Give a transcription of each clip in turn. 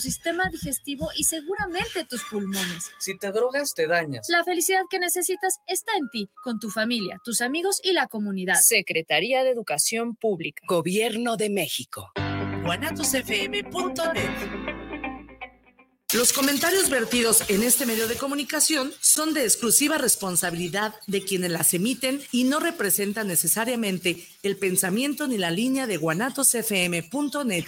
sistema digestivo y seguramente tus pulmones. Si te drogas, te dañas. La felicidad que necesitas está en ti, con tu familia, tus amigos y la comunidad. Secretaría de Educación Pública. Gobierno de México. guanatosfm.net Los comentarios vertidos en este medio de comunicación son de exclusiva responsabilidad de quienes las emiten y no representan necesariamente el pensamiento ni la línea de guanatosfm.net.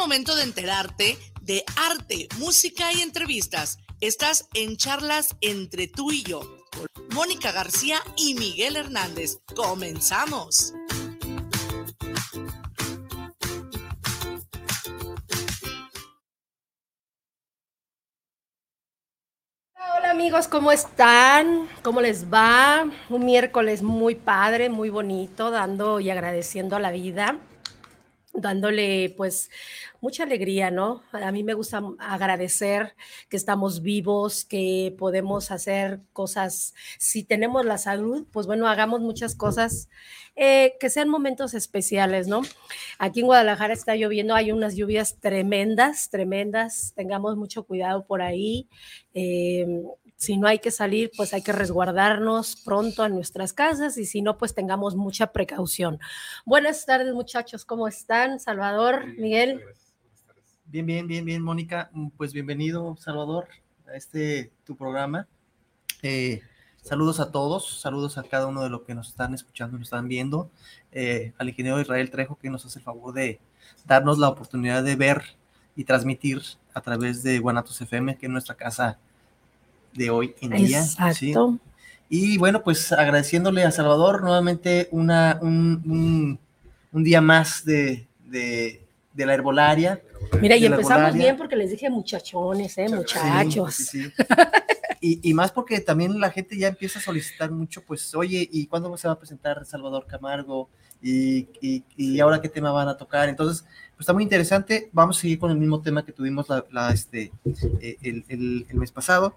momento de enterarte de arte, música y entrevistas. Estás en charlas entre tú y yo. con Mónica García y Miguel Hernández. Comenzamos. Hola amigos, ¿cómo están? ¿Cómo les va? Un miércoles muy padre, muy bonito, dando y agradeciendo a la vida, dándole pues mucha alegría, ¿no? A mí me gusta agradecer que estamos vivos, que podemos hacer cosas, si tenemos la salud, pues bueno, hagamos muchas cosas eh, que sean momentos especiales, ¿no? Aquí en Guadalajara está lloviendo, hay unas lluvias tremendas, tremendas, tengamos mucho cuidado por ahí. Eh, si no hay que salir, pues hay que resguardarnos pronto en nuestras casas y si no, pues tengamos mucha precaución. Buenas tardes muchachos, ¿cómo están? Salvador, Miguel. Bien, bien, bien, bien, Mónica. Pues bienvenido, Salvador, a este tu programa. Eh, saludos a todos, saludos a cada uno de los que nos están escuchando, nos están viendo. Eh, al ingeniero Israel Trejo, que nos hace el favor de darnos la oportunidad de ver y transmitir a través de Guanatos FM, que es nuestra casa de hoy en día. Exacto. ¿sí? Y bueno, pues agradeciéndole a Salvador nuevamente una, un, un, un día más de, de, de la herbolaria. Mira, y empezamos herbolaria. bien porque les dije muchachones, ¿eh? Muchachos. Sí, sí, sí. Y, y más porque también la gente ya empieza a solicitar mucho, pues, oye, ¿y cuándo se va a presentar Salvador Camargo? ¿Y, y, y ahora qué tema van a tocar? Entonces, pues está muy interesante. Vamos a seguir con el mismo tema que tuvimos la, la, este, eh, el, el, el mes pasado.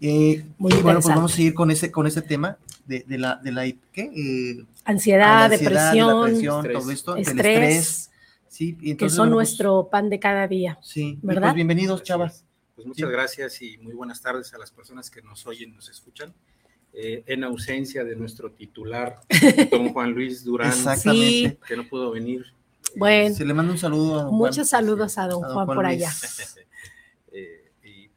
Eh, Muy y bueno, pues vamos a seguir con ese, con ese tema de, de la, de la, ¿qué? Eh, Ansiedad, la ansiedad, de depresión, estrés. todo esto, del Estrés. estrés. Sí, y que entonces, son bueno, pues, nuestro pan de cada día. Sí, y ¿verdad? Pues bienvenidos, chavas. es. Pues muchas Sí. gracias y muy buenas tardes a las personas que nos oyen, nos escuchan. Eh, en ausencia de nuestro titular, don Juan Luis Durán, Exactamente. que no pudo venir. Bueno, Se le manda un saludo a Juan. muchos saludos a don a don Juan Juan por Luis. allá.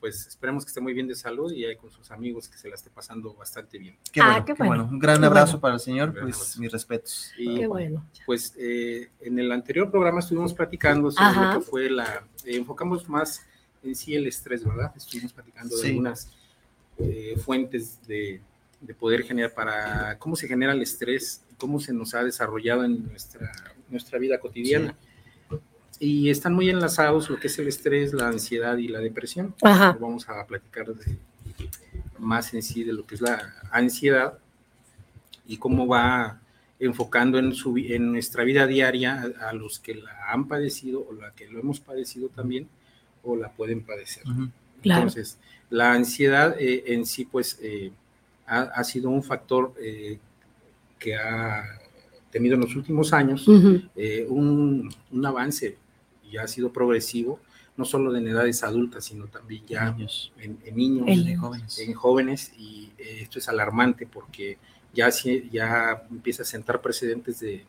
Pues esperemos que esté muy bien de salud y ahí con sus amigos que se la esté pasando bastante bien. Qué Ah, bueno, qué qué bueno. bueno. Un gran Qué abrazo bueno. para el señor, pues abrazo. mis respetos. Y Qué bueno. pues eh, en el anterior programa estuvimos platicando sobre Ajá. lo que fue la, eh, enfocamos más en sí el estrés, ¿verdad? Estuvimos platicando de algunas eh, fuentes de, de poder generar para cómo se genera el estrés, cómo se nos ha desarrollado en nuestra, nuestra vida cotidiana. Y están muy enlazados lo que es el estrés, la ansiedad y la depresión. Ajá. Vamos a platicar de- más en sí de lo que es la ansiedad y cómo va enfocando en, su, en nuestra vida diaria a, a los que la han padecido o la que lo hemos padecido también o la pueden padecer. Entonces, la ansiedad eh, en sí, pues, eh, ha, ha sido un factor eh, que ha tenido en los últimos años eh, un, un avance y ha sido progresivo, no solo en edades adultas, sino también ya Niños. en, en niños, En- jóvenes. en jóvenes, y eh, esto es alarmante porque ya, ya empieza a sentar precedentes de,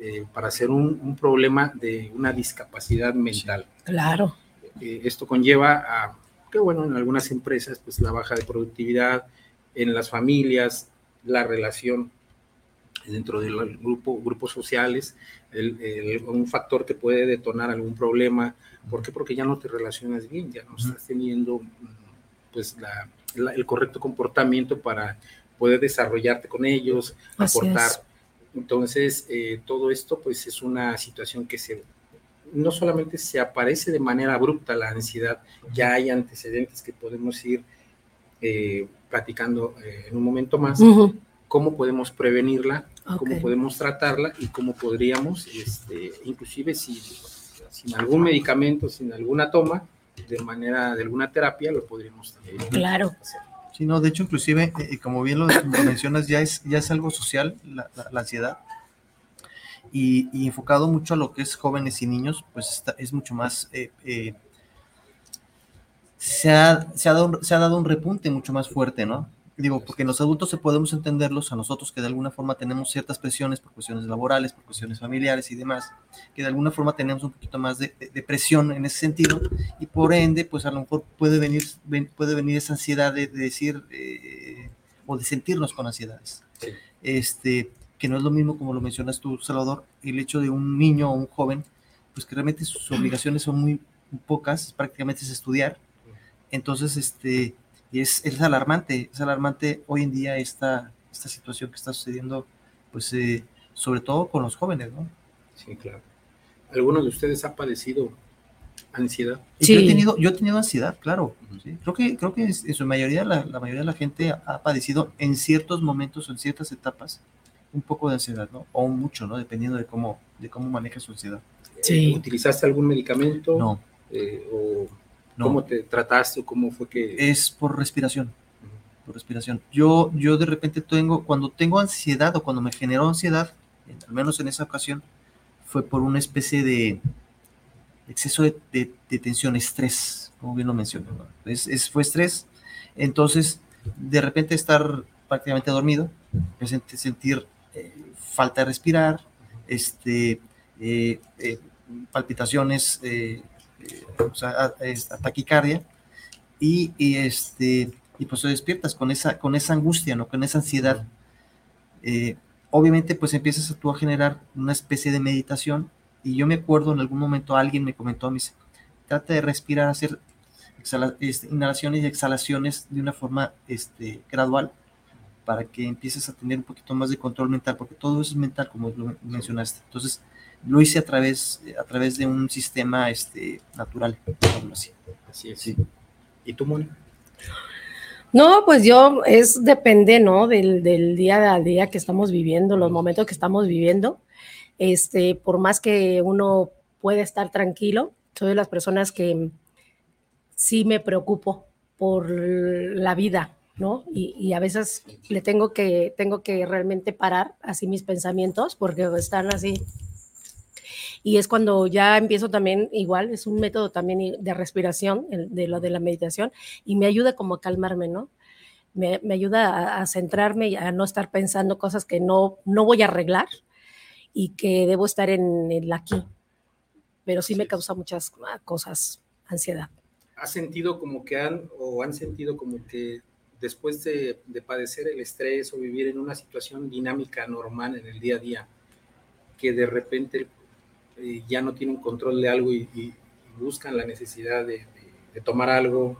eh, para ser un, un problema de una discapacidad mental. Claro. Eh, esto conlleva a que, bueno, en algunas empresas, pues la baja de productividad, en las familias, la relación dentro del grupo, grupos sociales, el- el- un factor que puede detonar algún problema. ¿Por qué? Porque ya no te relacionas bien, ya no estás teniendo mm, pues la- la- el correcto comportamiento para poder desarrollarte con ellos, Así aportar. es. Entonces, eh, todo esto pues es una situación que se no solamente se aparece de manera abrupta la ansiedad, ya hay antecedentes que podemos ir eh, platicando eh, en un momento más, Ujú. Cómo podemos prevenirla, cómo podemos tratarla y cómo podríamos, este, inclusive si, sin algún medicamento, sin alguna toma, de manera de alguna terapia, lo podríamos también Claro. hacer. Sí, no, de hecho, inclusive, eh, como bien lo, lo mencionas, ya es, ya es algo social la, la- la ansiedad. Y, y enfocado mucho a lo que es jóvenes y niños, pues está- es mucho más... eh, eh, se, ha, se, ha dado, se ha dado un repunte mucho más fuerte, ¿no? Digo, porque los adultos se podemos entenderlos, a nosotros que de alguna forma tenemos ciertas presiones por cuestiones laborales, por cuestiones familiares y demás, que de alguna forma tenemos un poquito más de, de- de presión en ese sentido, y por ende, pues a lo mejor puede venir, ven- puede venir esa ansiedad de, de decir eh, o de sentirnos con ansiedades. Sí. Este, que no es lo mismo como lo mencionas tú, Salvador, el hecho de un niño o un joven, pues que realmente sus obligaciones son muy pocas, prácticamente es estudiar. Entonces, este, y es, es alarmante, es alarmante hoy en día esta, esta situación que está sucediendo, pues eh, sobre todo con los jóvenes, ¿no? Sí, claro. ¿Alguno de ustedes ha padecido ansiedad? Y Yo, he Sí. tenido, yo he tenido ansiedad, claro. ¿sí? Creo que, creo que en su mayoría, la, la mayoría de la gente ha, padecido en ciertos momentos, en ciertas etapas, un poco de ansiedad, ¿no? O mucho, ¿no? Dependiendo de cómo, de cómo maneja su ansiedad. Sí. Eh, ¿Utilizaste algún medicamento? No, Eh, ¿O no. cómo te trataste o cómo fue que...? Es por respiración, por respiración. Yo, yo de repente tengo, cuando tengo ansiedad o cuando me generó ansiedad, en- al menos en esa ocasión, fue por una especie de exceso de, de- de tensión, estrés, como bien lo mencioné. ¿no? Es, es- fue estrés, entonces de repente estar prácticamente dormido, sentir eh, falta de respirar, este, eh, eh, palpitaciones, o sea, a- taquicardia, y, y, este, y pues te despiertas con esa, con esa angustia, ¿no? con esa ansiedad. Eh, obviamente pues empiezas a tú a generar una especie de meditación y yo me acuerdo en algún momento alguien me comentó, me dice, trata de respirar, hacer este, inhalaciones y exhalaciones de una forma este, gradual para que empieces a tener un poquito más de control mental, porque todo eso es mental, como lo mencionaste. Entonces, lo hice a través, a través de un sistema este, natural, así. Así es. Sí. ¿Y tú, Moni? No, pues yo, es depende, ¿no? Del, del día a día que estamos viviendo, los momentos que estamos viviendo. Este, por más que uno puede estar tranquilo, soy de las personas que sí me preocupo por la vida, ¿no? Y, y a veces le tengo que, tengo que realmente parar así mis pensamientos porque están así. Y es cuando ya empiezo también, igual, es un método también de respiración, de lo de la meditación, y me ayuda como a calmarme, ¿no? Me, me ayuda a, a centrarme y a no estar pensando cosas que no, no voy a arreglar y que debo estar en el aquí. Pero sí me causa muchas ah, cosas, ansiedad. ¿Has sentido como que han o han sentido como que después de, de padecer el estrés o vivir en una situación dinámica normal en el día a día, que de repente eh, ya no tienen control de algo y, y buscan la necesidad de, de- de tomar algo,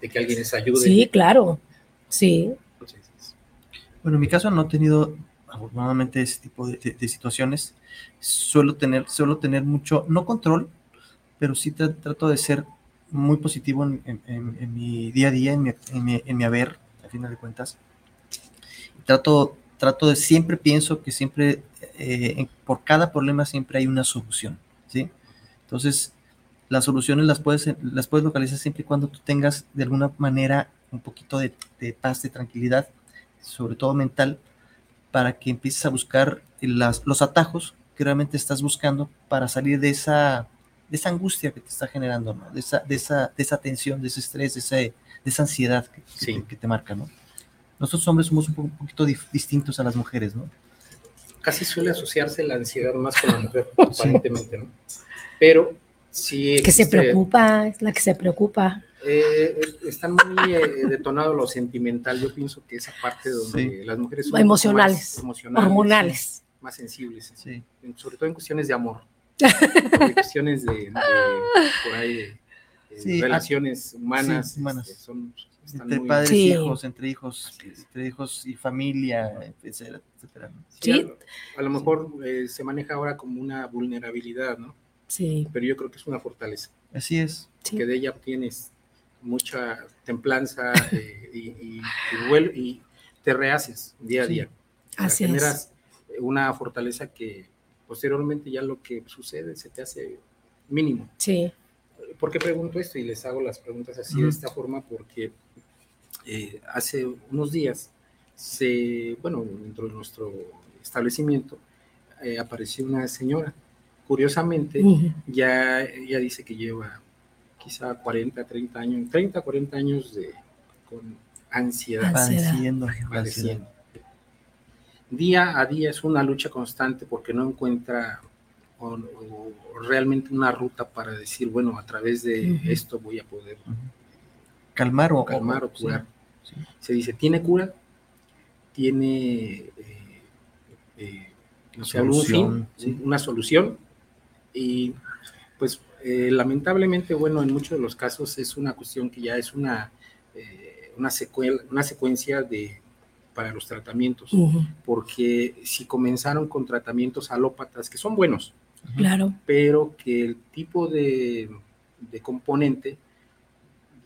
de que alguien les ayude? Sí, claro. Sí, Bueno, en mi caso no he tenido afortunadamente ese tipo de, de- de situaciones. Suelo tener, suelo tener mucho, no control, pero sí tra- trato de ser muy positivo en, en- en- en mi día a día, en mi, en mi- en mi haber, a final de cuentas. Trato, trato de, siempre pienso que siempre, eh, por cada problema siempre hay una solución, ¿sí? Entonces, las soluciones las puedes, las puedes localizar siempre y cuando tú tengas de alguna manera un poquito de, de paz, de tranquilidad, sobre todo mental, para que empieces a buscar las, los atajos que realmente estás buscando para salir de esa, de esa angustia que te está generando, ¿no? de, esa, de, esa, de esa tensión, de ese estrés, de, ese- de esa ansiedad que, que Sí. te, que te marca. ¿no? Nosotros hombres somos un, po- un poquito dif- distintos a las mujeres, ¿no? Casi suele asociarse la ansiedad más con la mujer, aparentemente, ¿no? Pero sí que se preocupa, es la que se preocupa. Eh, están muy eh, detonados lo sentimental. Yo pienso que esa parte donde las mujeres son Emocionales, más emocionales, hormonales. más sensibles, Sí. sobre todo en cuestiones de amor, en cuestiones de, de- por ahí de, de Sí, relaciones humanas, sí, humanas. este, son, están Entre muy- padres Sí. y hijos, entre hijos, entre hijos y familia, etcétera, etcétera. sí, Sí. A, lo mejor eh, se maneja ahora como una vulnerabilidad, ¿no? Sí, Pero yo creo que es una fortaleza, Así es. sí. que de ella obtienes mucha templanza eh, y, y- y te rehaces día a Sí. día. Así es. generas una fortaleza que posteriormente ya lo que sucede se te hace mínimo. Sí, ¿Por qué pregunto esto? Y les hago las preguntas así de esta forma porque eh, hace unos días, se, bueno, dentro de nuestro establecimiento, eh, apareció una señora. Curiosamente, ya, ya dice que lleva quizá 40, 30 años, 30, 40 años de, con ansiedad. Padeciendo, padeciendo. Día a día es una lucha constante porque no encuentra o, o realmente una ruta para decir, bueno, a través de esto voy a poder calmar o calmar o curar. Sí, sí. Se dice, ¿tiene cura? ¿Tiene eh, eh, no sé, algún fin? Sí. Una solución. Y pues eh, lamentablemente, bueno, en muchos de los casos es una cuestión que ya es una, eh, una, secuela, una secuencia de, para los tratamientos, uh -huh. porque si comenzaron con tratamientos alópatas, que son buenos, claro. pero que el tipo de, de componente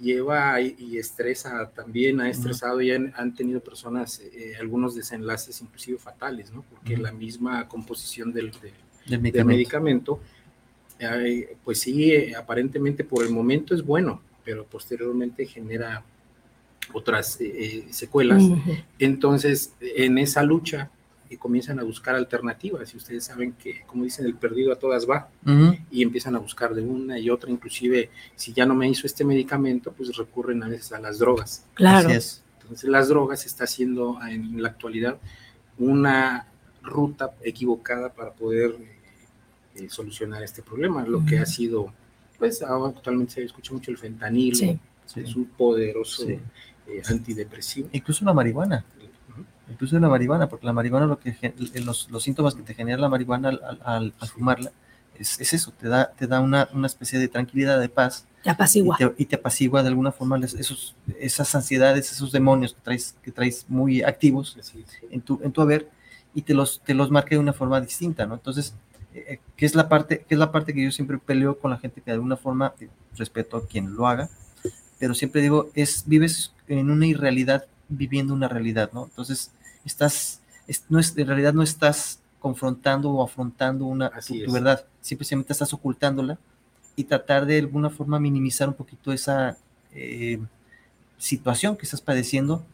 lleva y, y, estresa también, ha estresado y han, han tenido personas eh, algunos desenlaces inclusive fatales, ¿no? Porque uh -huh. la misma composición del, de, del medicamento, del medicamento eh, pues sí, eh, aparentemente por el momento es bueno, pero posteriormente genera otras eh, secuelas. Uh -huh. Entonces, en esa lucha y comienzan a buscar alternativas. Y ustedes saben que, como dicen, el perdido a todas va. Uh -huh. Y empiezan a buscar de una y otra. Inclusive, si ya no me hizo este medicamento, pues recurren a veces a las drogas. Claro. Entonces, las drogas está haciendo en la actualidad una ruta equivocada para poder eh, solucionar este problema. Lo uh -huh. que ha sido, pues ahora actualmente se escucha mucho el fentanilo. Sí. Es un poderoso sí. eh, antidepresivo. Incluso la marihuana incluso la marihuana, porque la marihuana lo que los, los síntomas que te genera la marihuana al, al, al fumarla es, es, eso, te da, te da una, una, especie de tranquilidad, de paz. Te apacigua. Y te, y te apacigua de alguna forma esos, esas ansiedades, esos demonios que traes, que traes muy activos sí, sí. En, tu, en tu haber y te los, te los marca de una forma distinta, ¿no? Entonces, eh, ¿qué, es la parte, ¿qué es la parte que yo siempre peleo con la gente que de alguna forma, eh, respeto a quien lo haga, pero siempre digo, es, vives en una irrealidad viviendo una realidad, ¿no? Entonces, estás, es, no es, en realidad no estás confrontando o afrontando una, tu, tu, verdad, simplemente estás ocultándola y tratar de alguna forma minimizar un poquito esa eh, situación que estás padeciendo,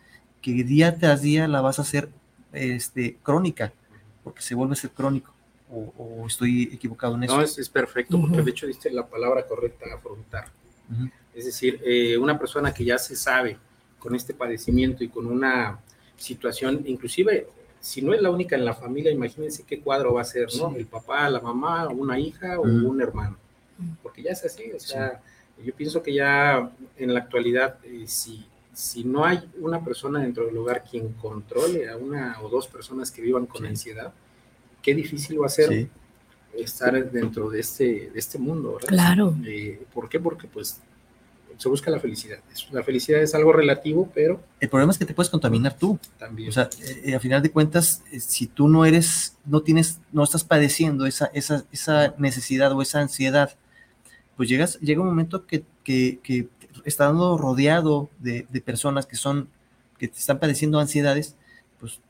que día tras día la vas a hacer este, crónica, porque se vuelve a ser crónico. O, o estoy equivocado en eso. No, es, es perfecto, porque uh -huh. de hecho diste la palabra correcta, afrontar. Uh -huh. Es decir, eh, una persona que ya se sabe con este padecimiento y con una situación, inclusive si no es la única en la familia, imagínense qué cuadro va a ser, ¿no? Sí. El papá, la mamá, una hija o mm. un hermano. Porque ya es así, o sea, sí. yo pienso que ya en la actualidad, eh, si, si no hay una persona dentro del hogar quien controle a una o dos personas que vivan con sí. ansiedad, qué difícil va a ser estar dentro de este, de este mundo, ¿verdad? Claro. Eh, ¿Por qué? Porque pues se busca la felicidad. La felicidad es algo relativo, pero... El problema es que te puedes contaminar tú. También. O sea, eh, a final de cuentas, eh, si tú no eres, no tienes, no estás padeciendo esa, esa, esa necesidad o esa ansiedad, pues llegas, llega un momento que, que, que estando rodeado de, de, personas que son, que te están padeciendo ansiedades, pues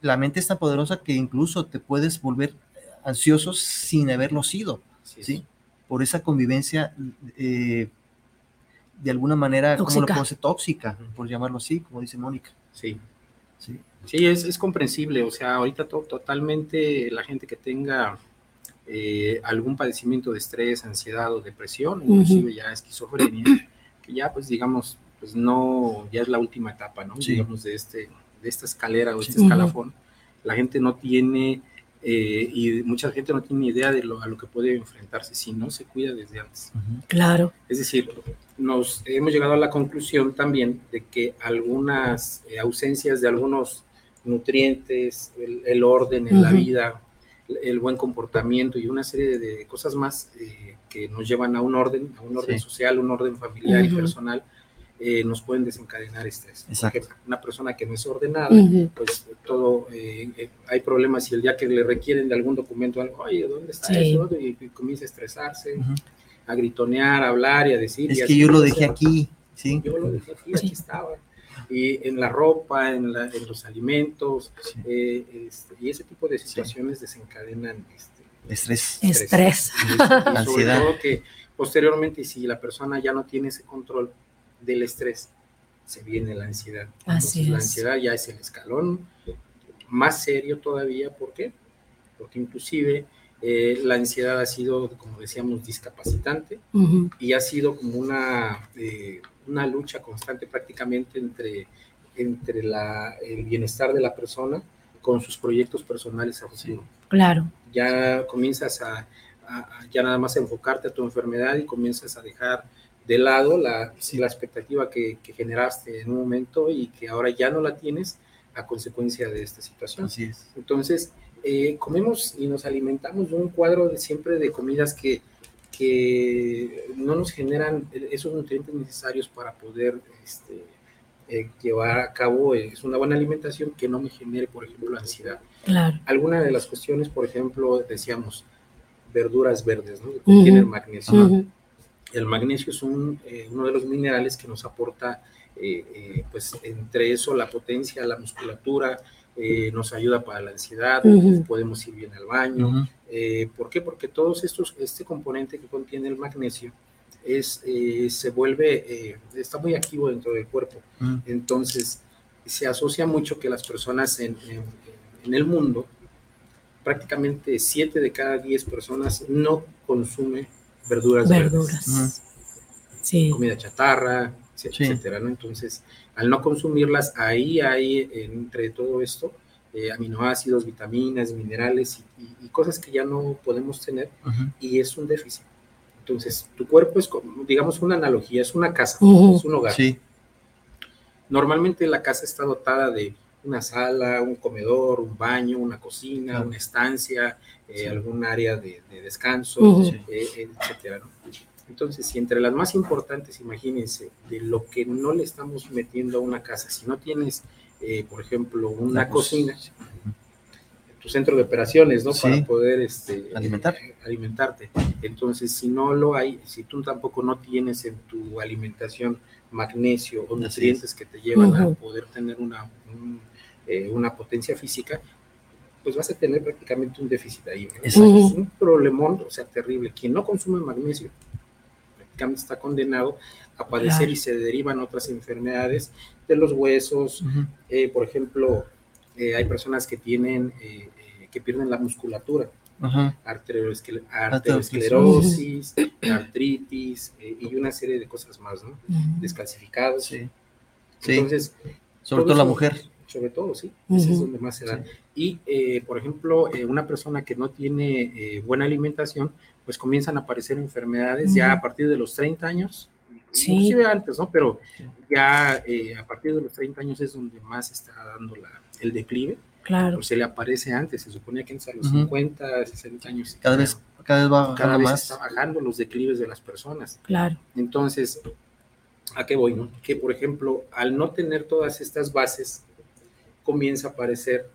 la mente es tan poderosa que incluso te puedes volver ansioso sin haberlo sido, ¿sí? ¿sí? Por esa convivencia eh, de alguna manera, tóxica. ¿cómo lo decir? Tóxica, por llamarlo así, como dice Mónica. Sí. Sí, sí es, es, comprensible. O sea, ahorita to totalmente la gente que tenga eh, algún padecimiento de estrés, ansiedad o depresión, inclusive uh -huh. ya esquizofrenia, que ya, pues, digamos, pues no, ya es la última etapa, ¿no? Sí. Digamos, de, este, de esta escalera o este escalafón. Uh -huh. La gente no tiene eh, y mucha gente no tiene ni idea de lo, a lo que puede enfrentarse si no se cuida desde antes. Uh -huh. Claro. Es decir, nos hemos llegado a la conclusión también de que algunas eh, ausencias de algunos nutrientes, el, el orden en uh -huh. la vida, el buen comportamiento y una serie de, de cosas más eh, que nos llevan a un orden, a un orden sí. social, un orden familiar uh -huh. y personal, eh, nos pueden desencadenar estrés. Exacto. Porque una persona que no es ordenada, uh -huh. pues todo, eh, eh, hay problemas y el día que le requieren de algún documento, algo, oye, ¿dónde está sí. eso? Y, y, comienza a estresarse, uh -huh. a gritonear, a hablar y a decir. Es que yo lo dejé aquí, ¿sí? Yo lo dejé aquí, aquí estaba. Y en la ropa, en, la, en los alimentos, sí. Eh, este, y ese tipo de situaciones sí. desencadenan este, estrés. Estrés. estrés. Y, y Ansiedad. sobre todo que posteriormente, si la persona ya no tiene ese control, del estrés, se viene la ansiedad. Así Entonces, la es. ansiedad ya es el escalón más serio todavía. ¿Por qué? Porque inclusive eh, la ansiedad ha sido, como decíamos, discapacitante y ha sido como una, eh, una lucha constante prácticamente entre, entre la, el bienestar de la persona con sus proyectos personales a futuro. Claro. Ya comienzas a, a- a ya nada más enfocarte a tu enfermedad y comienzas a dejar de lado la, la expectativa que, que generaste en un momento y que ahora ya no la tienes a consecuencia de esta situación. Así es. Entonces, eh, comemos y nos alimentamos de un cuadro de siempre de comidas que, que no nos generan esos nutrientes necesarios para poder este, eh, llevar a cabo eh, es una buena alimentación que no me genere, por ejemplo, la ansiedad. Claro. Alguna de las cuestiones, por ejemplo, decíamos verduras verdes, ¿no? Que contienen magnesio. El magnesio es un, eh, uno de los minerales que nos aporta, eh, eh, pues entre eso, la potencia, la musculatura, eh, nos ayuda para la ansiedad, podemos ir bien al baño. Eh, ¿Por qué? Porque todos estos, este componente que contiene el magnesio es, eh, se vuelve, eh, está muy activo dentro del cuerpo. Entonces, se asocia mucho que las personas en, en- en el mundo, prácticamente 7 de cada 10 personas no consumen verduras, verdes Verduras. Sí. comida chatarra, etc- Sí. etcétera, ¿no? Entonces, al no consumirlas, ahí hay entre todo esto eh, aminoácidos, vitaminas, minerales y, y- y cosas que ya no podemos tener y es un déficit. Entonces, tu cuerpo es, como, digamos, una analogía, es una casa, es un hogar. Sí. Normalmente la casa está dotada de una sala, un comedor, un baño, una cocina, una estancia, eh, Sí. algún área de, de descanso, eh, etcétera, ¿no? Entonces, si entre las más importantes, imagínense, de lo que no le estamos metiendo a una casa, si no tienes, eh, por ejemplo, una La cocina, tu centro de operaciones, ¿no? Sí. Para poder este, Alimentar. eh, alimentarte. Entonces, si no lo hay, si tú tampoco no tienes en tu alimentación magnesio o nutrientes que te llevan a poder tener una, un, eh, una potencia física, pues vas a tener prácticamente un déficit ahí. ¿no? Es un problemón, o sea, terrible. Quien no consume magnesio prácticamente está condenado a padecer Claro. y se derivan otras enfermedades de los huesos, eh, por ejemplo, eh, hay personas que tienen, eh, que pierden la musculatura, Arteriosclerosis. artritis y una serie de cosas más, ¿no? Descalcificados. Sí. Sí. Entonces, Sobre todo la mujer. Sobre todo, sí, ese es donde más se da. Y, eh, por ejemplo, eh, una persona que no tiene eh, buena alimentación, pues comienzan a aparecer enfermedades ya a partir de los 30 años, Sí. inclusive antes, ¿no? Pero ya eh, a partir de los 30 años es donde más está dando la, el declive, Claro. pues se le aparece antes, se suponía que antes a los Ujú. 50, 60 años. Cada vez, cada vez va cada vez más. está bajando los declives de las personas. Claro. Entonces, ¿a qué voy? no? Que, por ejemplo, al no tener todas estas bases, comienza a aparecer,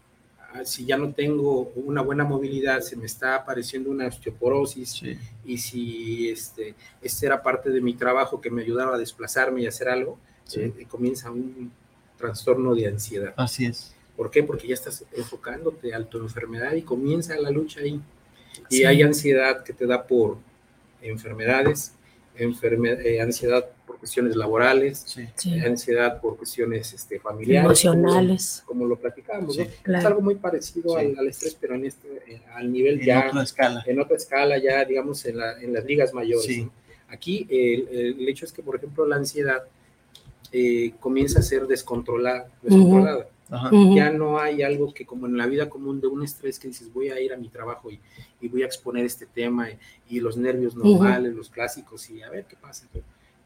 ah, si ya no tengo una buena movilidad, se me está apareciendo una osteoporosis, Sí. y si este, este era parte de mi trabajo que me ayudaba a desplazarme y hacer algo, Sí. eh, comienza un trastorno de ansiedad. Así es. ¿Por qué? Porque ya estás enfocándote a tu enfermedad y comienza la lucha ahí. Y Sí. hay ansiedad que te da por enfermedades, enferme- eh, ansiedad por cuestiones laborales, Sí. Sí. ansiedad por cuestiones este, familiares. Emocionales. Como, como lo platicamos, ¿no? Es algo muy parecido Sí. al, al estrés, pero en este, eh, al nivel En ya, otra escala. en otra escala, ya digamos en, la- en las ligas mayores. Sí. ¿no? Aquí el, el hecho es que, por ejemplo, la ansiedad eh, comienza a ser descontrolada. descontrolada Ajá. Ya no hay algo que como en la vida común de un estrés que dices voy a ir a mi trabajo y, y voy a exponer este tema y, y los nervios normales, los clásicos y a ver qué pasa.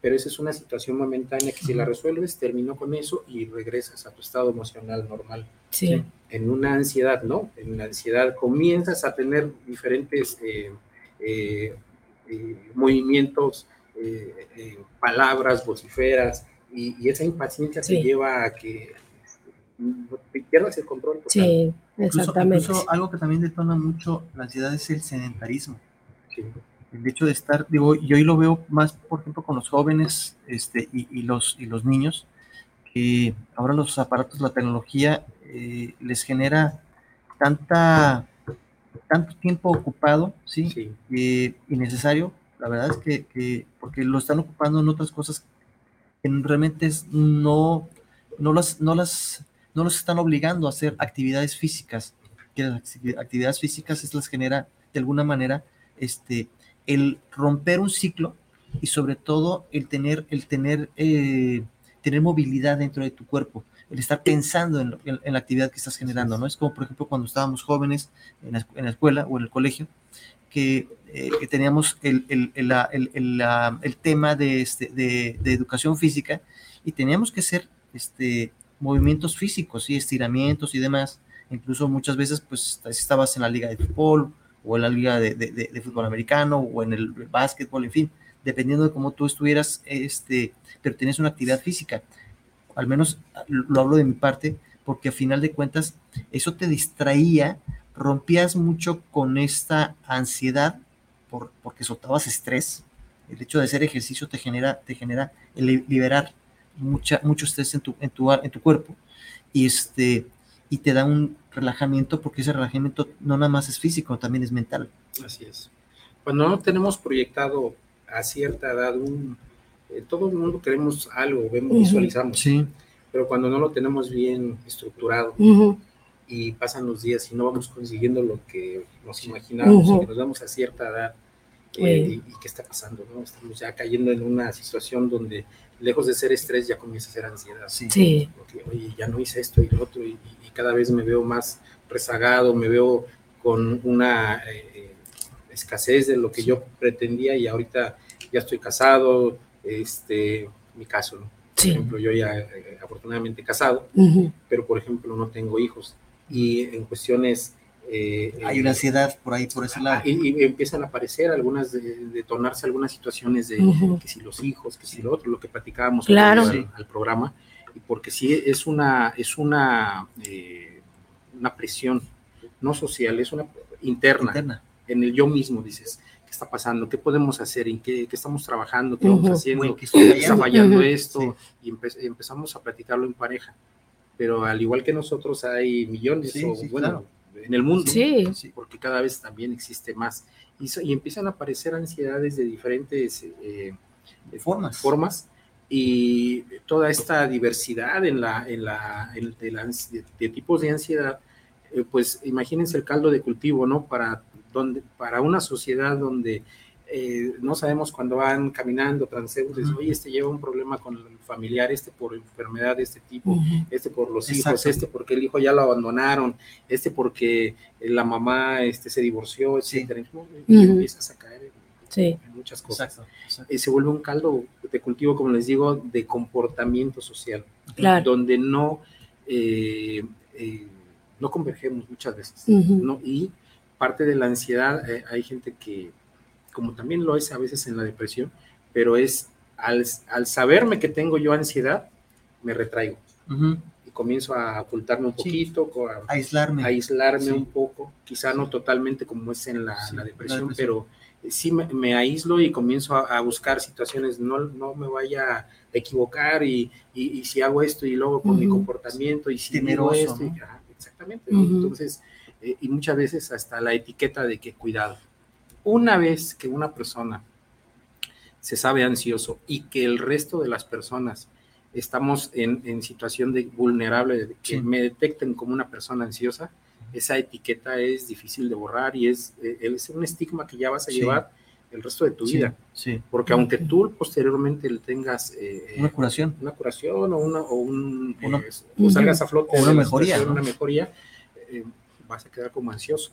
Pero esa es una situación momentánea que si la resuelves, terminó con eso y regresas a tu estado emocional normal. Sí. En una ansiedad, ¿no? En la ansiedad comienzas a tener diferentes eh, eh, eh, movimientos, eh, eh, palabras, vociferas, y, y esa impaciencia Sí. te lleva a que pierdas el control. total. Sí, Incluso, exactamente. incluso algo que también detona mucho la ansiedad es el sedentarismo. Sí. El hecho de estar, digo, yo hoy lo veo más, por ejemplo, con los jóvenes este, y, y los, y los niños, que ahora los aparatos, la tecnología, eh, les genera tanta, tanto tiempo ocupado, ¿sí? Sí. Eh, innecesario. La verdad es que, que, porque lo están ocupando en otras cosas realmente no, no, las, no, las, no los están obligando a hacer actividades físicas, que las actividades físicas es las genera de alguna manera este, el romper un ciclo y sobre todo el tener, el tener, eh, tener movilidad dentro de tu cuerpo, el estar pensando en, la actividad que estás generando, ¿no? Es como, por ejemplo, cuando estábamos jóvenes en la, escuela o en el colegio, que, eh, teníamos el, el, el, tema de, este, de, de, educación física y teníamos que hacer este, movimientos físicos y estiramientos y demás. Incluso muchas veces, pues, estabas en la liga de fútbol o en la liga de, de fútbol americano o en el básquetbol, en fin, dependiendo de cómo tú estuvieras, este, pero tienes una actividad física. Al menos lo hablo de mi parte, porque a final de cuentas eso te distraía, rompías mucho con esta ansiedad por, porque soltabas estrés. El hecho de hacer ejercicio te genera, te genera liberar mucha, mucho estrés en tu, en tu, en tu cuerpo y, este, y te da un relajamiento porque ese relajamiento no nada más es físico, también es mental. Así es. Cuando no tenemos proyectado a cierta edad, un, eh, todo el mundo queremos algo, vemos, visualizamos, sí. pero cuando no lo tenemos bien estructurado y pasan los días y no vamos consiguiendo lo que nos imaginamos, que nos damos a cierta edad, eh, y, qué está pasando, ¿no? Estamos ya cayendo en una situación donde lejos de ser estrés ya comienza a ser ansiedad. Sí. Porque, oye, ya no hice esto y lo otro, y, cada vez me veo más rezagado, me veo con una eh, escasez de lo que yo pretendía y ahorita ya estoy casado, este, mi caso, ¿no? Por ejemplo, yo ya eh, afortunadamente casado, pero por ejemplo no tengo hijos y en cuestiones... Eh, Hay una ansiedad por ahí, por ese lado. Y, empiezan a aparecer algunas, de, detonarse algunas situaciones de que si los hijos, que si lo otro, lo que platicábamos claro. al, programa, y porque sí es una, es una, eh, una presión, no social, es una interna, interna, en el yo mismo, dices, ¿qué está pasando? ¿Qué podemos hacer? ¿En qué, estamos trabajando? ¿Qué vamos haciendo? ¿Qué está fallando esto? Y empezamos a platicarlo en pareja. Pero al igual que nosotros hay millones, bueno, en el mundo, porque cada vez también existe más. Y, empiezan a aparecer ansiedades de diferentes eh, formas. formas y toda esta diversidad en la, en la, de, tipos de ansiedad, eh, pues imagínense el caldo de cultivo, ¿no? Para donde, para una sociedad donde eh, no sabemos cuando van caminando transeúntes, oye, este lleva un problema con el familiar, este por enfermedad de este tipo, este por los hijos, este porque el hijo ya lo abandonaron, este porque la mamá este, se divorció, etcétera. Y empiezas a caer en, muchas cosas. y se vuelve un caldo de cultivo, como les digo, de comportamiento social, donde no, eh, eh, no convergemos muchas veces. ¿no? Y parte de la ansiedad, eh, hay gente que, como también lo es a veces en la depresión, pero es al, al saberme que tengo yo ansiedad, me retraigo. Y comienzo a ocultarme un poquito, a, aislarme, aislarme un poco, quizá no totalmente como es en la, depresión, pero sí me, aíslo y comienzo a, buscar situaciones, no, no me vaya a equivocar y, y, si hago esto y luego con mi comportamiento y si miro esto, exactamente. Entonces, eh, y muchas veces hasta la etiqueta de que cuidado. Una vez que una persona se sabe ansioso y que el resto de las personas estamos en, en situación de vulnerable, de que me detecten como una persona ansiosa, esa etiqueta es difícil de borrar y es, eh, es un estigma que ya vas a llevar el resto de tu vida. Sí. Porque aunque tú posteriormente tengas eh, una curación, una curación o, una, o un o salgas a flote, o una mejoría, una mejoría, vas a quedar como ansioso.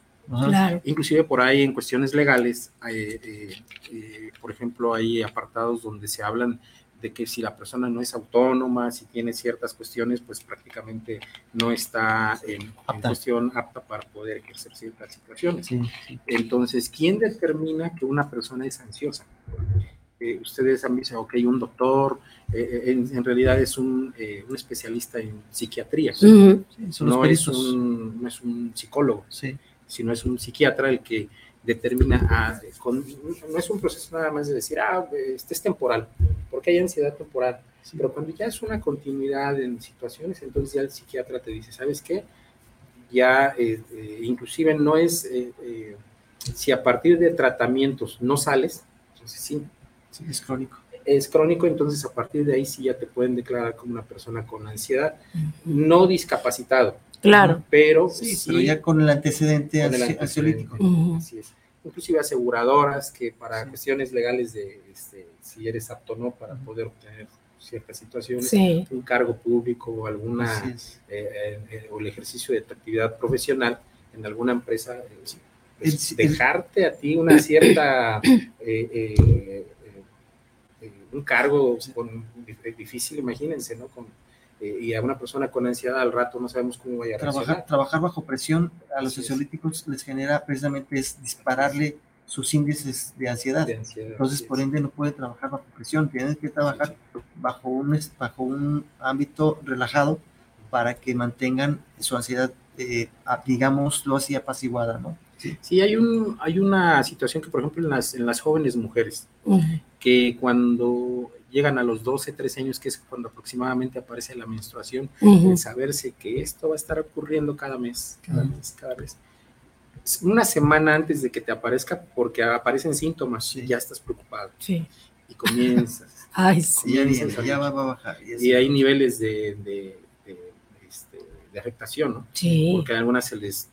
Inclusive por ahí en cuestiones legales, eh, eh, eh, por ejemplo, hay apartados donde se hablan de que si la persona no es autónoma, si tiene ciertas cuestiones, pues prácticamente no está en, cuestión apta para poder ejercer ciertas situaciones. Entonces, ¿quién determina que una persona es ansiosa? ustedes han visto, ok, un doctor, en, realidad es un, un, especialista en psiquiatría, no, es un, no, es un, psicólogo, sino es un psiquiatra el que determina, ah, no es un proceso nada más de decir, ah, este es temporal, porque hay ansiedad temporal, pero cuando ya es una continuidad en situaciones, entonces ya el psiquiatra te dice, ¿sabes qué? Ya, eh, eh, inclusive no es, eh, si a partir de tratamientos no sales, entonces sí, es crónico. es crónico, entonces a partir de ahí sí ya te pueden declarar como una persona con ansiedad, no discapacitado. Claro. Pero sí, pero ya con el antecedente con el antecedente. ansiolítico. Así es. Inclusive aseguradoras que para cuestiones legales de este, si eres apto o no para poder obtener ciertas situaciones, Sí. un cargo público o alguna eh, eh, eh, o el ejercicio de tu actividad profesional en alguna empresa, eh, pues, El- el- dejarte a ti una cierta eh, eh, eh, eh, un cargo con, difícil, imagínense, ¿no? Con, eh, y a una persona con ansiedad al rato no sabemos cómo vaya a Trabajar, reaccionar. trabajar bajo presión a los ansiolíticos les genera precisamente es dispararle sus índices de ansiedad. De ansiedad, Entonces, por ende, no puede trabajar bajo presión, tienen que trabajar bajo un, bajo un ámbito relajado para que mantengan su ansiedad, eh, a- digámoslo así, apaciguada, ¿no? Sí, hay, un, hay una situación que, por ejemplo, en las, en las jóvenes mujeres, Ujú. que cuando llegan a los 12, 13 años, que es cuando aproximadamente aparece la menstruación, Ujú. el saberse que esto va a estar ocurriendo cada mes, cada Ujú. mes, cada vez. Una semana antes de que te aparezca, porque aparecen síntomas, Sí. ya estás preocupado Sí. y comienzas. Ay, sí. Y ya Comienzas viene, a- ya va, va a bajar. y y hay niveles de, de, de, este, de afectación, ¿no? Sí. Porque a algunas se les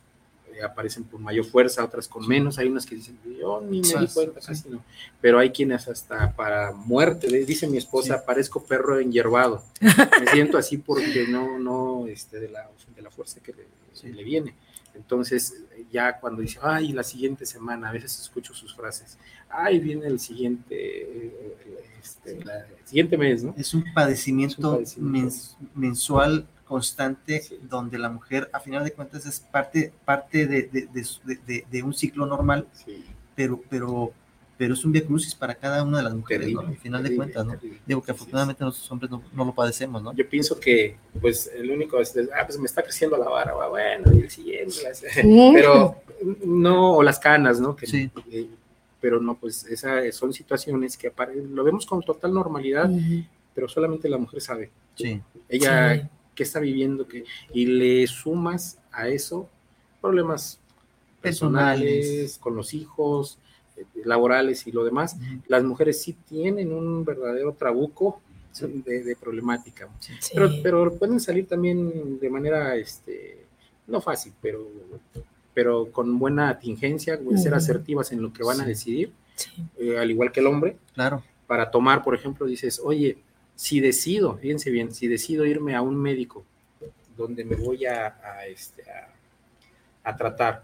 eh, aparecen con mayor fuerza, otras con menos. Hay unas que dicen, yo ni me di cuenta, casi no. Pero hay quienes hasta para muerte, dice mi esposa, Sí. parezco perro enyerbado. Me siento así porque no, no, este, de la, de la fuerza que le, Sí. le viene. Entonces, ya cuando dice, ay, la siguiente semana, a veces escucho sus frases, ay, viene el siguiente, eh, este, la- el siguiente mes, ¿no? Es un padecimiento, Es un padecimiento. mens- mensual constante Sí. donde la mujer, a final de cuentas, es parte, parte de, de- de de- de- de un ciclo normal, Sí, pero, pero, pero es un via crucis para cada una de las mujeres, ¿no? terrible, Al final de terrible, cuentas, ¿no? terrible. Digo que afortunadamente nosotros hombres no, no lo padecemos, ¿no? Yo pienso que, pues, el único es, ah, pues me está creciendo la vara, va, bueno, y el siguiente, las- pero no, o las canas, ¿no? Que, Sí. eh, pero no, pues, esas son situaciones que apare- lo vemos con total normalidad, Ujú. pero solamente la mujer sabe. Sí. Ella, Sí. Qué está viviendo, que, y le sumas a eso problemas personales, Personales. con los hijos, eh, laborales y lo demás. Las mujeres sí tienen un verdadero trabuco de, de problemática. Sí. Pero, pero pueden salir también de manera, este, no fácil, pero, pero con buena atingencia, ser Ujú. asertivas en lo que van a decidir, eh, al igual que el hombre, Claro. para tomar, por ejemplo, dices, oye, si decido, fíjense bien, si decido irme a un médico donde me voy a, a, este, a, a tratar,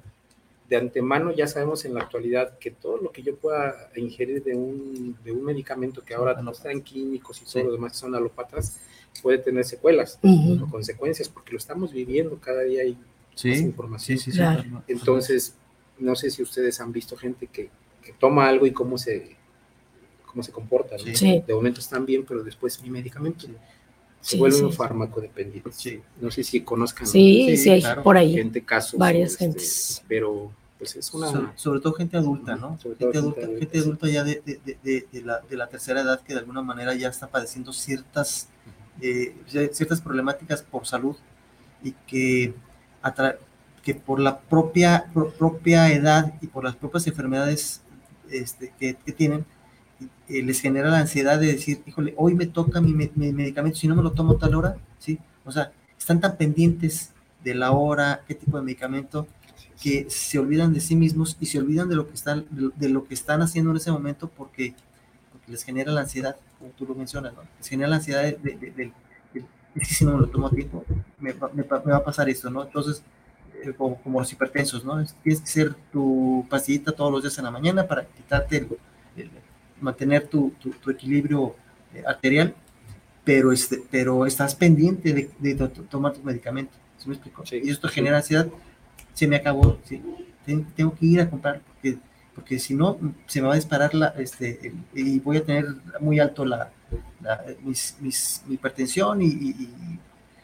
de antemano ya sabemos en la actualidad que todo lo que yo pueda ingerir de un, de un medicamento que ahora no están químicos y todo Sí. lo demás que son alópatas, puede tener secuelas Ujú. o consecuencias, porque lo estamos viviendo, cada día hay más información. sí, sí. sí, Claro. claro. Entonces, no sé si ustedes han visto gente que, que toma algo y cómo se, cómo se comporta. ¿no? Sí. Sí. De momento están bien, pero después mi medicamento se Sí, vuelve sí. un fármaco dependiente. Sí. No sé si conozcan Sí, sí, Sí, hay claro. por ahí. gente, casos. Varias este, gentes. Pero pues es una... sobre, sobre todo gente adulta, ¿no? Sobre todo gente, adulta, gente gente adulta, ya de, de- de- de- de la, de la tercera edad que de alguna manera ya está padeciendo ciertas, eh, ciertas problemáticas por salud y que, que por la propia, pro- propia edad y por las propias enfermedades este, que, que tienen, eh, les genera la ansiedad de decir, híjole, hoy me toca mi, mi medicamento, si no me lo tomo tal hora, ¿sí? O sea, están tan pendientes de la hora, qué tipo de medicamento, que se olvidan de sí mismos y se olvidan de lo que están, de, lo que están haciendo en ese momento porque, porque les genera la ansiedad, como tú lo mencionas, ¿no? Les genera la ansiedad de, de- de- de- si no me lo tomo a tiempo, me, me me va a pasar esto, ¿no? Entonces, eh, como, como los hipertensos, ¿no? Es- Tienes que hacer tu pastillita todos los días en la mañana para quitarte, el- el- mantener tu, tu- tu equilibrio eh, arterial, pero, este, pero estás pendiente de, de to- to- tomar tu medicamento, ¿sí me explico? Sí, y esto sí. genera ansiedad, se me acabó, tengo que ir a comprar, porque, porque si no, se me va a disparar la, este, el- y voy a tener muy alto la, la- mis- mis- mi hipertensión y, y- y-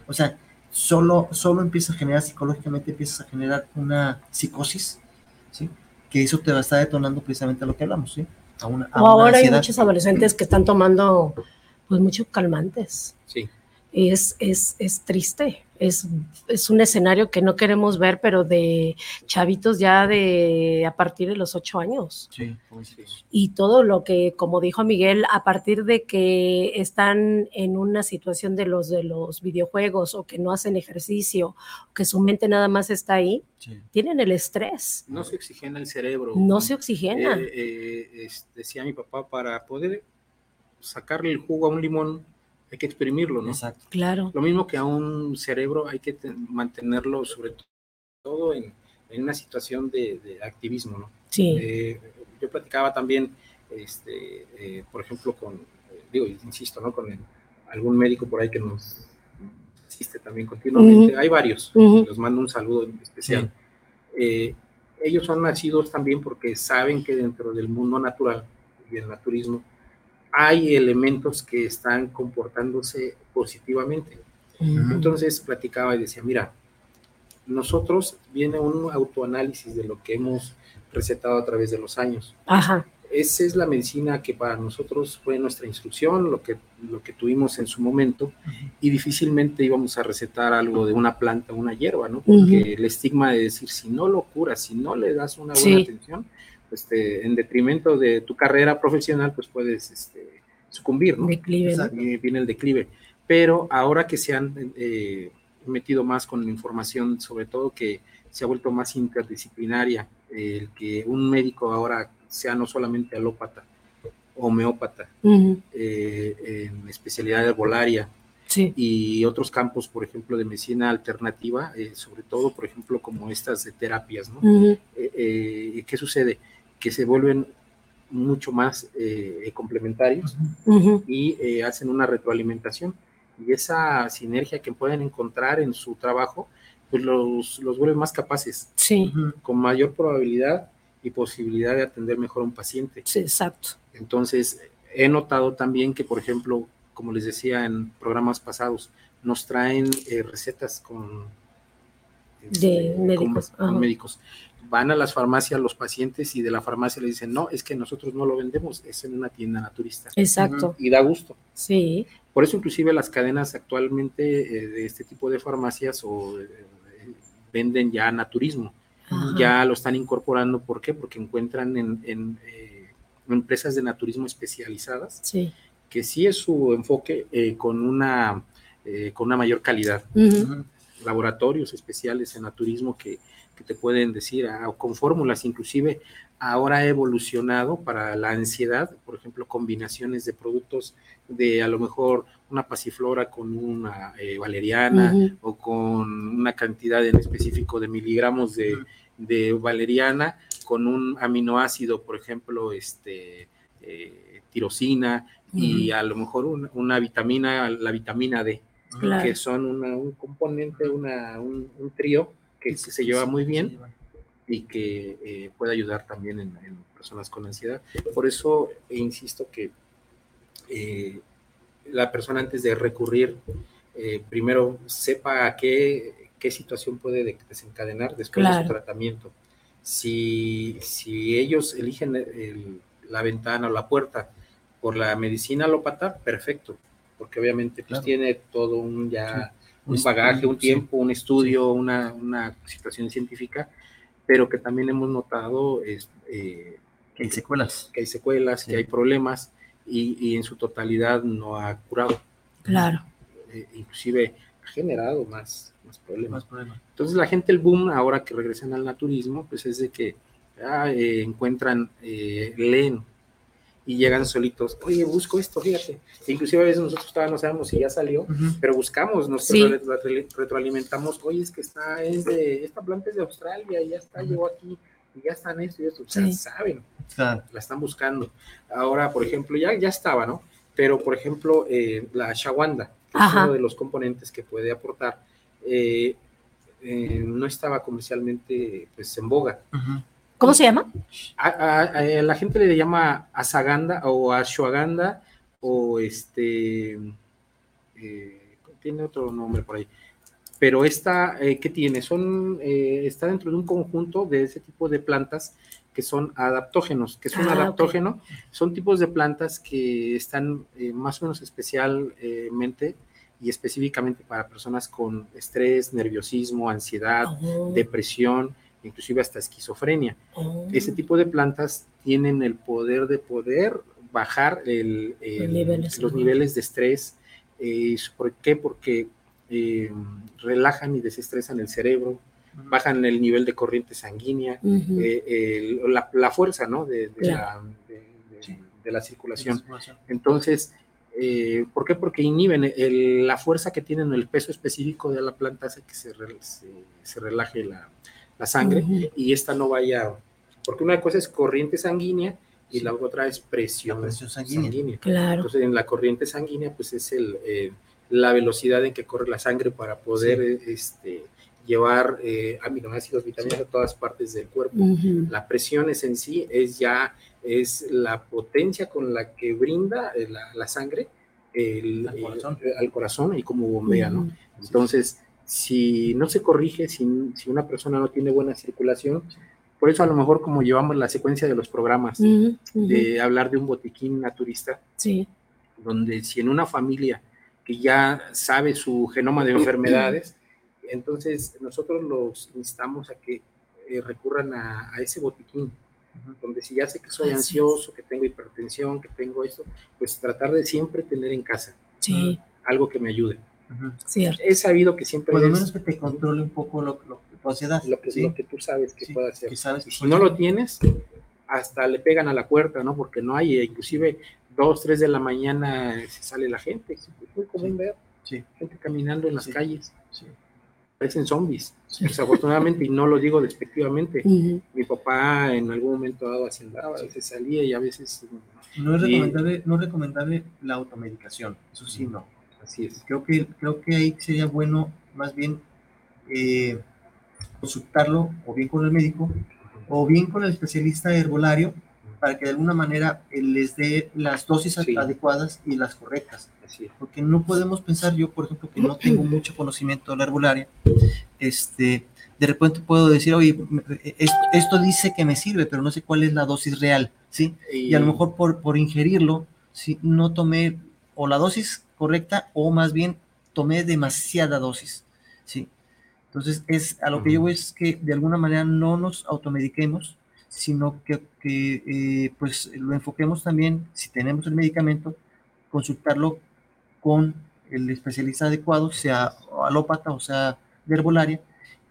o sea, solo, solo empieza a generar, psicológicamente empiezas a generar una psicosis, ¿sí? Que eso te va a estar detonando precisamente a lo que hablamos, ¿sí? A una, a O una ahora hay muchos adolescentes que están tomando pues muchos calmantes. Sí, Y es, es, es triste. Es, es, un escenario que no queremos ver, pero de chavitos ya de a partir de los ocho años. Sí, y todo lo que, como dijo Miguel, a partir de que están en una situación de los de los videojuegos o que no hacen ejercicio, que su mente nada más está ahí, sí. tienen el estrés. No se oxigena el cerebro. No se oxigena. Eh, eh, es, decía mi papá, para poder sacarle el jugo a un limón hay que exprimirlo, ¿no? Exacto. Claro. Lo mismo que a un cerebro hay que mantenerlo sobre todo en, en una situación de, de, activismo, ¿no? Sí. Eh, yo platicaba también, este, eh, por ejemplo, con, digo, insisto, ¿no? Con el, algún médico por ahí que nos asiste también continuamente. Uh -huh. Hay varios, uh -huh. los mando un saludo especial. Sí. Eh, ellos son nacidos también porque saben que dentro del mundo natural y el naturismo hay elementos que están comportándose positivamente. Uh -huh. Entonces platicaba y decía, mira, nosotros viene un autoanálisis de lo que hemos recetado a través de los años. Ajá. Esa es la medicina que para nosotros fue nuestra instrucción, lo que, lo que tuvimos en su momento, uh -huh. y difícilmente íbamos a recetar algo de una planta una hierba, ¿no? Porque uh -huh. el estigma de decir, si no lo curas, si no le das una buena sí. atención, este, en detrimento de tu carrera profesional, pues puedes este, sucumbir, ¿no? Declive. ¿no? Viene el declive. Pero ahora que se han eh, metido más con la información, sobre todo que se ha vuelto más interdisciplinaria, el que un médico ahora sea no solamente alópata, homeópata, uh -huh. eh, en especialidad herbolaria, Sí. y otros campos, por ejemplo, de medicina alternativa, eh, sobre todo, por ejemplo, como estas de terapias, ¿no? Uh -huh. eh, ¿Qué sucede? Que se vuelven mucho más eh, complementarios uh -huh. y hacen una retroalimentación. Y esa sinergia que pueden encontrar en su trabajo, pues los, los vuelve más capaces, sí. con mayor probabilidad y posibilidad de atender mejor a un paciente. Sí, exacto. Entonces, he notado también que, por ejemplo, como les decía en programas pasados, nos traen eh, recetas con, de este, médicos. Con, con médicos. Van a las farmacias los pacientes y de la farmacia le dicen, no, es que nosotros no lo vendemos, es en una tienda naturista. Exacto. Y da gusto. Sí. Por eso inclusive las cadenas actualmente eh, de este tipo de farmacias o eh, venden ya naturismo. Ajá. Ya lo están incorporando, ¿por qué? Porque encuentran en, en eh, empresas de naturismo especializadas sí que sí es su enfoque eh, con, una, eh, con una mayor calidad. Uh -huh. Laboratorios especiales en naturismo que, que te pueden decir, ah, con fórmulas, inclusive ahora ha evolucionado para la ansiedad, por ejemplo, combinaciones de productos de a lo mejor una pasiflora con una eh, valeriana uh -huh. o con una cantidad en específico de miligramos de, uh -huh. de valeriana con un aminoácido, por ejemplo, este, eh, tirosina, y a lo mejor una, una vitamina, la vitamina D, claro. que son una, un componente, una, un, un, trío que sí, se lleva muy bien y que eh, puede ayudar también en, en, personas con ansiedad. Por eso insisto que eh, la persona antes de recurrir, eh, primero sepa a qué, qué situación puede desencadenar después claro. de su tratamiento. Si, si ellos eligen el, la ventana o la puerta, por la medicina alópata, perfecto, porque obviamente pues, claro. tiene todo un ya sí. Un bagaje, un tiempo, un estudio, una, una, situación científica, pero que también hemos notado es, eh, que hay secuelas, que hay secuelas, sí. que hay problemas y, y, en su totalidad no ha curado. Claro. Eh, inclusive ha generado más, más problemas. Más problemas. Entonces la gente, el boom, ahora que regresan al naturismo, pues es de que ah, eh, encuentran, leen y llegan solitos, oye, busco esto, fíjate. Inclusive a veces nosotros todavía no sabemos si ya salió, uh -huh. pero buscamos, nos sí. retroalimentamos, oye, es que está, es de, esta planta es de Australia, y ya está, uh -huh. llegó aquí, y ya están esto y esto, o sea, sí. saben, claro. la están buscando. Ahora, por ejemplo, ya, ya estaba, ¿no? Pero, por ejemplo, eh, la shawanda, que es uno de los componentes que puede aportar, eh, eh, no estaba comercialmente pues, en boga. Uh -huh. ¿Cómo se llama? A, a, a, la gente le llama asaganda o ashwagandha o este eh, tiene otro nombre por ahí. Pero esta, eh, ¿qué tiene? Son, eh, está dentro de un conjunto de ese tipo de plantas que son adaptógenos. que es un ah, adaptógeno? Okay. Son tipos de plantas que están eh, más o menos especialmente y específicamente para personas con estrés, nerviosismo, ansiedad, Oh, depresión, inclusive hasta esquizofrenia. oh. Ese tipo de plantas tienen el poder de poder bajar el- el- Los niveles, los ajá. niveles de estrés. Eh, ¿Por qué? Porque eh, relajan y desestresan el cerebro, bajan el nivel de corriente sanguínea, eh, el- la, la fuerza ¿no? de, de Claro. la, de- de- Sí. de la circulación. Circulación. Entonces, eh, ¿por qué? Porque inhiben el- la fuerza que tienen, el peso específico de la planta hace que se, re- se, se relaje la, la sangre Ujú. y esta no vaya, porque una cosa es corriente sanguínea y Sí. la otra es presión, La presión sanguínea. Claro. Entonces, en la corriente sanguínea, pues es el, eh, la velocidad en que corre la sangre para poder eh, este, llevar eh, aminoácidos, vitaminas a todas partes del cuerpo. Ujú. La presión es en sí, es ya, es la potencia con la que brinda eh, la, la sangre el- Al corazón. el- al corazón y como bombea, ¿no? Ujú. Entonces, si no se corrige, si, si una persona no tiene buena circulación, por eso a lo mejor como llevamos la secuencia de los programas, Ujú, ujú. de hablar de un botiquín naturista, Sí. donde si en una familia que ya sabe su genoma de enfermedades, entonces nosotros los instamos a que eh, recurran a, a ese botiquín, donde si ya sé que soy Así es. ansioso, que tengo hipertensión, que tengo esto, pues tratar de siempre tener en casa Sí, algo que me ayude. Cierto. He sabido que siempre Por lo menos que te controle un poco lo, lo, tu ansiedad. lo que, ¿sí? lo que tú sabes que Sí, puede hacer. que sabes Y que si no lo tienes, hasta le pegan a la puerta, ¿no? Porque no hay, inclusive dos, tres de la mañana se sale la gente. Es muy común Sí. ver Sí, gente caminando en las Sí. calles. sí. Parecen zombies, desafortunadamente, y no lo digo despectivamente. Mi papá en algún momento dado así andaba, a veces salía y a veces No es Y- recomendable, no es recomendable la automedicación, eso sí, no. Así es. Creo que, creo que ahí sería bueno más bien eh, consultarlo o bien con el médico o bien con el especialista herbolario para que de alguna manera eh, les dé las dosis Sí. adecuadas y las correctas. Así es. Porque no podemos pensar, yo por ejemplo, que no tengo mucho conocimiento de la herbolaria, este, de repente puedo decir, oye, es- esto dice que me sirve, pero no sé cuál es la dosis real, ¿sí? Y a lo mejor por, por ingerirlo, si no tomé o la dosis correcta o más bien tomé demasiada dosis, ¿sí? Entonces, es, a lo que yo voy es que de alguna manera no nos automediquemos, sino que, que, eh, pues lo enfoquemos también, si tenemos el medicamento, consultarlo con el especialista adecuado, sea alópata o sea de herbolaria,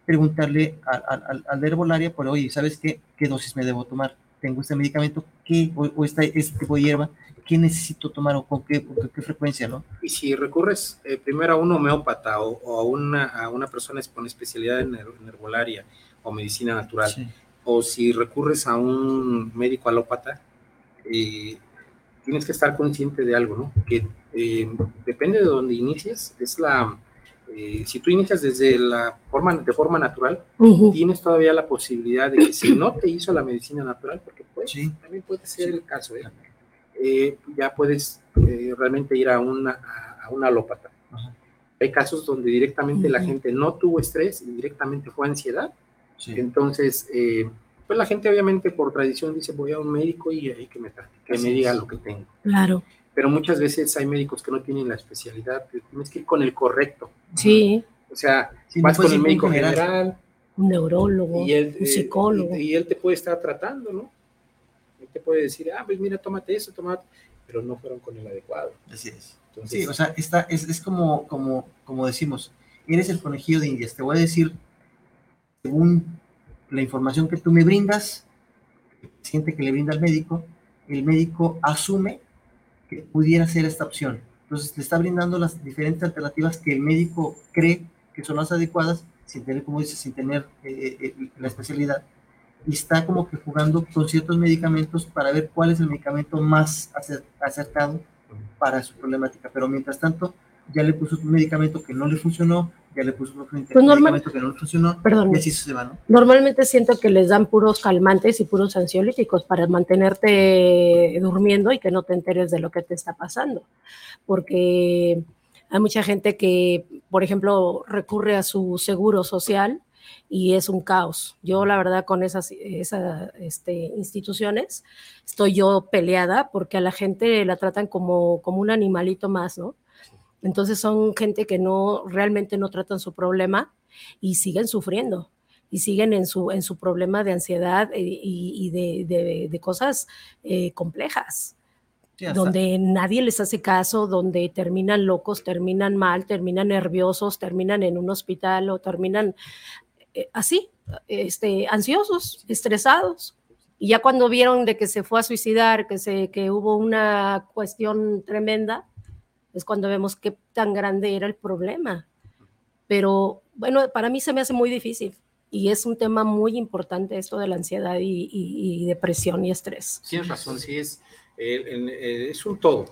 preguntarle al, al- al- de herbolaria, por oye, ¿sabes qué? ¿Qué dosis me debo tomar? Tengo este medicamento, ¿qué? O, o esta- este tipo de hierba, ¿qué necesito tomar o con qué, con qué frecuencia, no? Y si recurres eh, primero a un homeópata o, o a, una, a una persona con especialidad en, en herbolaria o medicina natural, Sí. o si recurres a un médico alópata, eh, tienes que estar consciente de algo, ¿no? Que eh, depende de donde inicies, es la, eh, si tú inicias desde la forma, de forma natural, Ujú. tienes todavía la posibilidad de que si no te hizo la medicina natural, porque pues, Sí. también puede ser el caso, ¿eh? Eh, ya puedes eh, realmente ir a una, a, a una alópata. Ajá. Hay casos donde directamente la Ujú. gente no tuvo estrés y directamente fue ansiedad. Sí. Entonces, eh, pues la gente obviamente por tradición dice voy a un médico y ahí que me trate, que me diga lo que tengo. Claro. Pero muchas veces hay médicos que no tienen la especialidad, tienes que ir con el correcto. Sí. O sea, Sí, no vas puedes con el médico general. general, Un neurólogo, y él, un eh, psicólogo. y, y él te puede estar tratando, ¿no? Él te puede decir, ah, pues mira, tómate eso, tómate, pero no fueron con el adecuado. Así es. Entonces, Sí, o sea, está, es, es como, como, como decimos, eres el conejillo de indias. Te voy a decir, según la información que tú me brindas, el paciente que le brinda al médico, el médico asume pudiera ser esta opción. Entonces, le está brindando las diferentes alternativas que el médico cree que son las adecuadas, sin tener, como dices, sin tener eh, eh, la especialidad. Y está como que jugando con ciertos medicamentos para ver cuál es el medicamento más acer- acertado para su problemática. Pero mientras tanto, ya le puso un medicamento que no le funcionó, ya le puso otro Pues normal- medicamento que no le funcionó, Perdón. y así se va, ¿no? Normalmente siento que les dan puros calmantes y puros ansiolíticos para mantenerte durmiendo y que no te enteres de lo que te está pasando. Porque hay mucha gente que, por ejemplo, recurre a su seguro social y es un caos. Yo, la verdad, con esas, esas este, instituciones estoy yo peleada porque a la gente la tratan como, como un animalito más, ¿no? Entonces son gente que no realmente no tratan su problema y siguen sufriendo y siguen en su, en su problema de ansiedad eh, y, de, cosas eh, complejas, donde nadie les hace caso, donde terminan locos, terminan mal, terminan nerviosos, terminan en un hospital o terminan eh, así, este, ansiosos, estresados. Y ya cuando vieron de que se fue a suicidar, que, se, que hubo una cuestión tremenda, es cuando vemos qué tan grande era el problema. Pero bueno, para mí se me hace muy difícil y es un tema muy importante esto de la ansiedad y, depresión y estrés. Tienes razón, sí, es, eh, es un todo.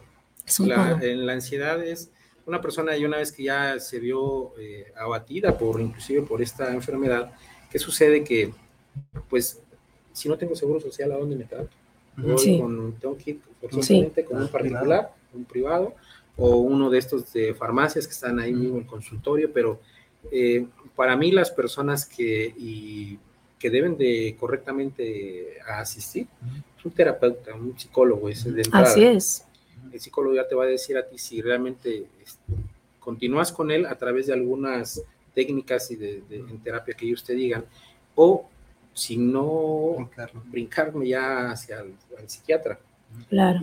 Es un la, todo. En la ansiedad es una persona y una vez que ya se vio eh, abatida por inclusive por esta enfermedad, ¿qué sucede? Que pues si no tengo seguro social, ¿a dónde me trato? Sí. Con, tengo que ir con un particular, un privado, o uno de estos de farmacias que están ahí mismo en el consultorio, pero eh, para mí las personas que, y, que deben de correctamente asistir es un terapeuta, un psicólogo. Es de Así es. El psicólogo ya te va a decir a ti si realmente este, continúas con él a través de algunas técnicas y de, en terapia que ellos te digan, o si no, brincarme ya hacia el psiquiatra.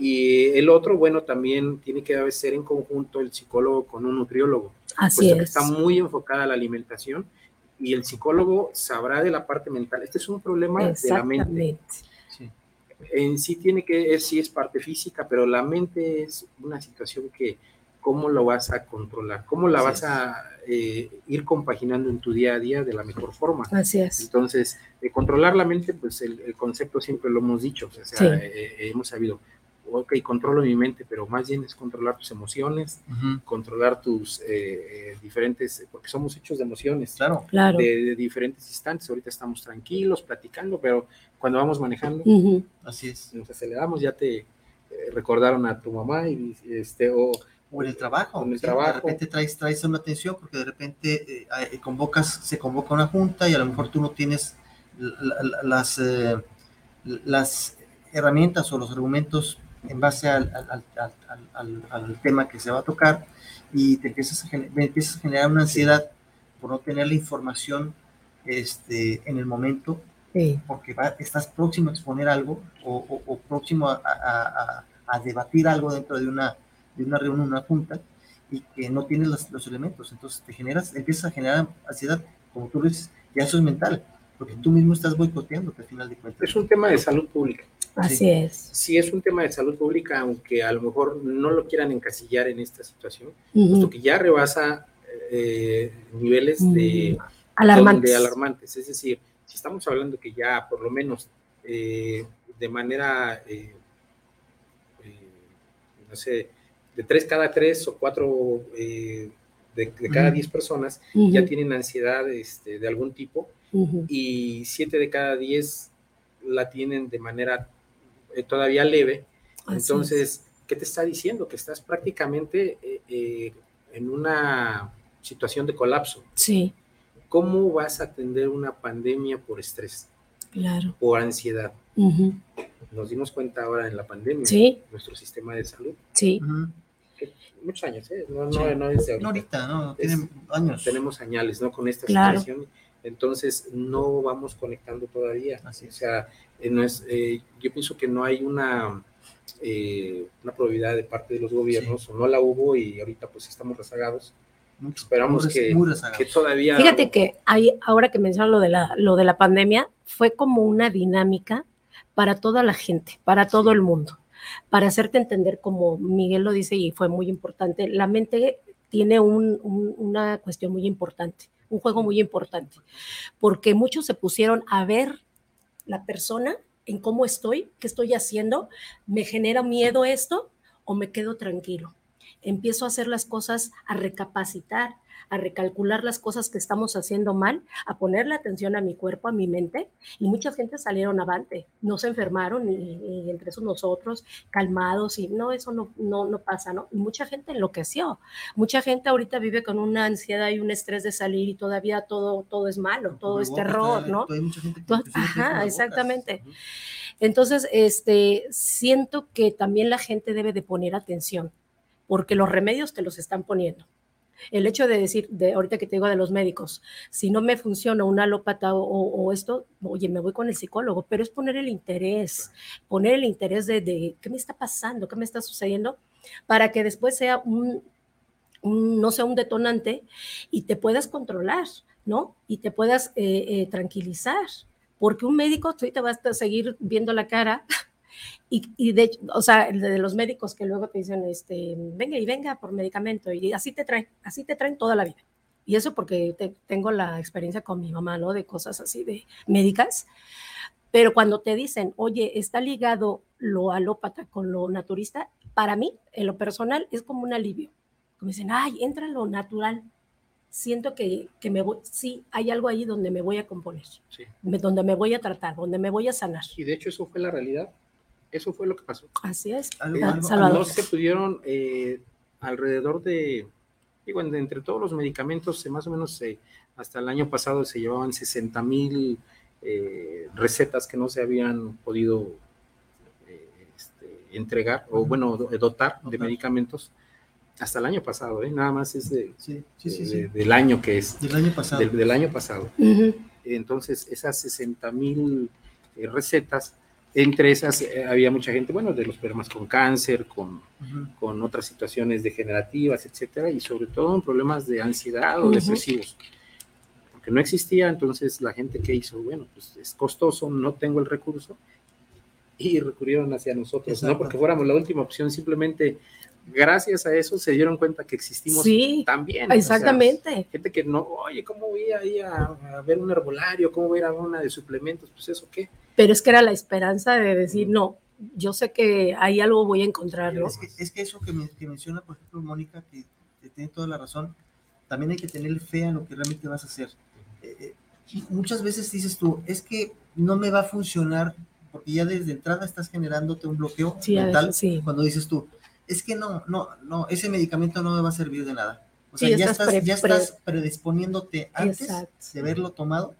Y el otro, bueno, también tiene que ser en conjunto el psicólogo con un nutriólogo. Así es. Que está muy enfocada a la alimentación y el psicólogo sabrá de la parte mental. Este es un problema de la mente. En sí tiene que, es, sí es parte física, pero la mente es una situación que, ¿cómo lo vas a controlar? ¿Cómo la vas a eh, ir compaginando en tu día a día de la mejor forma? Así es. Entonces, de controlar la mente, pues el, concepto siempre lo hemos dicho, o sea, eh, eh, hemos sabido, ok, controlo mi mente, pero más bien es controlar tus emociones, controlar tus diferentes, porque somos hechos de emociones, claro, claro. De, diferentes instantes. Ahorita estamos tranquilos, platicando, pero cuando vamos manejando, así es. Nos aceleramos, ya te recordaron a tu mamá y este, o o en el trabajo. el trabajo. De repente traes, traes una atención porque de repente eh, convocas, se convoca una junta y a lo mejor tú no tienes las, eh, las herramientas o los argumentos en base al, al, al, tema que se va a tocar y te empiezas a, empiezas a generar una ansiedad por no tener la información este, en el momento, porque estás próximo a exponer algo o, o, próximo a, a, a, debatir algo dentro de una de una reunión, una junta, y que no tienes los, los, elementos. Entonces te generas, empiezas a generar ansiedad, como tú dices, ya eso es mental, porque tú mismo estás boicoteando al final de cuentas. Es un tema de salud pública. Así es. Sí, es un tema de salud pública, aunque a lo mejor no lo quieran encasillar en esta situación, puesto que ya rebasa eh, niveles de, alarmantes. de alarmantes. Es decir, si estamos hablando que ya por lo menos eh, de manera, eh, no sé, de tres cada tres o cuatro eh, de, cada diez personas ya tienen ansiedad este, de algún tipo y siete de cada diez la tienen de manera eh, todavía leve. Entonces, ¿qué te está diciendo? Que estás prácticamente eh, en una situación de colapso. Sí. ¿Cómo vas a atender una pandemia por estrés? Claro. Por ansiedad. Nos dimos cuenta ahora en la pandemia, ¿Sí? nuestro sistema de salud. Sí muchos años, ¿eh? no, no, no es ahorita. No ahorita, no, tienen años. Tenemos añales, ¿no? Con esta situación, entonces no vamos conectando todavía. Así o sea, eh, no es, eh, yo pienso que no hay una, eh, una probabilidad de parte de los gobiernos, o no la hubo y ahorita pues estamos rezagados. Esperamos que, que, todavía... Fíjate que hay, ahora que mencionas lo de, la, lo de la pandemia, fue como una dinámica para toda la gente, para todo el mundo para hacerte entender, como Miguel lo dice y fue muy importante, la mente tiene una cuestión muy importante, un juego muy importante, porque muchos se pusieron a ver la persona en cómo estoy, qué estoy haciendo, me genera miedo esto o me quedo tranquilo. Empiezo a hacer las cosas, a recapacitar, a recalcular las cosas que estamos haciendo mal, a ponerle atención a mi cuerpo, a mi mente, y mucha gente salieron avante, no se enfermaron, y, entre esos nosotros, calmados, y no, eso no, no, no pasa, ¿no? Y mucha gente enloqueció, mucha gente ahorita vive con una ansiedad y un estrés de salir y todavía todo, todo es malo, todo es terror, ¿no? Ajá, exactamente. Entonces, este, siento que también la gente debe de poner atención porque los remedios te los están poniendo. El hecho de decir, de ahorita que te digo de los médicos, si no me funciona un alópata o, esto, oye, me voy con el psicólogo, pero es poner el interés, poner el interés de, de qué me está pasando, qué me está sucediendo, para que después sea un, no sea un detonante y te puedas controlar, ¿no? Y te puedas eh, eh, tranquilizar, porque un médico, tú te vas a seguir viendo la cara y, de hecho, o sea, de los médicos que luego te dicen, este, venga y venga por medicamento, y así te traen, así te traen toda la vida. Y eso porque tengo la experiencia con mi mamá, ¿no? De cosas así de médicas. Pero cuando te dicen, oye, está ligado lo alópata con lo naturista, para mí, en lo personal, es como un alivio. Como dicen, ay, entra lo natural. Siento que, que me voy, sí, hay algo ahí donde me voy a componer, donde me voy a tratar, donde me voy a sanar. Y de hecho eso fue la realidad eso fue lo que pasó. Así es. No se pudieron eh, alrededor de, digo, entre todos los medicamentos, más o menos eh, hasta el año pasado se llevaban 60 mil eh, recetas que no se habían podido este, entregar o, bueno, dotar de medicamentos hasta el año pasado, nada más es de, del año que es. Del año pasado. Del, año pasado. Entonces, esas 60 mil recetas entre esas eh, había mucha gente, bueno, de los problemas con cáncer, con, con otras situaciones degenerativas, etcétera, y sobre todo en problemas de ansiedad o depresivos. Porque no existía, entonces la gente que hizo, bueno, pues es costoso, no tengo el recurso, y recurrieron hacia nosotros, no porque fuéramos la última opción, simplemente gracias a eso se dieron cuenta que existimos sí, también. Exactamente. gente que no, oye, ¿cómo voy a ir a, a, ver un herbolario? ¿Cómo voy a ir a ver una de suplementos? Pues eso qué pero es que era la esperanza de decir, no, yo sé que ahí algo voy a encontrar, Es que, es que eso que, menciona, por ejemplo, Mónica, que, tiene toda la razón, también hay que tener fe en lo que realmente vas a hacer. Eh, eh, muchas veces dices tú, es que no me va a funcionar, porque ya desde entrada estás generándote un bloqueo mental cuando dices tú, es que no, no, no, ese medicamento no me va a servir de nada. O sea, ya, estás, ya estás predisponiéndote antes de haberlo tomado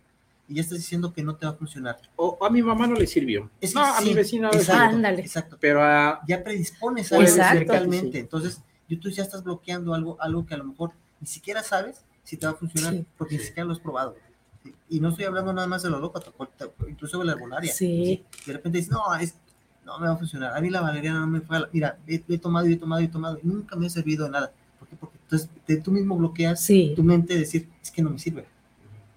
y ya estás diciendo que no te va a funcionar. O a mi mamá no le sirvió. no, a mi vecina exacto, Exacto. Pero a... ya predispones a mentalmente. Entonces, tú ya estás bloqueando algo, algo que a lo mejor ni siquiera sabes si te va a funcionar porque ni siquiera lo has probado. Y no estoy hablando nada más de lo loco, incluso de la herbolaria. Sí. De repente dices, no, es, no me va a funcionar. A mí la valeriana no me fue. Mira, he, tomado y he tomado y he tomado y nunca me ha servido de nada. ¿Por qué? Porque entonces tú mismo bloqueas tu mente de decir, es que no me sirve.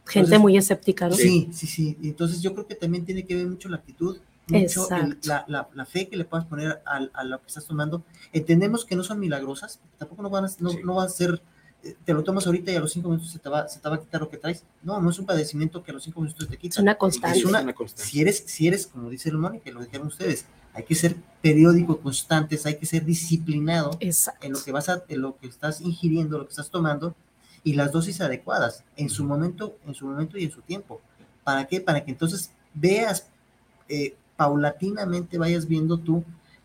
Gente muy escéptica, ¿no? Sí, sí, sí. Entonces yo creo que también tiene que ver mucho la actitud, mucho la, la, la, fe que le puedas poner a, a, lo que estás tomando. Entendemos que no son milagrosas, tampoco no van a, no, no va a ser, te lo tomas ahorita y a los cinco minutos se te, va, se te va a quitar lo que traes. No, no es un padecimiento que a los cinco minutos te quita. Es una constante. Es una, Si eres, si eres, como dice el Mónica, lo dijeron ustedes, hay que ser periódico, constantes, hay que ser disciplinado en lo que vas a, en lo que estás ingiriendo, lo que estás tomando, y las dosis adecuadas en su momento, en su momento y en su tiempo. ¿Para qué? Para que entonces veas eh, paulatinamente vayas viendo tú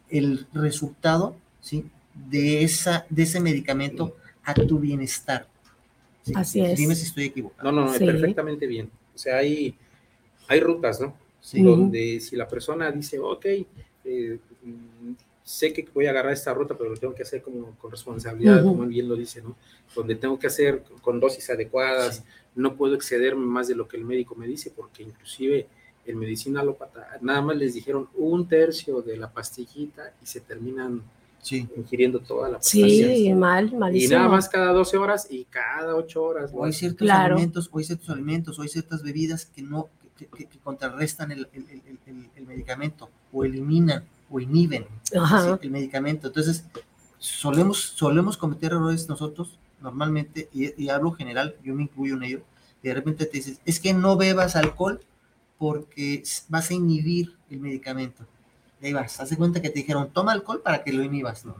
el resultado ¿sí? de, esa, de ese medicamento a tu bienestar. Así es. Dime si estoy equivocado. No, no, no, perfectamente bien. O sea, hay, hay rutas, ¿no? Donde si la persona dice, ok, eh, sé que voy a agarrar esta ruta, pero lo tengo que hacer como con responsabilidad, como bien lo dice, ¿no? Donde tengo que hacer con dosis adecuadas, no puedo excederme más de lo que el médico me dice, porque inclusive en medicina alópata nada más les dijeron un tercio de la pastillita y se terminan ingiriendo toda la. Sí, mal, malísimo. Y nada más cada 12 horas y cada 8 horas. O hay ciertos alimentos, o hay ciertos alimentos, o hay ciertas bebidas que no, que, contrarrestan el, el, el medicamento o eliminan o inhiben el medicamento. Entonces, solemos, solemos cometer errores nosotros normalmente, y, hablo general, yo me incluyo en ello, y de repente te dices, es que no bebas alcohol porque vas a inhibir el medicamento. Y ahí vas, haz cuenta que te dijeron, toma alcohol para que lo inhibas, ¿no?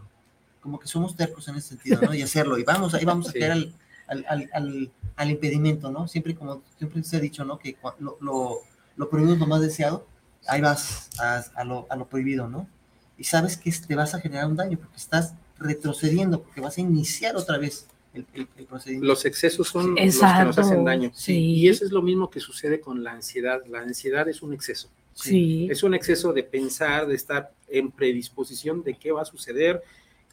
Como que somos tercos en ese sentido, ¿no? Y hacerlo, y vamos, ahí vamos a caer al, al, al, al, impedimento, ¿no? Siempre como siempre se ha dicho, ¿no? Que lo, lo, lo prohibido es lo más deseado, ahí vas a, lo, a, lo, prohibido, ¿no? Y sabes que te vas a generar un daño porque estás retrocediendo, porque vas a iniciar otra vez el, procedimiento. Los excesos son los que nos hacen daño. Y eso es lo mismo que sucede con la ansiedad. La ansiedad es un exceso. Sí. Es un exceso de pensar, de estar en predisposición de qué va a suceder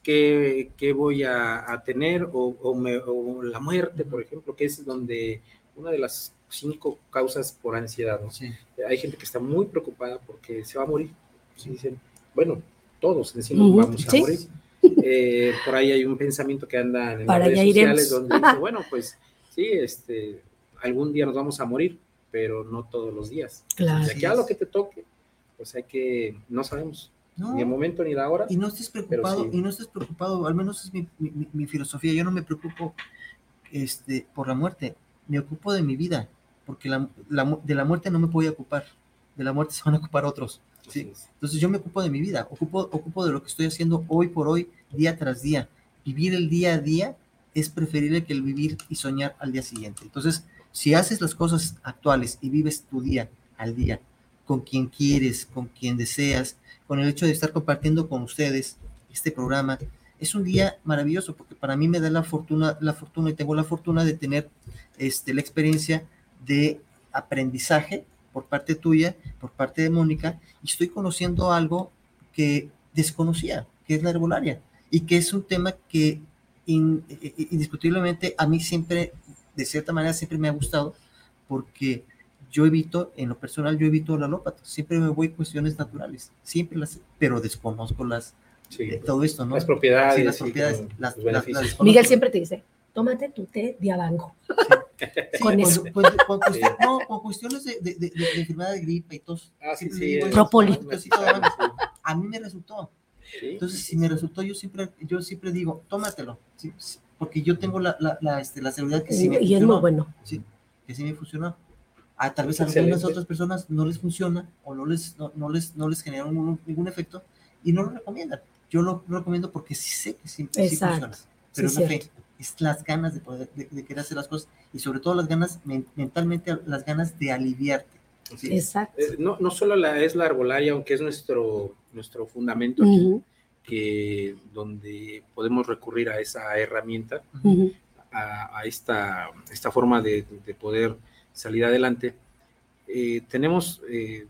qué, qué voy a, a tener o, o me- o la muerte, por ejemplo, que es donde una de las cinco causas por ansiedad, ¿no? Sí. Hay gente que está muy preocupada porque se va a morir. Dicen, bueno, todos Ujú, vamos a morir. Eh, por ahí hay un pensamiento que anda en Para las redes sociales iremos. donde dice, bueno, pues sí, este, algún día nos vamos a morir, pero no todos los días. Claro. De aquí a lo que te toque, pues hay que, no sabemos No, ni el momento ni la hora. y no estés preocupado, sí. y no estés preocupado, al menos es mi, mi- mi- filosofía, yo no me preocupo este, por la muerte, me ocupo de mi vida, porque la, la de la muerte no me voy a ocupar, de la muerte se van a ocupar otros. ¿sí? Entonces yo me ocupo de mi vida, ocupo, ocupo de lo que estoy haciendo hoy por hoy, día tras día. Vivir el día a día es preferible que el vivir y soñar al día siguiente. Entonces, si haces las cosas actuales y vives tu día al día con quien quieres, con quien deseas, con el hecho de estar compartiendo con ustedes este programa, es un día maravilloso porque para mí me da la fortuna, la fortuna y tengo la fortuna de tener este, la experiencia de aprendizaje por parte tuya, por parte de Mónica, y estoy conociendo algo que desconocía, que es la herbolaria, y que es un tema que indiscutiblemente a mí siempre, de cierta manera, siempre me ha gustado, porque yo evito, en lo personal, yo evito el alópata, siempre me voy a cuestiones naturales, siempre las, pero desconozco las, Sí. eh, todo esto, ¿no? Las propiedades, Sí, las propiedades, como las- las- las. Miguel siempre te dice, tómate tu té de abango. Sí, con cuando- eso. cuando- con cuestión- no, con cuestiones de, de, de, de enfermedad de gripe y tos. Ah, sí, siempre sí. Propoli. A mí me resultó. Sí. Entonces, si me resultó, yo siempre, yo siempre digo, tómatelo, ¿sí? Sí, porque yo tengo la, la, la, este, la seguridad que sí me y es funcionó. muy bueno. Sí, que sí me funcionó. Ah, tal vez a algunas otras personas no les funciona o no les, no, no les, no les genera ningún, ningún efecto y no lo recomiendan. Yo lo recomiendo porque sí sé que sí, sí Exacto. funciona. Pero Sí, es la fe, es las ganas de, poder, de, de querer hacer las cosas y sobre todo las ganas, men- mentalmente, las ganas de aliviarte. ¿sí? Exacto. Eh, No, no solo la, es la arbolaria, aunque es nuestro, nuestro fundamento aquí, Ujú, que donde podemos recurrir a esa herramienta, ujú. a, a esta, esta forma de, de poder salir adelante. Eh, tenemos, eh,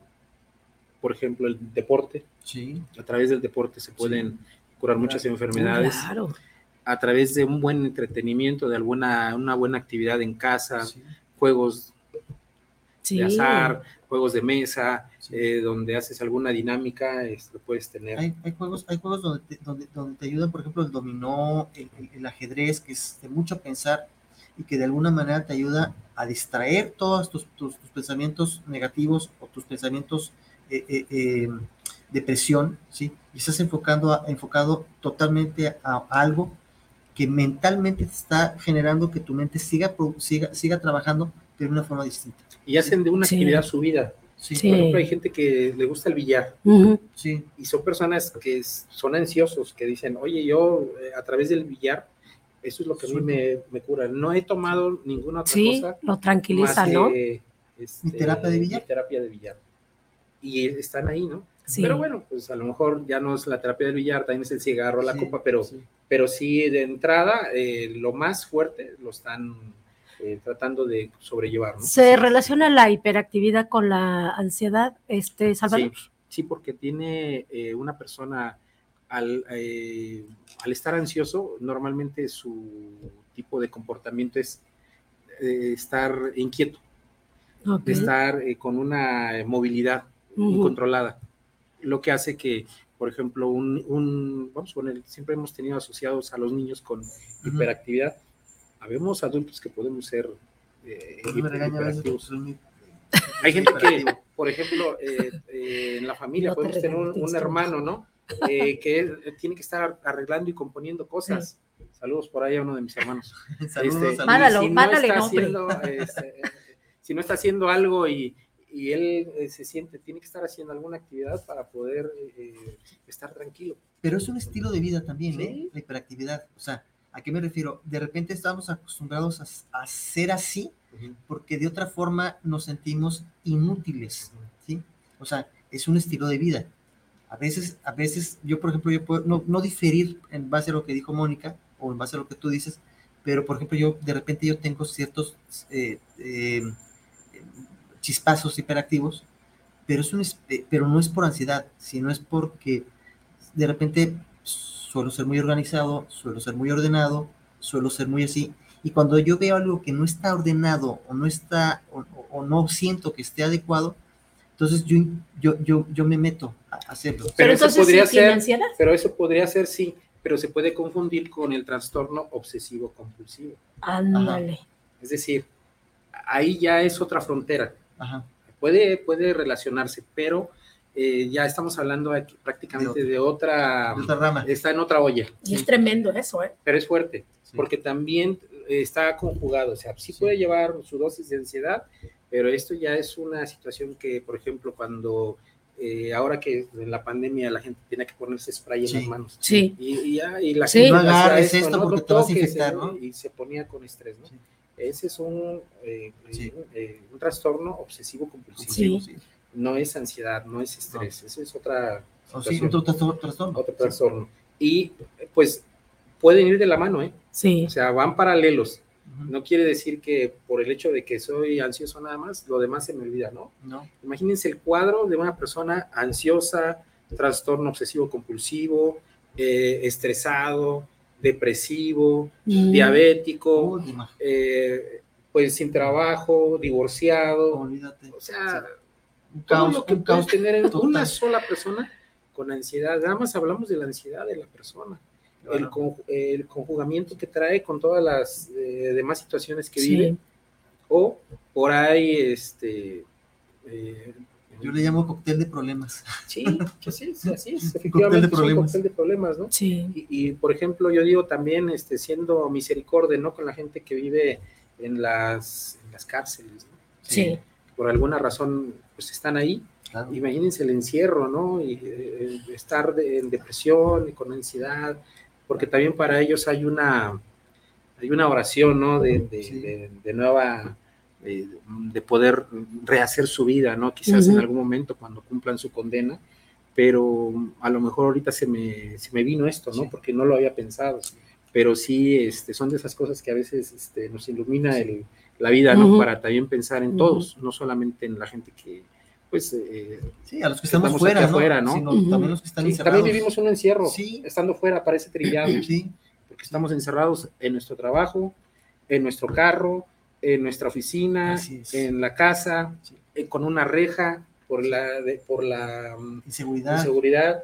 por ejemplo, el deporte. Sí, A través del deporte se pueden curar muchas enfermedades. Claro. A través de un buen entretenimiento, de alguna una buena actividad en casa, sí, juegos Sí. de azar, juegos de mesa, sí. eh, donde haces alguna dinámica, este, puedes tener. Hay, hay juegos, hay juegos donde te, donde, donde te ayudan, por ejemplo, el dominó, el, el- el ajedrez, que es de mucho pensar y que de alguna manera te ayuda a distraer todos tus, tus, tus pensamientos negativos o tus pensamientos eh, eh, eh, de presión, ¿sí? Y estás enfocando a- enfocado totalmente a, a algo que mentalmente te está generando que tu mente siga, siga, siga trabajando, de una forma distinta. Y hacen de una Sí. actividad su vida. Sí, Sí. Por ejemplo, hay gente que le gusta el billar Ujú. sí, y son personas que son ansiosos, que dicen, oye, yo eh, a través del billar, eso es lo que a mí me, me cura. No he tomado ninguna otra Sí, cosa lo tranquiliza, más ¿no? que, este, Mi terapia de billar. mi terapia de billar. Y están ahí, ¿no? Sí. Pero bueno, pues a lo mejor ya no es la terapia del billar, también es el cigarro, la sí, copa, pero sí. pero sí de entrada eh, lo más fuerte lo están eh, tratando de sobrellevar, ¿no? ¿Se relaciona la hiperactividad con la ansiedad, este, Salvador? Sí, sí, porque tiene eh, una persona al, eh, al estar ansioso, normalmente su tipo de comportamiento es estar inquieto, Ok. de estar con una movilidad incontrolada, lo que hace que, por ejemplo, un, un- vamos a poner, siempre hemos tenido asociados a los niños con hiperactividad. Habemos adultos que podemos ser eh, hiperactivos. muy- Hay gente que, por ejemplo, eh, eh, en la familia No te podemos tener un, un hermano, ¿no? Eh, que él, eh, tiene que estar arreglando y componiendo cosas. Saludos por ahí a uno de mis hermanos. Saludos, Este, saludos. Mándalo, si no mándale está haciendo, este, eh, si no está haciendo algo y, y él eh, se siente, tiene que estar haciendo alguna actividad para poder eh, estar tranquilo. Pero es un estilo de vida también, ¿eh? Sí. La hiperactividad. O sea, ¿a qué me refiero? De repente estamos acostumbrados a, a ser así porque de otra forma nos sentimos inútiles, ¿sí? O sea, es un estilo de vida. A veces, a veces, yo por ejemplo, yo puedo no, no diferir en base a lo que dijo Mónica o en base a lo que tú dices, pero por ejemplo, yo de repente yo tengo ciertos eh, eh, chispazos hiperactivos, pero, es un, eh, pero no es por ansiedad, sino es porque de repente suelo ser muy organizado, suelo ser muy ordenado, suelo ser muy así. Y cuando yo veo algo que no está ordenado o no está, o, o no siento que esté adecuado, entonces yo, yo, yo, yo me meto a hacerlo. Pero, eso entonces podría sí ser, pero eso podría ser sí, pero se puede confundir con el trastorno obsesivo compulsivo. Ándale. Es decir, ahí ya es otra frontera. Ajá. Puede, puede relacionarse, pero eh, ya estamos hablando aquí prácticamente de otra, De otra rama. está en otra olla, Y es tremendo eso, ¿eh? pero es fuerte, Sí. porque también está conjugado, o sea, sí, Sí. puede llevar su dosis de ansiedad, pero esto ya es una situación que, por ejemplo, cuando eh, ahora que en la pandemia la gente tiene que ponerse spray en Sí. las manos. Sí. Y, y ya, y la Sí. gente No agarres esto porque te vas a infectar, ¿no? ¿no? Y se ponía con estrés, ¿no? Sí. Ese es un, eh, Sí. un, eh, un trastorno obsesivo compulsivo. No es ansiedad, no es estrés, ese es otra O sí, otro trastorno. otro trastorno. Y pues pueden ir de la mano, ¿eh? Sí. O sea, van paralelos. No quiere decir que por el hecho de que soy ansioso nada más, lo demás se me olvida, ¿no? No. Imagínense el cuadro de una persona ansiosa, trastorno obsesivo compulsivo, eh, estresado, depresivo, Mm. diabético, eh, pues sin trabajo, divorciado, olvídate. o sea, un todo caos, lo que un puedes caos. tener en total. una sola persona con ansiedad. Nada más hablamos de la ansiedad de la persona, el, conjugamiento que trae con todas las eh, demás situaciones que Sí. vive, o por ahí, este... eh, Yo le llamo cóctel de problemas. Sí, que sí, sí, así es, efectivamente, es un problemas. cóctel de problemas, ¿no? Sí. Y, y, por ejemplo, yo digo también, este, siendo misericordia, ¿no? Con la gente que vive en las, en las cárceles, ¿no? Sí. Por alguna razón, pues están ahí. Claro. Imagínense el encierro, ¿no? Y eh, estar de- en depresión y con ansiedad, porque también para ellos hay una, hay una oración, ¿no? De, de, Sí. de- de nueva, eh, de poder rehacer su vida, ¿no? Quizás en Ujú. algún momento cuando cumplan su condena, pero a lo mejor ahorita se me, se me vino esto, ¿no? Sí. Porque no lo había pensado, pero sí, este, son de esas cosas que a veces este, nos ilumina el- la vida, ¿no? Para también pensar en todos, no solamente en la gente que, pues, eh, Sí, a los que estamos, Estamos fuera, aquí ¿no? afuera, ¿no? Sino también los que están sí, encerrados. también vivimos un encierro, Sí. estando fuera parece trillado, Sí, porque estamos encerrados en nuestro trabajo, en nuestro carro, en nuestra oficina, en la casa, Sí. eh, con una reja por la, de- por la mm, inseguridad. inseguridad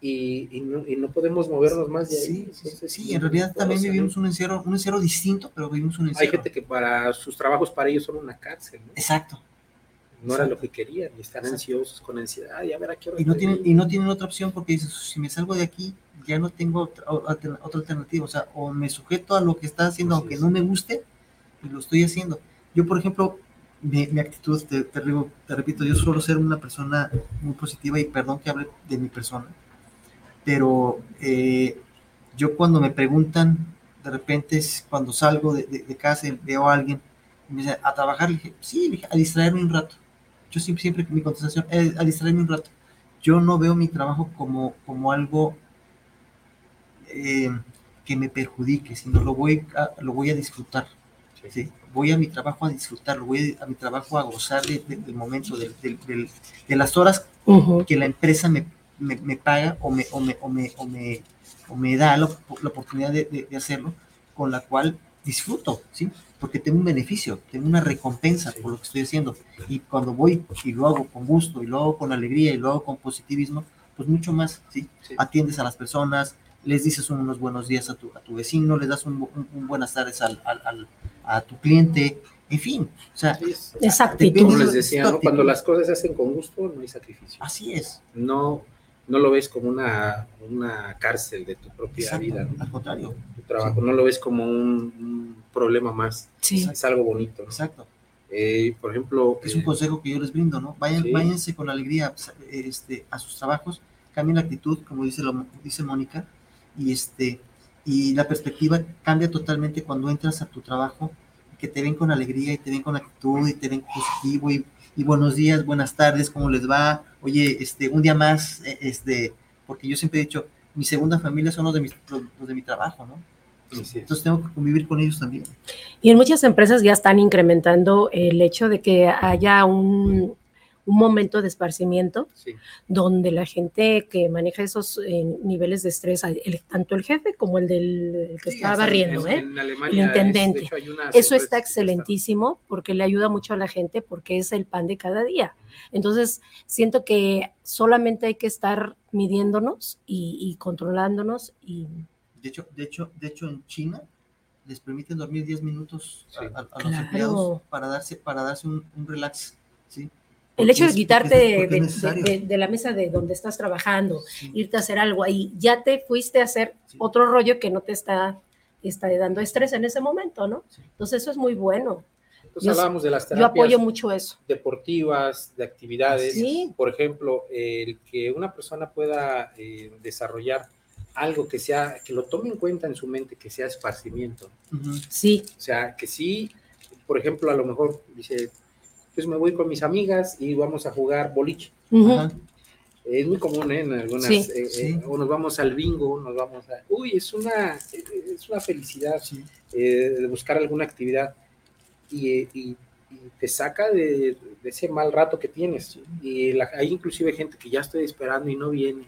y, y no, y no podemos movernos más de ahí. Sí, sí, Entonces, sí, en realidad también vivimos un encierro, un encierro distinto, pero vivimos un Hay encierro. gente que para sus trabajos, para ellos son una cárcel, ¿no? Exacto. No era lo que querían y están Exacto. ansiosos con ansiedad, y a ver a qué hora Y no, tienen, y no tienen otra opción porque dices, si me salgo de aquí, ya no tengo otra, otra otra alternativa. O sea, o me sujeto a lo que está haciendo, Así aunque es. no me guste, y lo estoy haciendo. Yo, por ejemplo, mi, mi actitud, te, te repito, yo suelo ser una persona muy positiva y perdón que hable de mi persona, pero eh, yo cuando me preguntan, de repente es cuando salgo de, de- de casa y veo a alguien, y me dice, a trabajar, le dije, sí, le dije, a distraerme un rato. Yo siempre, siempre mi contestación es a distraerme un rato. Yo no veo mi trabajo como, como algo eh, que me perjudique, sino lo voy a, lo voy a disfrutar. ¿sí? Voy a mi trabajo a disfrutar, voy a mi trabajo a gozar de- de- del momento, de las horas que la empresa me, me, me paga o me, o me, o me, o me, o me da la, op- la oportunidad de, de- de hacerlo, con la cual disfruto, ¿sí? Porque tengo un beneficio, tengo una recompensa por lo que estoy haciendo. Y cuando voy y lo hago con gusto, y lo hago con alegría, y lo hago con positivismo, pues mucho más, ¿sí? Sí. Atiendes a las personas, les dices unos buenos días a tu, a tu vecino, les das un, un- un buenas tardes al, al- al- a tu cliente, en fin, o sea, Depende Como les decía, ¿no? cuando las cosas se hacen con gusto, no hay sacrificio. así es. No, no lo ves como una, una cárcel de tu propia Exacto, vida, ¿no? al contrario, tu trabajo. No lo ves como un, un problema más. Sí. Es algo bonito. ¿no? exacto. Eh, por ejemplo, es un eh, consejo que yo les brindo, ¿no? Vayan, Sí. Váyanse con alegría este, a sus trabajos, cambien la actitud, como dice, lo, dice Mónica, y, este, y la perspectiva cambia totalmente cuando entras a tu trabajo, que te ven con alegría y te ven con actitud y te ven positivo y, y buenos días, buenas tardes, ¿cómo les va? Oye, este, un día más, eh, este, porque yo siempre he dicho, mi segunda familia son los de mi, los, de mi trabajo, ¿no? Entonces tengo que convivir con ellos también. Y en muchas empresas ya están incrementando el hecho de que haya un, un momento de esparcimiento Sí. donde la gente que maneja esos eh, niveles de estrés, el- tanto el jefe como el del el que Sí, está hasta barriendo, En- ¿eh? en Alemania El intendente. es- hecho, Eso está excelentísimo porque le ayuda mucho a la gente porque es el pan de cada día. Entonces, siento que solamente hay que estar midiéndonos y, y controlándonos y De hecho, de hecho, de hecho, en China les permiten dormir 10 minutos a, Sí. a- a los Claro. empleados para darse, para darse un, un relax. ¿sí? El hecho de quitarte de, la mesa de donde estás trabajando, Sí. irte a hacer algo ahí, ya te fuiste a hacer Sí. otro rollo que no te está, está dando estrés en ese momento, ¿no? Sí. Entonces, eso es muy bueno. Entonces Yo- hablábamos de las Yo terapias apoyo mucho eso. deportivas, de actividades. Sí. Por ejemplo, el que una persona pueda eh, desarrollar algo que sea, que lo tome en cuenta en su mente, que sea esparcimiento. Sí, O sea, que sí, por ejemplo, a lo mejor dice, pues me voy con mis amigas y vamos a jugar boliche. ujú, Ajá. Es muy común ¿eh? en algunas, Sí. eh, eh, Sí. o nos vamos al bingo, nos vamos a... Uy, es una, es una felicidad Sí. eh, de buscar alguna actividad y, eh, y- y te saca de, de ese mal rato que tienes. Y la- hay inclusive gente que ya estoy esperando y no viene,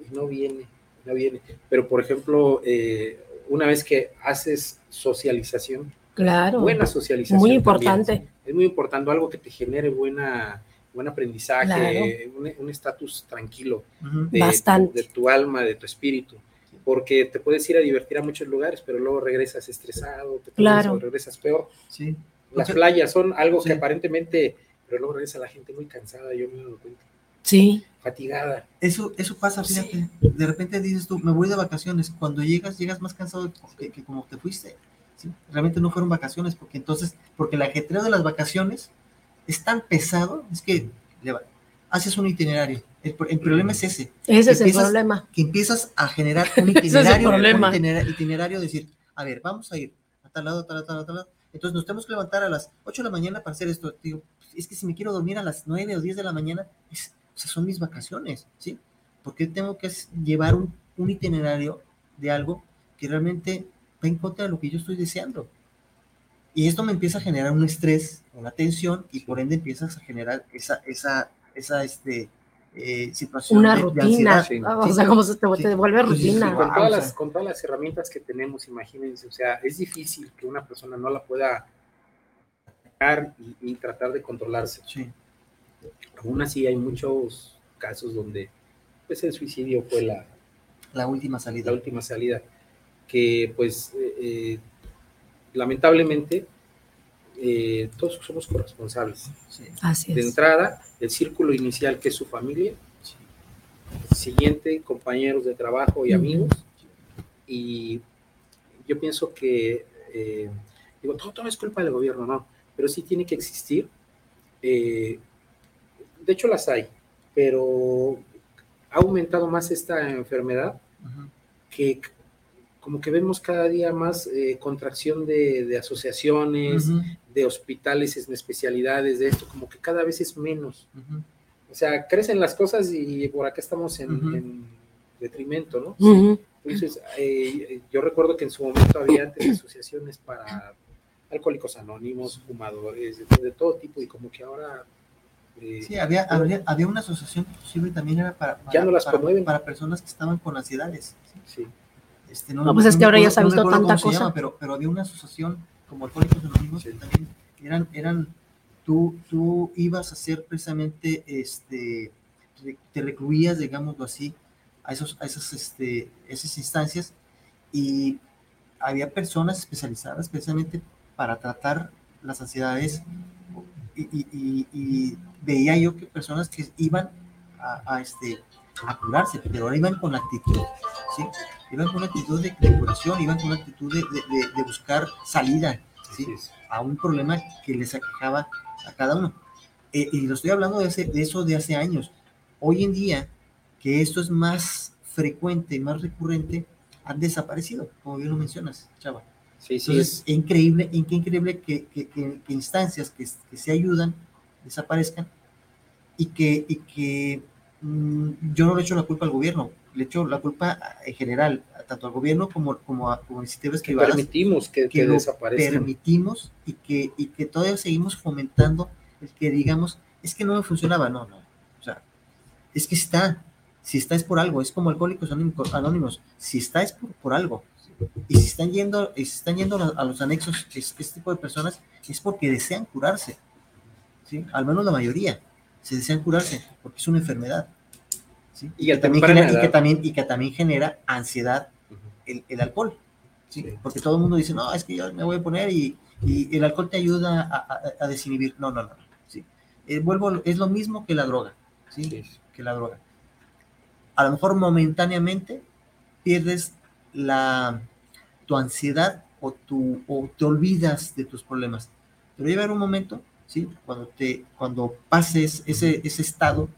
y no viene, no viene. Pero, por ejemplo, eh, una vez que haces socialización, claro. buena socialización. Muy también, importante. es muy importante, algo que te genere buena, buen aprendizaje, Claro. un- un estatus tranquilo de, Bastante. de tu alma, de tu espíritu. Porque te puedes ir a divertir a muchos lugares, pero luego regresas estresado, te Claro. o regresas peor. Sí. Las playas son algo Sí. que aparentemente, pero luego regresa la gente muy cansada, yo me dado cuenta, Sí, fatigada. Eso, eso pasa, fíjate. De repente dices tú, me voy de vacaciones. Cuando llegas, llegas más cansado que, que como te fuiste. ¿Sí? Realmente no fueron vacaciones, porque entonces, porque el ajetreo de las vacaciones es tan pesado, es que le haces un itinerario. El, el problema es ese, ese es el problema. que empiezas a generar un es itinerario, problema. un itinera- itinerario, decir, a ver, vamos a ir a tal lado, a tal lado, a tal lado, a tal lado. Entonces nos tenemos que levantar a las 8 de la mañana para hacer esto. Digo, es que si me quiero dormir a las 9 o 10 de la mañana, es- o sea, son mis vacaciones, ¿sí? Porque tengo que llevar un, un itinerario de algo que realmente va en contra de lo que yo estoy deseando. Y esto me empieza a generar un estrés, una tensión, y por ende empiezas a generar esa, esa, esa este, eh, situación Una de- de rutina. ansiedad. sí. Ah, O sea, como se te, Sí. te vuelve rutina. "Guau". con, todas o sea. las, con todas las herramientas que tenemos, imagínense, o sea, es difícil que una persona no la pueda atacar y, y tratar de controlarse. Sí. Aún así hay muchos casos donde pues el suicidio fue la, La última salida. la última salida, que pues eh, eh, lamentablemente eh, todos somos corresponsables. Sí. Así De entrada, el círculo inicial que es su familia, siguiente, compañeros de trabajo y amigos, y yo pienso que, eh, digo, todo, todo es culpa del gobierno, no, pero sí tiene que existir. eh, de hecho, las hay, pero ha aumentado más esta enfermedad que como que vemos cada día más eh, contracción de, de asociaciones, de hospitales en especialidades, de esto, como que cada vez es menos. O sea, crecen las cosas y por acá estamos en, detrimento, ¿no? Entonces, eh, yo recuerdo que en su momento había antes asociaciones para alcohólicos anónimos, fumadores, de, de todo tipo, y como que ahora... eh, Sí, había, había, había una asociación que inclusive también era para, para, Ya no las para- para personas que estaban con ansiedades. sí. Este, No, pues es que ahora ya se ha no visto tanta cosa. llama, pero, pero había una asociación como Alcohólicos Anónimos Sí. que también eran, eran tú, tú ibas a hacer precisamente, este, te recluías, digámoslo así, a, esos, a esas, este, esas instancias y había personas especializadas precisamente para tratar las ansiedades y, y- y- y veía yo que personas que iban a, a, este, a curarse, pero ahora iban con la actitud, ¿sí? Iban con actitud de, de curación, iban con actitud de, de- de- buscar salida, ¿sí? a un problema que les aquejaba a cada uno. Eh, y lo estoy hablando de, hace- de eso de hace años. Hoy en día, que esto es más frecuente más recurrente, han desaparecido, como bien lo mencionas, Chava. Sí, sí, Entonces, es, increíble, qué increíble que, que- que- que instancias que, se ayudan desaparezcan y que, y que yo no le echo la culpa al gobierno, le echo la culpa en general, tanto al gobierno como, como a como iniciativas que privadas permitimos que, que que lo desaparezcan. permitimos y que, y que todavía seguimos fomentando el que digamos, es que no me funcionaba, no, no. O sea, es que está, si está es por algo, es como alcohólicos anónimos, si está es por, algo. Y si están yendo, si están yendo a los anexos, este tipo de personas, es porque desean curarse. ¿sí? Al menos la mayoría se desean curarse, porque es una enfermedad. ¿Sí? Y, que también genera, y, que también, y que también genera ansiedad el, el alcohol. ¿sí? Porque todo el mundo dice, no, es que yo me voy a poner y, y el alcohol te ayuda a, a, desinhibir. No, no, no. ¿sí? Eh, vuelvo, es lo mismo que la droga. ¿sí? Que la droga. A lo mejor momentáneamente pierdes la, tu ansiedad o, tu, o te olvidas de tus problemas. Pero llega un momento, ¿sí? Cuando, te, cuando pases ese, ese estado,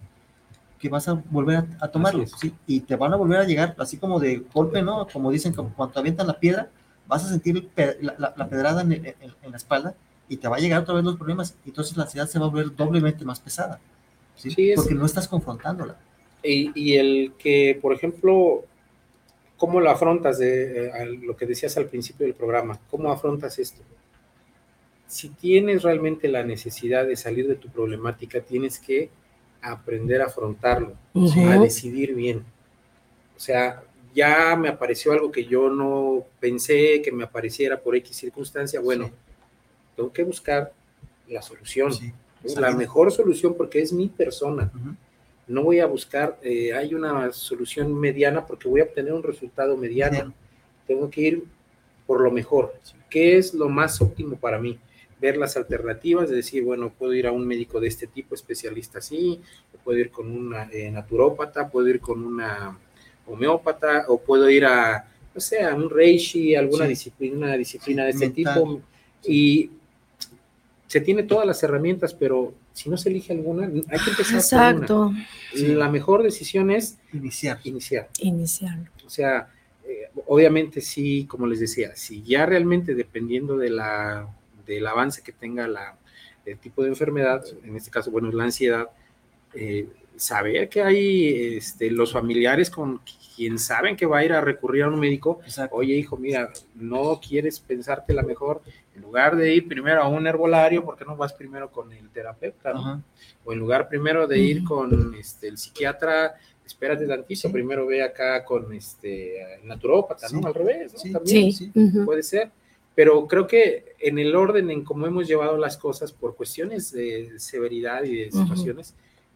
que vas a volver a, tomarlo, ¿sí? Y te van a volver a llegar, así como de golpe, ¿no? Como dicen, cuando avientan la piedra, vas a sentir la, la, pedrada en, en, la espalda y te va a llegar otra vez los problemas. Y entonces la ansiedad se va a volver doblemente más pesada, ¿sí? Porque no estás confrontándola. Y, y, el que, por ejemplo, ¿cómo lo afrontas de eh, lo que decías al principio del programa? ¿Cómo afrontas esto? Si tienes realmente la necesidad de salir de tu problemática, tienes que aprender a afrontarlo, a decidir bien. O sea, ya me apareció algo que yo no pensé que me apareciera por X circunstancia, bueno, tengo que buscar la solución, la mejor solución porque es mi persona. No voy a buscar, eh, hay una solución mediana porque voy a obtener un resultado mediano. Tengo que ir por lo mejor. ¿Qué es lo más óptimo para mí? Ver las alternativas, de decir, bueno, puedo ir a un médico de este tipo, especialista así, puedo ir con una eh, naturópata, puedo ir con una homeópata, o puedo ir a, no sé, a un reishi, alguna disciplina, una disciplina de este tipo, y se tiene todas las herramientas, pero si no se elige alguna, hay que empezar Exacto. La mejor decisión es iniciar. Iniciar. Iniciar. O sea, eh, obviamente sí, como les decía, si ya realmente dependiendo de la del avance que tenga la, el tipo de enfermedad, en este caso, bueno, la ansiedad, eh, saber que hay este, los familiares con quien saben que va a ir a recurrir a un médico, oye hijo, mira, no quieres pensarte la mejor, en lugar de ir primero a un herbolario, ¿por qué no vas primero con el terapeuta? O en lugar primero de ir con este, el psiquiatra, espérate tantito, primero ve acá con este el naturópata, ¿no? Al revés, ¿no? También. Sí. puede ser pero creo que en el orden en cómo hemos llevado las cosas por cuestiones de severidad y de situaciones,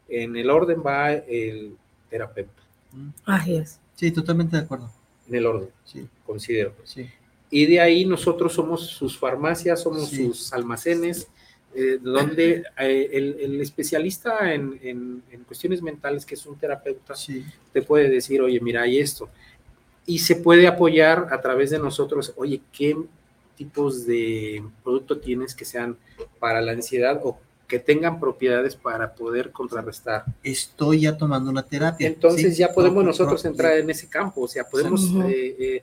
en el orden va el terapeuta. Así es. Sí, totalmente de acuerdo. En el orden, sí. considero. Sí. Y de ahí nosotros somos sus farmacias, somos sus almacenes, eh, donde eh, el, especialista en, en, en, cuestiones mentales, que es un terapeuta, te puede decir, oye, mira, hay esto. Y se puede apoyar a través de nosotros, oye, ¿qué tipos de producto tienes que sean para la ansiedad o que tengan propiedades para poder contrarrestar. Estoy ya tomando una terapia. Entonces ya podemos nosotros entrar en ese campo, o sea, podemos, eh, eh,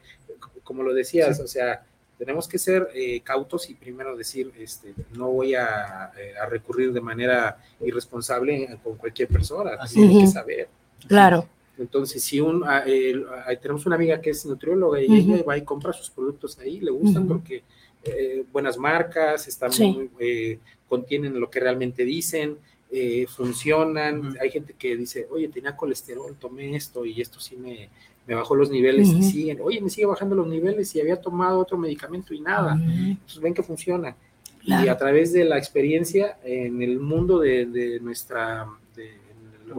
como lo decías, o sea, tenemos que ser eh, cautos y primero decir, este, no voy a, recurrir de manera irresponsable con cualquier persona, así hay que saber. Claro. Entonces, si un, ah, tenemos una amiga que es nutrióloga y ella va y compra sus productos ahí, le gustan porque eh, buenas marcas, están eh, contienen lo que realmente dicen, eh, funcionan. Hay gente que dice, oye, tenía colesterol, tomé esto y esto sí me, me bajó los niveles y siguen, oye, me sigue bajando los niveles y había tomado otro medicamento y nada. Entonces ven que funciona. Y a través de la experiencia en el mundo de, de nuestra, de, en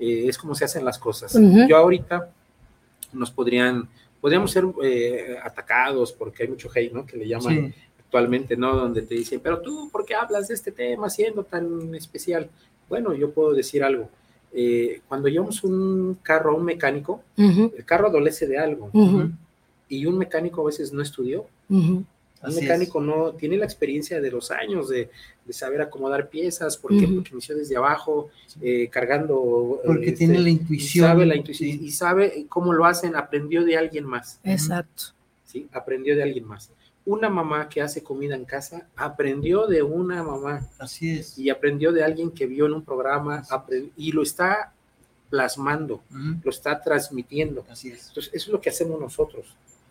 eh, es como se hacen las cosas. Yo ahorita nos podrían, podríamos ser eh, atacados porque hay mucho hate, ¿no? Que le llaman actualmente, ¿no? Donde te dicen, pero tú, ¿por qué hablas de este tema siendo tan especial? Bueno, yo puedo decir algo. Eh, cuando llevamos un carro a un mecánico, el carro adolece de algo. Y un mecánico a veces no estudió. Un mecánico no tiene la experiencia de los años de, saber acomodar piezas, ¿por qué? Porque inició desde abajo, eh, cargando. Porque tiene este, la intuición. Y sabe, la intuición y sabe cómo lo hacen, aprendió de alguien más. Exacto. Sí, aprendió de alguien más. Una mamá que hace comida en casa aprendió de una mamá. Así es. Y aprendió de alguien que vio en un programa y lo está plasmando, lo está transmitiendo. Así es. Entonces, eso es lo que hacemos nosotros.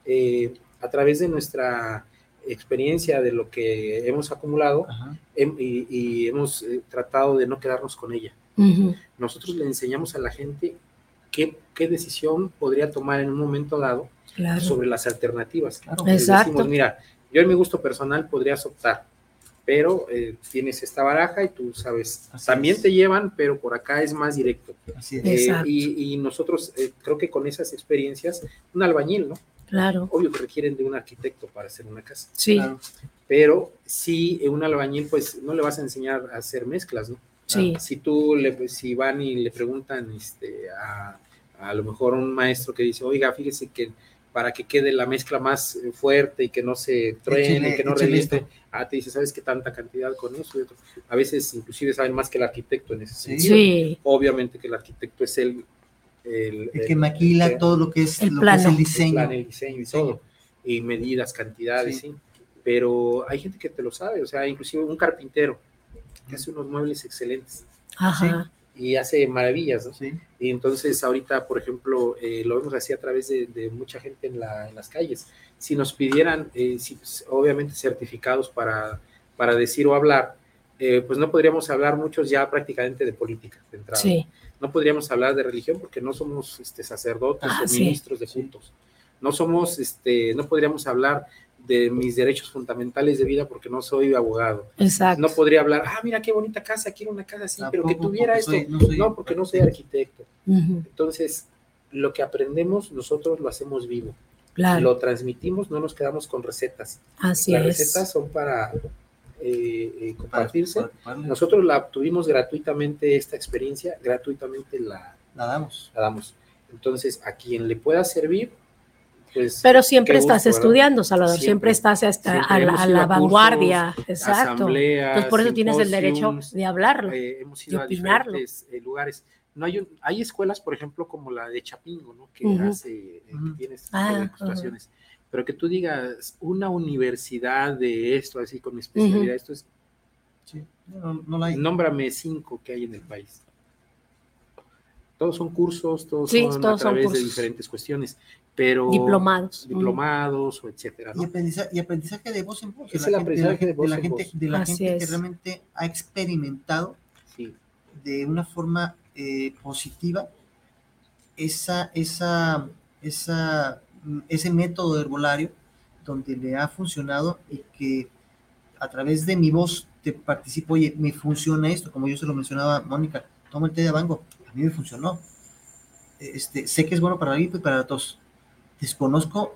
Eh, a través de nuestra experiencia de lo que hemos acumulado hem- y, y hemos eh, tratado de no quedarnos con ella. Nosotros le enseñamos a la gente qué, qué decisión podría tomar en un momento dado Claro. sobre las alternativas. Claro. Exacto. decimos, mira, yo en mi gusto personal podrías optar, pero eh, tienes esta baraja y tú sabes, Así también es. te llevan, pero por acá es más directo. Así es. Eh, Exacto. y, y nosotros eh, creo que con esas experiencias, un albañil, ¿no? Claro. Obvio que requieren de un arquitecto para hacer una casa, Sí, Claro. pero sí, eh, un albañil, pues no le vas a enseñar a hacer mezclas, ¿no? sí. Si tú, le, pues, si van y le preguntan este, a, a lo mejor un maestro que dice, oiga, fíjese que para que quede la mezcla más fuerte y que no se truene, que no reviente, esto. ah, te dice, ¿sabes qué tanta cantidad con eso? Y otro. A veces inclusive saben más que el arquitecto en ese sentido. Sí. Obviamente que el arquitecto es el... El, El que maquila el- todo lo que es, El lo que es el el diseño. plan, el diseño y todo, y medidas, cantidades, sí. Pero hay gente que te lo sabe, o sea, inclusive un carpintero que hace unos muebles excelentes Ajá. y hace maravillas, ¿no? Sí. Y entonces ahorita, por ejemplo, eh, lo vemos así a través de, de mucha gente en, la- en las calles. Si nos pidieran, eh, si- obviamente, certificados para, para decir o hablar, eh, pues no podríamos hablar muchos ya prácticamente de política de entrada. Sí. No podríamos hablar de religión porque no somos este, sacerdotes Ah, o sí. ministros de cultos. No somos, este, no podríamos hablar de mis derechos fundamentales de vida porque no soy abogado. Exacto. No podría hablar, ah, mira qué bonita casa, quiero una casa así, pero que tuviera esto. soy- no soy- no, porque no soy arquitecto. Entonces, lo que aprendemos nosotros lo hacemos vivo, Claro. lo transmitimos, no nos quedamos con recetas. Así Las es. recetas son para eh, eh, compartirse. para- para- Nosotros la obtuvimos gratuitamente, esta experiencia, gratuitamente la, la damos. la damos. Entonces, a quien le pueda servir, pues... Pero siempre estás estudiando, Salvador. Siempre, Siempre. estás hasta Siempre a la, a la a cursos, vanguardia. Exacto. asambleas, Entonces, por eso tienes el derecho de hablarlo. eh, hemos y ido a opinarlo. diferentes eh, lugares. No hay, un- hay escuelas, por ejemplo, como la de Chapingo, ¿no? Que hace, eh, que Ujú. tiene Ah, de. Pero que tú digas una universidad de esto, así con especialidad, esto es, Sí. No, no la hay. nómbrame cinco que hay en el país. Todos son cursos, todos Sí, son todos a son través de diferentes cuestiones, pero Diplomados. diplomados o etcétera, Y aprendizaje, y aprendizaje de voz en voz. Es el la gente- de la aprendizaje de gente- de la voz en gente, voz. de la Así gente que realmente ha experimentado Sí. de una forma eh, positiva esa, esa, esa, ese método de herbolario donde le ha funcionado y que a través de mi voz te participo, oye, me funciona esto, como yo se lo mencionaba Mónica, toma el té de abango, a mí me funcionó. Este, sé que es bueno para la gripe y para la tos. Desconozco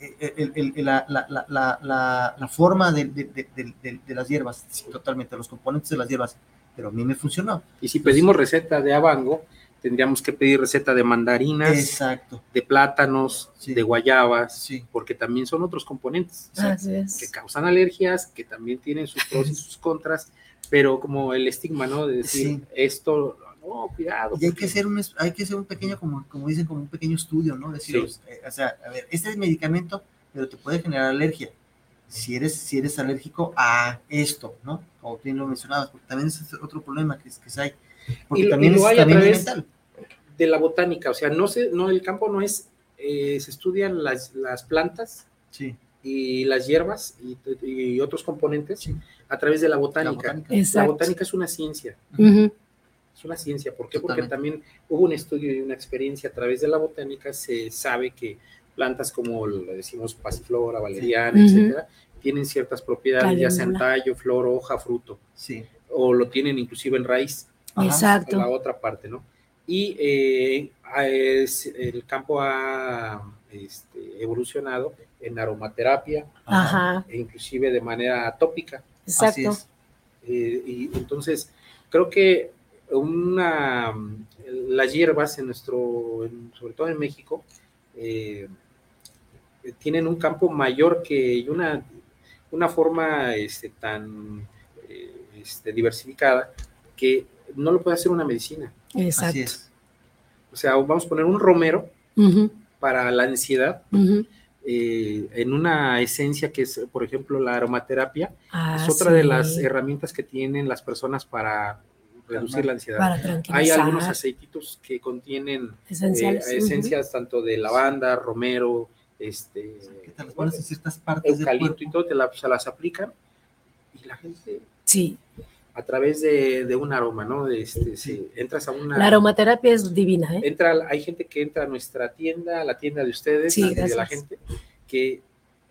eh, el- el- el- la, la- la- la- forma de, de- de- de- de- de las hierbas, sí, totalmente, los componentes de las hierbas, pero a mí me funcionó. Y si pedimos receta de abango, tendríamos que pedir receta de mandarinas, Exacto, de plátanos, Sí. de guayabas, sí. porque también son otros componentes Así es. que causan alergias, que también tienen sus pros y sus contras, pero como el estigma, ¿no? De decir, Sí. esto, no, cuidado. Y hay porque- que hacer un, hay que hacer un pequeño, como, como dicen, como un pequeño estudio, ¿no? Decir, Sí. eh, o sea, a ver, este es medicamento, pero te puede generar alergia. Si eres, si eres alérgico a esto, ¿no? Como bien lo mencionabas, porque también es otro problema que, es- que hay. Porque Y lo- también y lo es, hay a también través- mental. de la botánica, o sea, no se, no, el campo no es, eh, se estudian las, las plantas Sí, y las hierbas y, y otros componentes Sí. a través de la la botánica. La botánica es una ciencia, es una ciencia. ¿Por qué? Porque también hubo un estudio y una experiencia a través de la botánica, se sabe que plantas como le decimos pasiflora, valeriana, etcétera, tienen ciertas propiedades, ya sea en tallo, flor, hoja, fruto, Sí. o lo tienen inclusive en raíz. Exacto. la otra parte, ¿no? Y eh, es- el campo ha este, evolucionado en aromaterapia, Ajá. e inclusive de manera tópica. Así Exacto. es. Eh, y entonces, creo que una, las hierbas en nuestro, en- sobre todo en México, eh, tienen un campo mayor que y una, una forma este, tan este, diversificada que no lo puede hacer una medicina. Exacto. Así es. O sea, vamos a poner un romero para la ansiedad eh, en una esencia que es, por ejemplo, la aromaterapia. Ah, es otra de las herramientas que tienen las personas para reducir la ansiedad. Para Hay algunos aceititos que contienen eh, esencias tanto de lavanda, romero, este, Que te las pones en ciertas partes del eucalipto cuerpo. y todo, te la- se las aplican y la gente Sí, a través de, de un aroma, ¿no? De Este, si entras a una... la aromaterapia es divina, ¿eh? entra, hay gente que entra a nuestra tienda, a la tienda de ustedes, Sí, y de la gente, que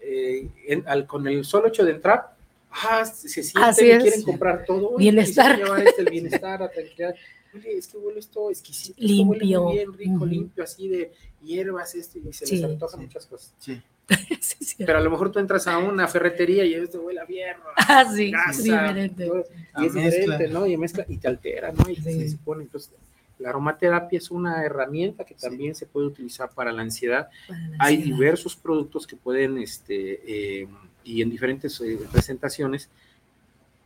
eh, en- al- con el solo hecho de entrar, ah, se sienten Así es. quieren comprar todo. Bienestar. llevar este, el bienestar, la tranquilidad. Oye, es que huele esto exquisito, esto huele Limpio. muy bien, rico, Ujú. limpio, así de hierbas, esto, y se Sí, les antojan sí. muchas cosas. Sí. Sí. Pero a lo mejor tú entras a una ferretería y esto huele a hierro, Ah, sí, diferente. todo, y es mezcla. diferente, ¿no? Y mezcla y te altera, ¿no? Y Sí. se pone. Entonces, la aromaterapia es una herramienta que Sí. también se puede utilizar para la ansiedad. Para la Hay ansiedad. diversos productos que pueden, este, eh, y en diferentes eh, presentaciones,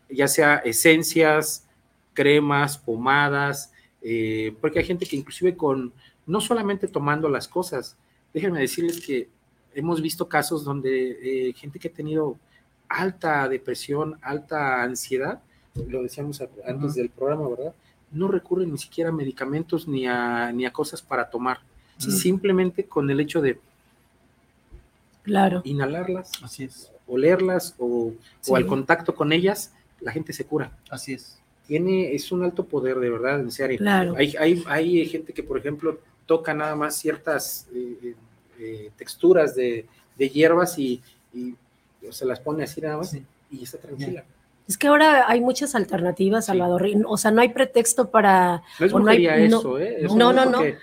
ya sea esencias, cremas, pomadas, eh, porque hay gente que inclusive con, no solamente tomando las cosas, déjenme decirles que hemos visto casos donde eh, gente que ha tenido alta depresión, alta ansiedad, lo decíamos antes del programa, ¿verdad? No recurren ni siquiera a medicamentos ni a, ni a cosas para tomar. Sí. Simplemente con el hecho de Claro. inhalarlas, Así es, olerlas o, Sí. o al contacto con ellas, la gente se cura. así es. Tiene, es un alto poder, de verdad, en serio. Claro. Hay, hay, hay gente que, por ejemplo, toca nada más ciertas eh, eh, eh, texturas de, de hierbas y, y se las pone así nada más Sí. y está tranquila. Es que ahora hay muchas alternativas, Sí. Salvador. y- O sea, no hay pretexto para. No es O no hay- ¿eh? Eso no, es no, no. porque,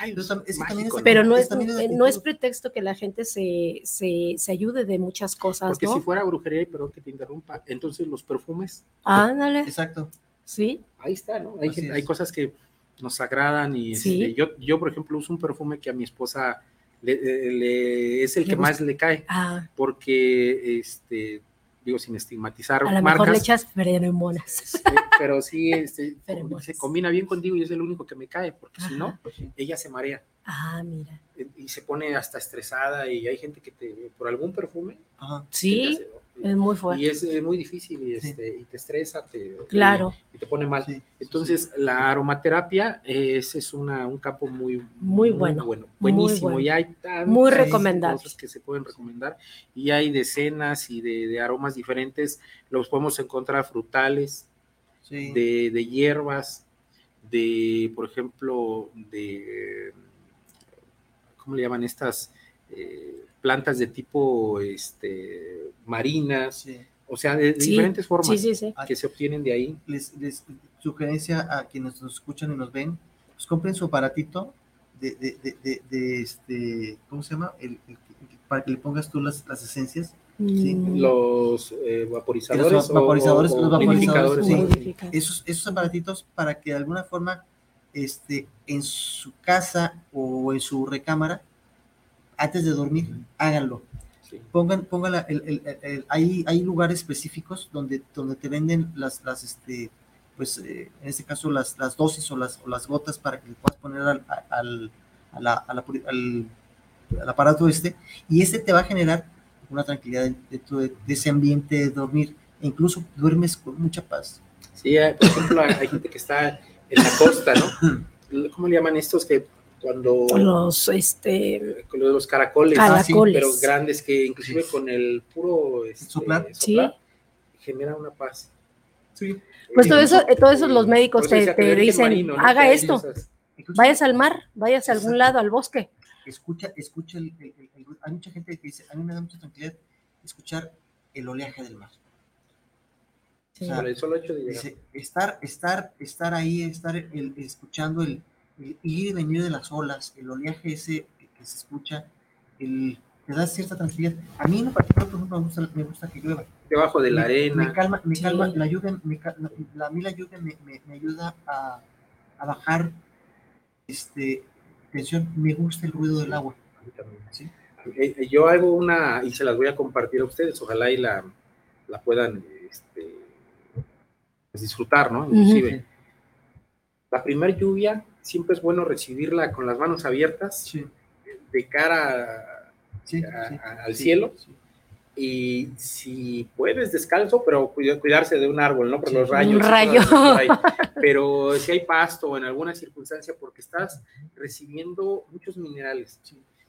ay, Pero tam- es que también mágico, es- ¿no? Pero no Es eh, no es actitud. pretexto que la gente se, se, se ayude de muchas cosas, Porque ¿no? si fuera brujería, y perdón que te interrumpa, entonces los perfumes Ándale, Exacto. sí. ahí está, ¿no? Hay, Así gente- es. hay cosas que nos agradan y Sí. este, yo, yo, por ejemplo, uso un perfume que a mi esposa le, le- es el Le que gusta. más le cae, Ah, porque, este, digo, sin estigmatizar a lo marcas, mejor le echas feromonas. este, pero sí, este, se combina bien contigo y es el único que me cae, porque si no, Ajá. ella se marea Ah, mira. eh, y se pone hasta estresada y hay gente que te, por algún perfume, Ajá. Sí, te hace- es muy fuerte. y es muy difícil y, Sí. este, y te estresa, te, Claro, y te pone mal. Sí. Entonces, la aromaterapia ese es una, un campo muy, Muy bueno, buenísimo. bueno. Y hay tantas Muy recomendable. cosas que se pueden recomendar. Y hay decenas y de, de aromas diferentes. Los podemos encontrar frutales, de, de hierbas, de, por ejemplo, de, ¿cómo le llaman estas? Eh, plantas de tipo este, marinas, Sí. o sea, de, de Sí, diferentes formas sí, sí, sí. que se obtienen de ahí. les, les- sugerencia a quienes nos escuchan y nos ven, pues compren su aparatito de, de, de, de- de este, ¿cómo se llama? El, para que le pongas tú las, las esencias. Sí. Mm, Los eh, vaporizadores, Los vaporizadores, o, o los vaporizadores. Esos, esos aparatitos para que de alguna forma este, en su casa o en su recámara, antes de dormir, háganlo. Sí. Pongan, pongan la- el, el- el- hay, hay lugares específicos donde, donde te venden las, las este, pues eh, en este caso las, las dosis o las, o las gotas para que le puedas poner al, al, a la- a la al- al aparato este, y este te va a generar una tranquilidad dentro de, de ese ambiente de dormir, e incluso duermes con mucha paz. Sí, por ejemplo, hay gente que está en la costa, ¿no? ¿Cómo le llaman estos que cuando Los, este, con los caracoles, Caracoles. pero grandes que inclusive con el puro este, Soplar. genera una paz. Sí. pues todo eso, Incluso, todo eso los eh, médicos te, te dicen, marino, ¿no? Que haga esto, vayas al mar, vayas a algún lado, al bosque. escucha, escucha el, el- el- el- hay mucha gente que dice, a mí me da mucha tranquilidad escuchar el oleaje del mar. Sí. O sea, solo hecho de. Dice, estar, estar, estar ahí, estar el- escuchando el, el ir y venir de las olas, el oleaje ese que, que se escucha, el, te da cierta tranquilidad. A mí en particular, por ejemplo, me gusta, me gusta que llueva. Debajo de la Me- arena. Me calma, me Sí. calma, la lluvia, me, la, a mí la lluvia me, me- me ayuda a, a bajar este, tensión. Me gusta el ruido del agua. A mí también. ¿sí? Eh, eh, Yo hago una, y se las voy a compartir a ustedes, ojalá y la, la puedan este, pues, disfrutar, ¿no? Inclusive. La primer lluvia siempre es bueno recibirla con las manos abiertas, Sí, de cara sí, a- sí, a- al cielo. y si puedes descalzo, pero cuida- cuidarse de un árbol, ¿no? Por los rayos. Un rayo. Pero si hay pasto o en alguna circunstancia, porque estás recibiendo muchos minerales.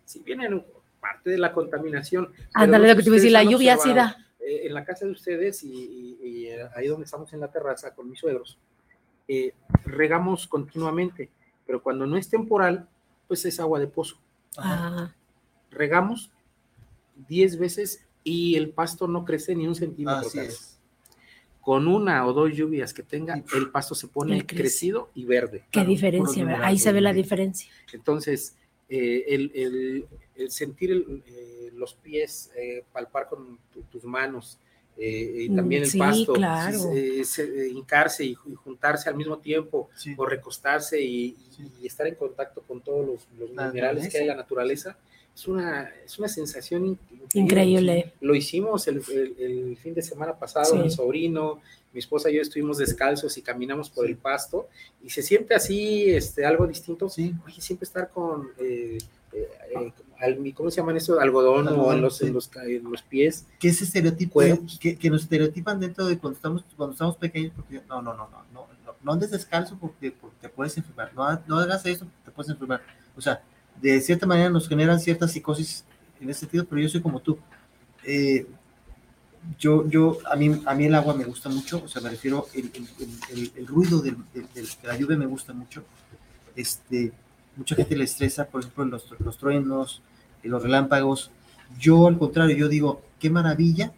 Si vienen parte de la contaminación. Ándale, lo que te iba a decir, la lluvia sí da. eh, en la casa de ustedes y, y- y, ahí donde estamos en la terraza con mis suegros, eh, regamos continuamente, pero cuando no es temporal, pues es agua de pozo. Ah, Regamos 10 veces y el pasto no crece ni un centímetro. Así es. Con una o dos lluvias que tenga, el pasto se pone crece. crecido y verde. qué Claro, diferencia, ¿verdad? Ahí se ve la diferencia. Entonces, eh, el, el- el sentir el, eh, los pies, eh, palpar con tu- tus manos eh, y Mm, también el sí, pasto, claro. eh, se- eh, hincarse y, y juntarse al mismo tiempo Sí. o recostarse y, Sí. y estar en contacto con todos los, los minerales que hay en la naturaleza. es una, es una sensación in- Increíble. Lo hicimos el, el- el fin de semana pasado, Sí. mi sobrino, mi esposa y yo estuvimos descalzos y caminamos por Sí. el pasto y se siente así, este, algo distinto. Sí. Oye, siempre estar con, eh, eh, eh, al- ¿cómo se llaman eso? Algodón o en los, sí. en los, ca- en los pies. que ese estereotipo que, que nos estereotipan dentro de cuando estamos cuando estamos pequeños porque no no no no no no, andes descalzo porque, porque te puedes enfermar no, no hagas eso porque te puedes enfermar o sea de cierta manera nos generan cierta psicosis en ese sentido pero yo soy como tú Eh, yo yo a mí a mí el agua me gusta mucho o sea me refiero el, el, el- el- el ruido del- del- del- de la lluvia me gusta mucho este mucha gente le estresa por ejemplo los, los truenos los relámpagos yo, al contrario, yo digo, qué maravilla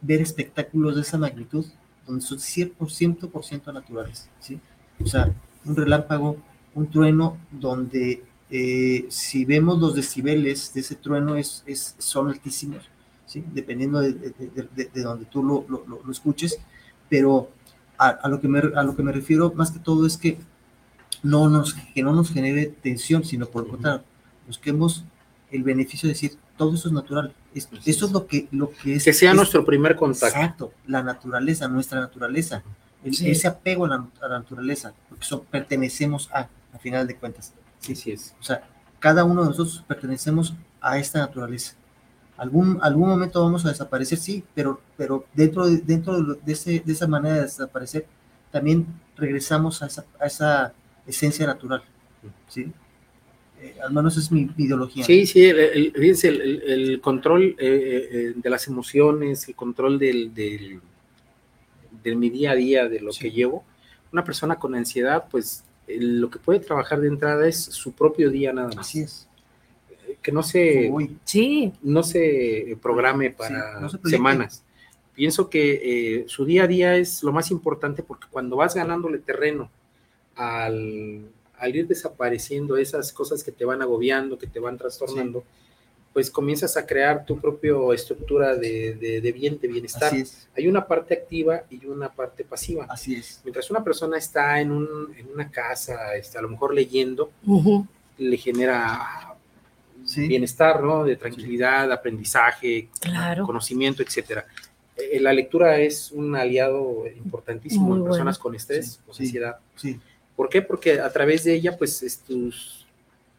ver espectáculos de esa magnitud, donde son 100% por ciento naturales, ¿sí? O sea, un relámpago, un trueno, donde eh, si vemos los decibeles de ese trueno es, es- son altísimos, ¿sí? Dependiendo de, de- de- de- de donde tú lo, lo- escuches, pero a lo que me, a lo que me refiero más que todo es que no nos, que no nos genere tensión, sino por el contrario, busquemos el beneficio de decir, todo eso es natural. Eso es. lo que, lo que es. Que sea es- nuestro primer contacto. Exacto, la naturaleza, nuestra naturaleza. El- Sí. Ese apego a la, a la naturaleza, porque son, pertenecemos a, a final de cuentas. Sí, Así es. o sea, cada uno de nosotros pertenecemos a esta naturaleza. Algún, algún momento vamos a desaparecer, sí, pero, pero dentro, de, dentro de, ese, de esa manera de desaparecer, también regresamos a esa, a esa esencia natural. ¿sí? Eh, al menos es mi, mi ideología. Sí, sí, el, el- fíjense, el, control eh, eh, de las emociones, el control del, del, de mi día a día, de lo Sí. que llevo. Una persona con ansiedad, pues eh, lo que puede trabajar de entrada es su propio día nada más. Así es. Que no se, Sí, no se programe para no se proyecte. semanas. Pienso que eh, su día a día es lo más importante porque cuando vas ganándole terreno al, al ir desapareciendo esas cosas que te van agobiando, que te van trastornando, pues comienzas a crear tu propia estructura de, de- de bien, de bienestar. así es. Hay una parte activa y una parte pasiva. Así es. Mientras una persona está en, un- en una casa, está a lo mejor leyendo, le genera Sí. bienestar, ¿no? De tranquilidad, aprendizaje, Claro. conocimiento, etcétera. Eh, la lectura es un aliado importantísimo Muy en bueno. personas con estrés, Sí, con sí. ansiedad. Sí. ¿Por qué? Porque a través de ella, pues, es tus,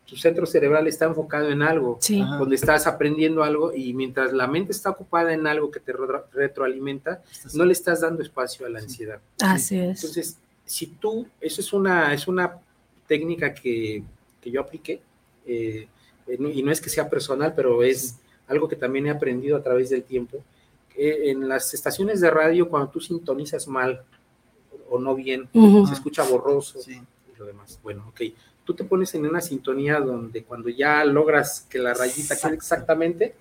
tu centro cerebral está enfocado en algo, sí, donde estás aprendiendo algo y mientras la mente está ocupada en algo que te retro- retroalimenta, no le estás dando espacio a la Sí. ansiedad. así es. Entonces, si tú, eso es una, es una técnica que, que yo apliqué, eh, y no es que sea personal, pero es algo que también he aprendido a través del tiempo. Eh, en las estaciones de radio, cuando tú sintonizas mal o no bien, se escucha borroso Sí. y lo demás. Bueno, ok. Tú te pones en una sintonía donde cuando ya logras que la rayita quede exactamente,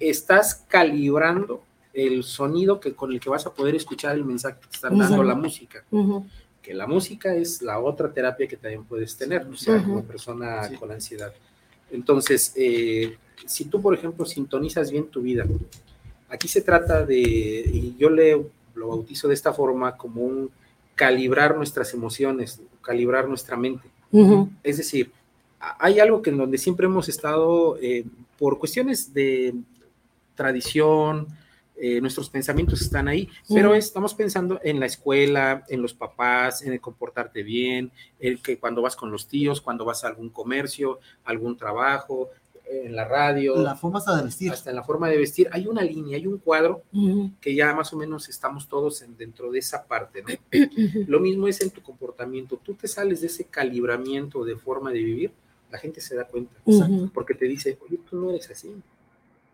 estás calibrando el sonido que, con el que vas a poder escuchar el mensaje que te están dando la música. Que la música es la otra terapia que también puedes tener, o sea, como persona Sí. con ansiedad. Entonces, eh, si tú, por ejemplo, sintonizas bien tu vida, aquí se trata de, y yo le lo bautizo de esta forma, como un calibrar nuestras emociones, calibrar nuestra mente. Es decir, hay algo que en donde siempre hemos estado, eh, por cuestiones de tradición, eh, nuestros pensamientos están ahí, pero estamos pensando en la escuela, en los papás, en el comportarte bien, el que cuando vas con los tíos, cuando vas a algún comercio, algún trabajo, en la radio, La forma hasta de vestir. hasta en la forma de vestir, hay una línea, hay un cuadro ujú, que ya más o menos estamos todos en- dentro de esa parte, ¿no? Lo mismo es en tu comportamiento. Tú te sales de ese calibramiento de forma de vivir, la gente se da cuenta, Ujú. porque te dice, oye, tú no eres así,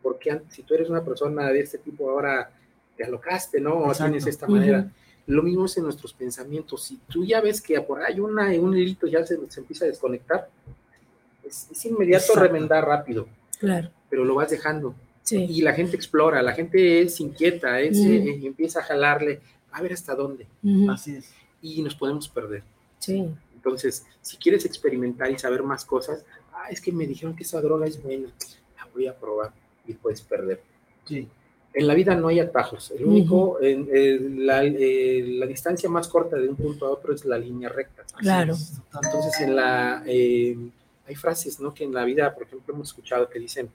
porque si tú eres una persona de este tipo ahora te alocaste, ¿no? O tienes esta manera. Lo mismo es en nuestros pensamientos. Si tú ya ves que por ahí una, un hilito ya se, se empieza a desconectar, es, es inmediato Exacto. remendar rápido, Claro, pero lo vas dejando. sí. Y la gente explora, la gente es inquieta, es, Ujú. eh, y empieza a jalarle, a ver hasta dónde, Ujú. Así es. y nos podemos perder. Sí. Entonces, si quieres experimentar y saber más cosas, ah, es que me dijeron que esa droga es buena, la voy a probar y puedes perder. Sí. En la vida no hay atajos. El único, en- en la, eh, la distancia más corta de un punto a otro es la línea recta. Así Claro. Entonces, en la, eh, hay frases, ¿no? Que en la vida, por ejemplo, hemos escuchado que dicen,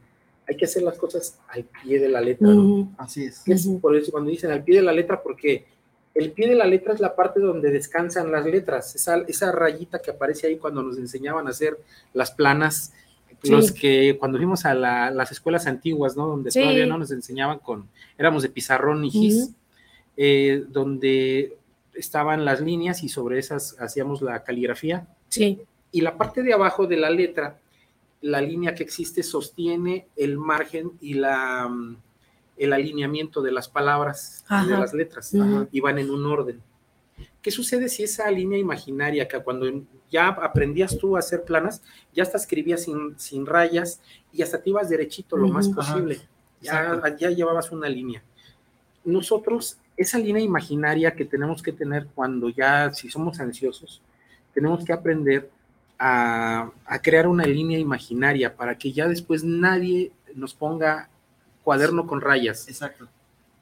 hay que hacer las cosas al pie de la letra, ¿no? Así es. Por eso cuando dicen al pie de la letra, porque el pie de la letra es la parte donde descansan las letras, esa, esa rayita que aparece ahí cuando nos enseñaban a hacer las planas, Sí. los que cuando fuimos a la- las escuelas antiguas, ¿no? Donde Sí. todavía no nos enseñaban con, éramos de pizarrón y gis, eh, donde estaban las líneas y sobre esas hacíamos la caligrafía. Sí. Y la parte de abajo de la letra, la línea que existe sostiene el margen y la, mm, el alineamiento de las palabras y de Ajá. las letras Ujú. y van en un orden. ¿Qué sucede si esa línea imaginaria que cuando ya aprendías tú a hacer planas, ya hasta escribías sin, sin rayas y hasta te ibas derechito lo más. Ajá. posible? Ya, ya llevabas una línea. Nosotros, esa línea imaginaria que tenemos que tener cuando ya, si somos ansiosos, tenemos que aprender a, a crear una línea imaginaria para que ya después nadie nos ponga cuaderno con rayas. Exacto.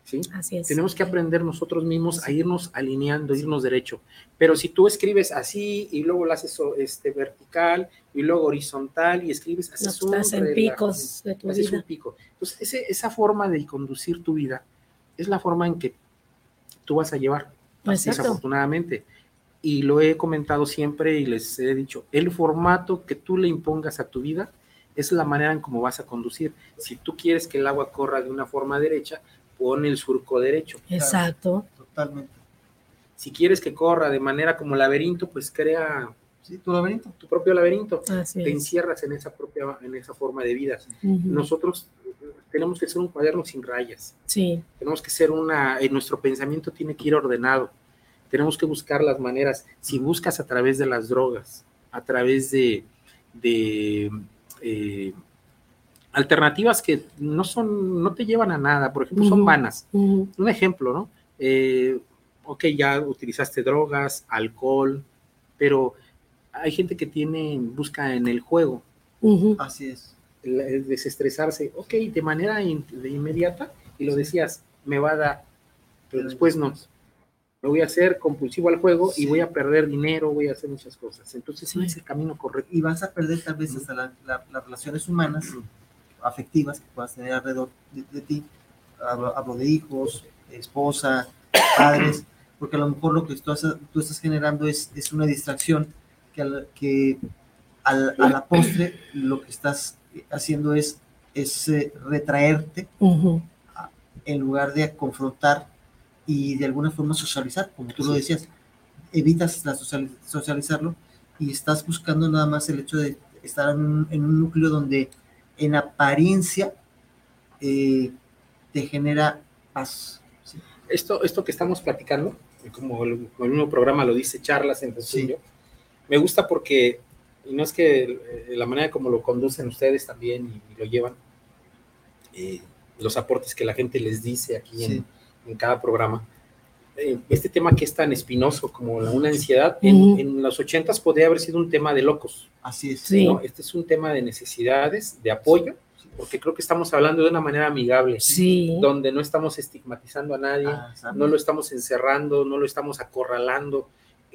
¿sí? Así es. Tenemos que aprender nosotros mismos a irnos alineando, irnos derecho. Pero si tú escribes así y luego lo haces este, vertical y luego horizontal y escribes, No, haces un estás en picos de tu haces un vida. pico. Entonces, ese- esa forma de conducir tu vida es la forma en que tú vas a llevar, Exacto. desafortunadamente. Y lo he comentado siempre y les he dicho, el formato que tú le impongas a tu vida es la manera en cómo vas a conducir. Si tú quieres que el agua corra de una forma derecha, pon el surco derecho. Exacto. Totalmente. Si quieres que corra de manera como laberinto, pues crea Sí, tu laberinto. tu propio laberinto. Así Te es. encierras en esa propia, en esa forma de vida. Nosotros eh, tenemos que ser un cuaderno sin rayas. Sí. Tenemos que ser una, en nuestro pensamiento tiene que ir ordenado. Tenemos que buscar las maneras. Si buscas a través de las drogas, a través de, de eh, alternativas que no son, no te llevan a nada, por ejemplo, son vanas. Un ejemplo, ¿no? Eh, ok, ya utilizaste drogas, alcohol, pero hay gente que tiene, busca en el juego. Así es. desestresarse, ok, de manera in- de inmediata, y lo decías, me va a dar, pero después no. Me voy a hacer compulsivo al juego y Sí. voy a perder dinero, voy a hacer muchas cosas. Entonces, no es el camino correcto. Y vas a perder tal vez hasta la- la- las relaciones humanas, afectivas que puedas tener alrededor de, de ti. Hablo, hablo de hijos, esposa, padres, porque a lo mejor lo que tú, estás generando es, es una distracción que, al- que al- a la postre lo que estás haciendo es, es eh, retraerte en lugar de confrontar y de alguna forma socializar, como tú lo decías, evitas la sociali- socializarlo y estás buscando nada más el hecho de estar en un, en un núcleo donde en apariencia eh, te genera paz. ¿sí? Esto, esto que estamos platicando, como el, como el mismo programa lo dice, charlas entre Sí. yo, me gusta porque, y no es que eh, la manera como lo conducen ustedes también y, y lo llevan, eh, los aportes que la gente les dice aquí Sí. en cada programa. Eh, este tema que es tan espinoso como la- una ansiedad, en, Ujú. en los ochentas podría haber sido un tema de locos. Así es. Sí. ¿no? Este es un tema de necesidades, de apoyo, porque creo que estamos hablando de una manera amigable, Sí. donde no estamos estigmatizando a nadie, Ah, no lo estamos encerrando, no lo estamos acorralando,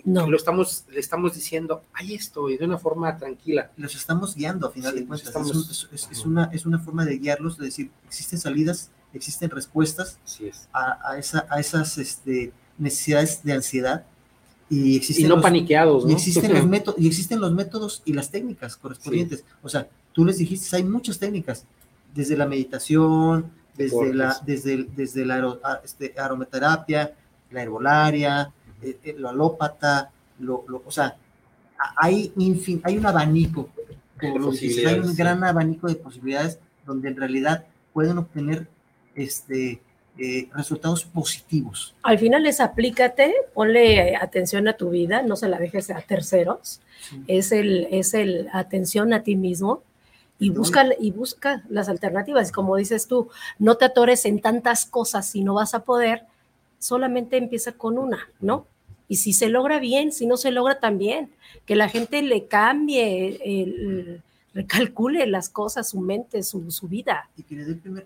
No. lo estamos, le estamos diciendo, hay esto, y de una forma tranquila. Los estamos guiando a final Sí, de cuentas. estamos- es, un- es- es una, es una forma de guiarlos, de decir, existen salidas, existen respuestas es. a, a esa, a esas este, necesidades de ansiedad y Y existen no los- paniqueados, ¿no? Y existen, los métodos, y existen los métodos y las técnicas correspondientes. O sea, tú les dijiste, hay muchas técnicas, desde la meditación, desde Deportes. la, desde, desde la este, aromaterapia, la herbolaria, eh, lo alópata, lo, lo- o sea, hay, infin- hay un abanico como dices, hay un gran abanico de posibilidades donde en realidad pueden obtener este, eh, resultados positivos. Al final es aplícate, ponle atención a tu vida, no se la dejes a terceros, sí. es, el, es el atención a ti mismo y busca, y busca las alternativas. Como dices tú, no te atores en tantas cosas si no vas a poder, solamente empieza con una, ¿no? Y si se logra bien, si no se logra también, que la gente le cambie, el, recalcule las cosas, su mente, su, su vida.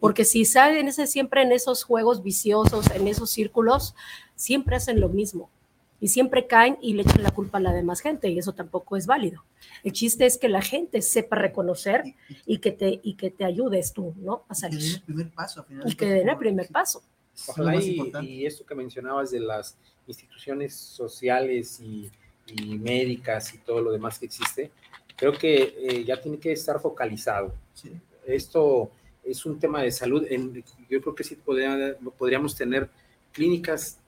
Porque si salen ese, siempre en esos juegos viciosos, en esos círculos, siempre hacen lo mismo. Y siempre caen y le echan la culpa a la demás gente, y eso tampoco es válido. El chiste es que la gente sepa reconocer y que te, y que te ayudes tú, ¿no? A salir. Y que den el primer paso. Al final, y que den el primer paso. Ojalá y, y, esto que mencionabas de las instituciones sociales y, y, médicas y todo lo demás que existe, creo que eh, ya tiene que estar focalizado. Sí. Esto es un tema de salud. En, yo creo que sí podría, podríamos tener clínicas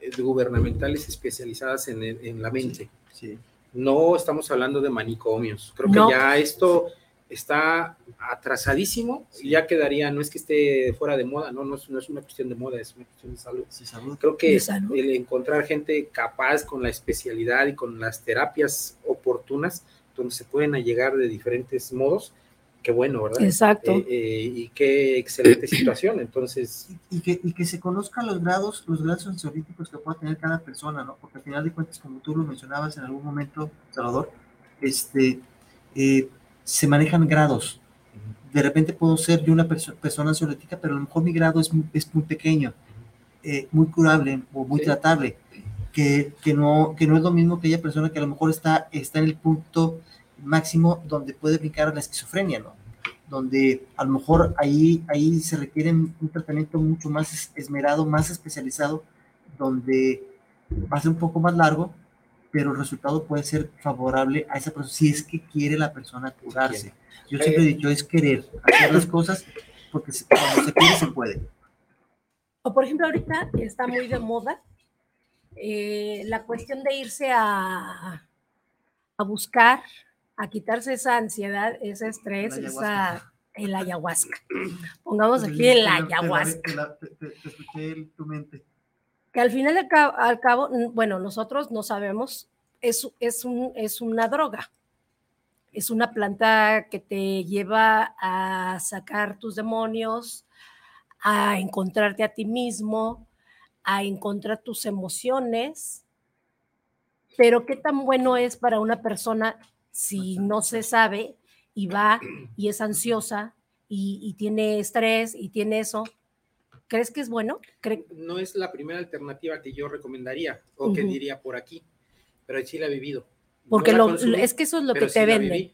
eh, gubernamentales especializadas en, en la mente. Sí, sí. No estamos hablando de manicomios. Creo no. que ya esto está atrasadísimo y ya quedaría, no es que esté fuera de moda, no, no es, no es una cuestión de moda, es una cuestión de salud. Sí, salud. Creo que salud. el encontrar gente capaz con la especialidad y con las terapias oportunas, donde se pueden llegar de diferentes modos, qué bueno, ¿verdad? Exacto. Eh, eh, y qué excelente situación, entonces. Y, y, que, y que se conozcan los grados, los grados sensoríficos que pueda tener cada persona, ¿no? Porque al final de cuentas, como tú lo mencionabas en algún momento, Salvador, este, eh, se manejan grados. De repente puedo ser yo una perso persona ansiolítica, pero a lo mejor mi grado es muy, es muy pequeño, eh, muy curable o muy sí. tratable, que, que, no, que no es lo mismo que aquella persona que a lo mejor está, está en el punto máximo donde puede brincar a la esquizofrenia, ¿no? Donde a lo mejor ahí, ahí se requiere un tratamiento mucho más esmerado, más especializado, donde va a ser un poco más largo, pero el resultado puede ser favorable a esa persona, si es que quiere la persona curarse. Yo siempre he dicho, es querer hacer las cosas, porque cuando se quiere, se puede. O por ejemplo, ahorita está muy de moda eh, la cuestión de irse a, a, buscar, a quitarse esa ansiedad, ese estrés, La esa, el ayahuasca. Pongamos aquí el ayahuasca. Escuché tu mente que al final al cabo, al cabo, bueno, nosotros no sabemos, es, es, un, es una droga, es una planta que te lleva a sacar tus demonios, a encontrarte a ti mismo, a encontrar tus emociones, pero qué tan bueno es para una persona si no se sabe y va y es ansiosa y, y tiene estrés y tiene eso, ¿Crees que es bueno? ¿Cre no es la primera alternativa que yo recomendaría o uh -huh. que diría por aquí, pero sí la he vivido. Porque no lo, consumí, es que eso es lo que te sí venden.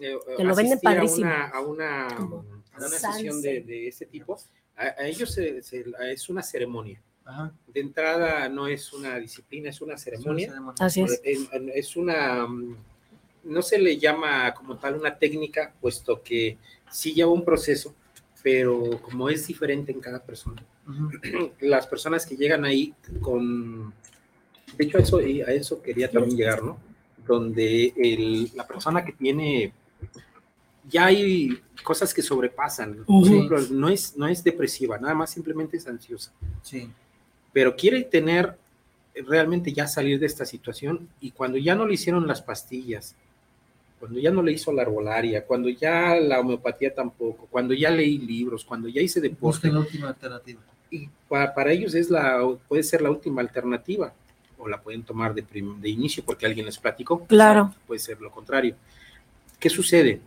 Eh, te lo venden padrísimo. A una, a una, a una sesión de, de, ese tipo, a, a ellos se, se, es una ceremonia. Ajá. De entrada no es una disciplina, es una ceremonia. Es una Así es. Es, una, no se le llama como tal una técnica, puesto que sí lleva un proceso, pero como es diferente en cada persona. Uh -huh. Las personas que llegan ahí con, de hecho a eso, a eso quería también llegar, ¿no? Donde el, la persona que tiene, ya hay cosas que sobrepasan, uh -huh. por ejemplo, no es, no es depresiva, nada más simplemente es ansiosa. Sí. Pero quiere tener realmente ya salir de esta situación y cuando ya no le hicieron las pastillas, cuando ya no le hizo la arbolaria, cuando ya la homeopatía tampoco, cuando ya leí libros, cuando ya hice deporte. Busquen la última alternativa. Y para, para, ellos es la, puede ser la última alternativa, o la pueden tomar de, prim, de inicio porque alguien les platicó. Claro. Puede ser lo contrario. ¿Qué sucede?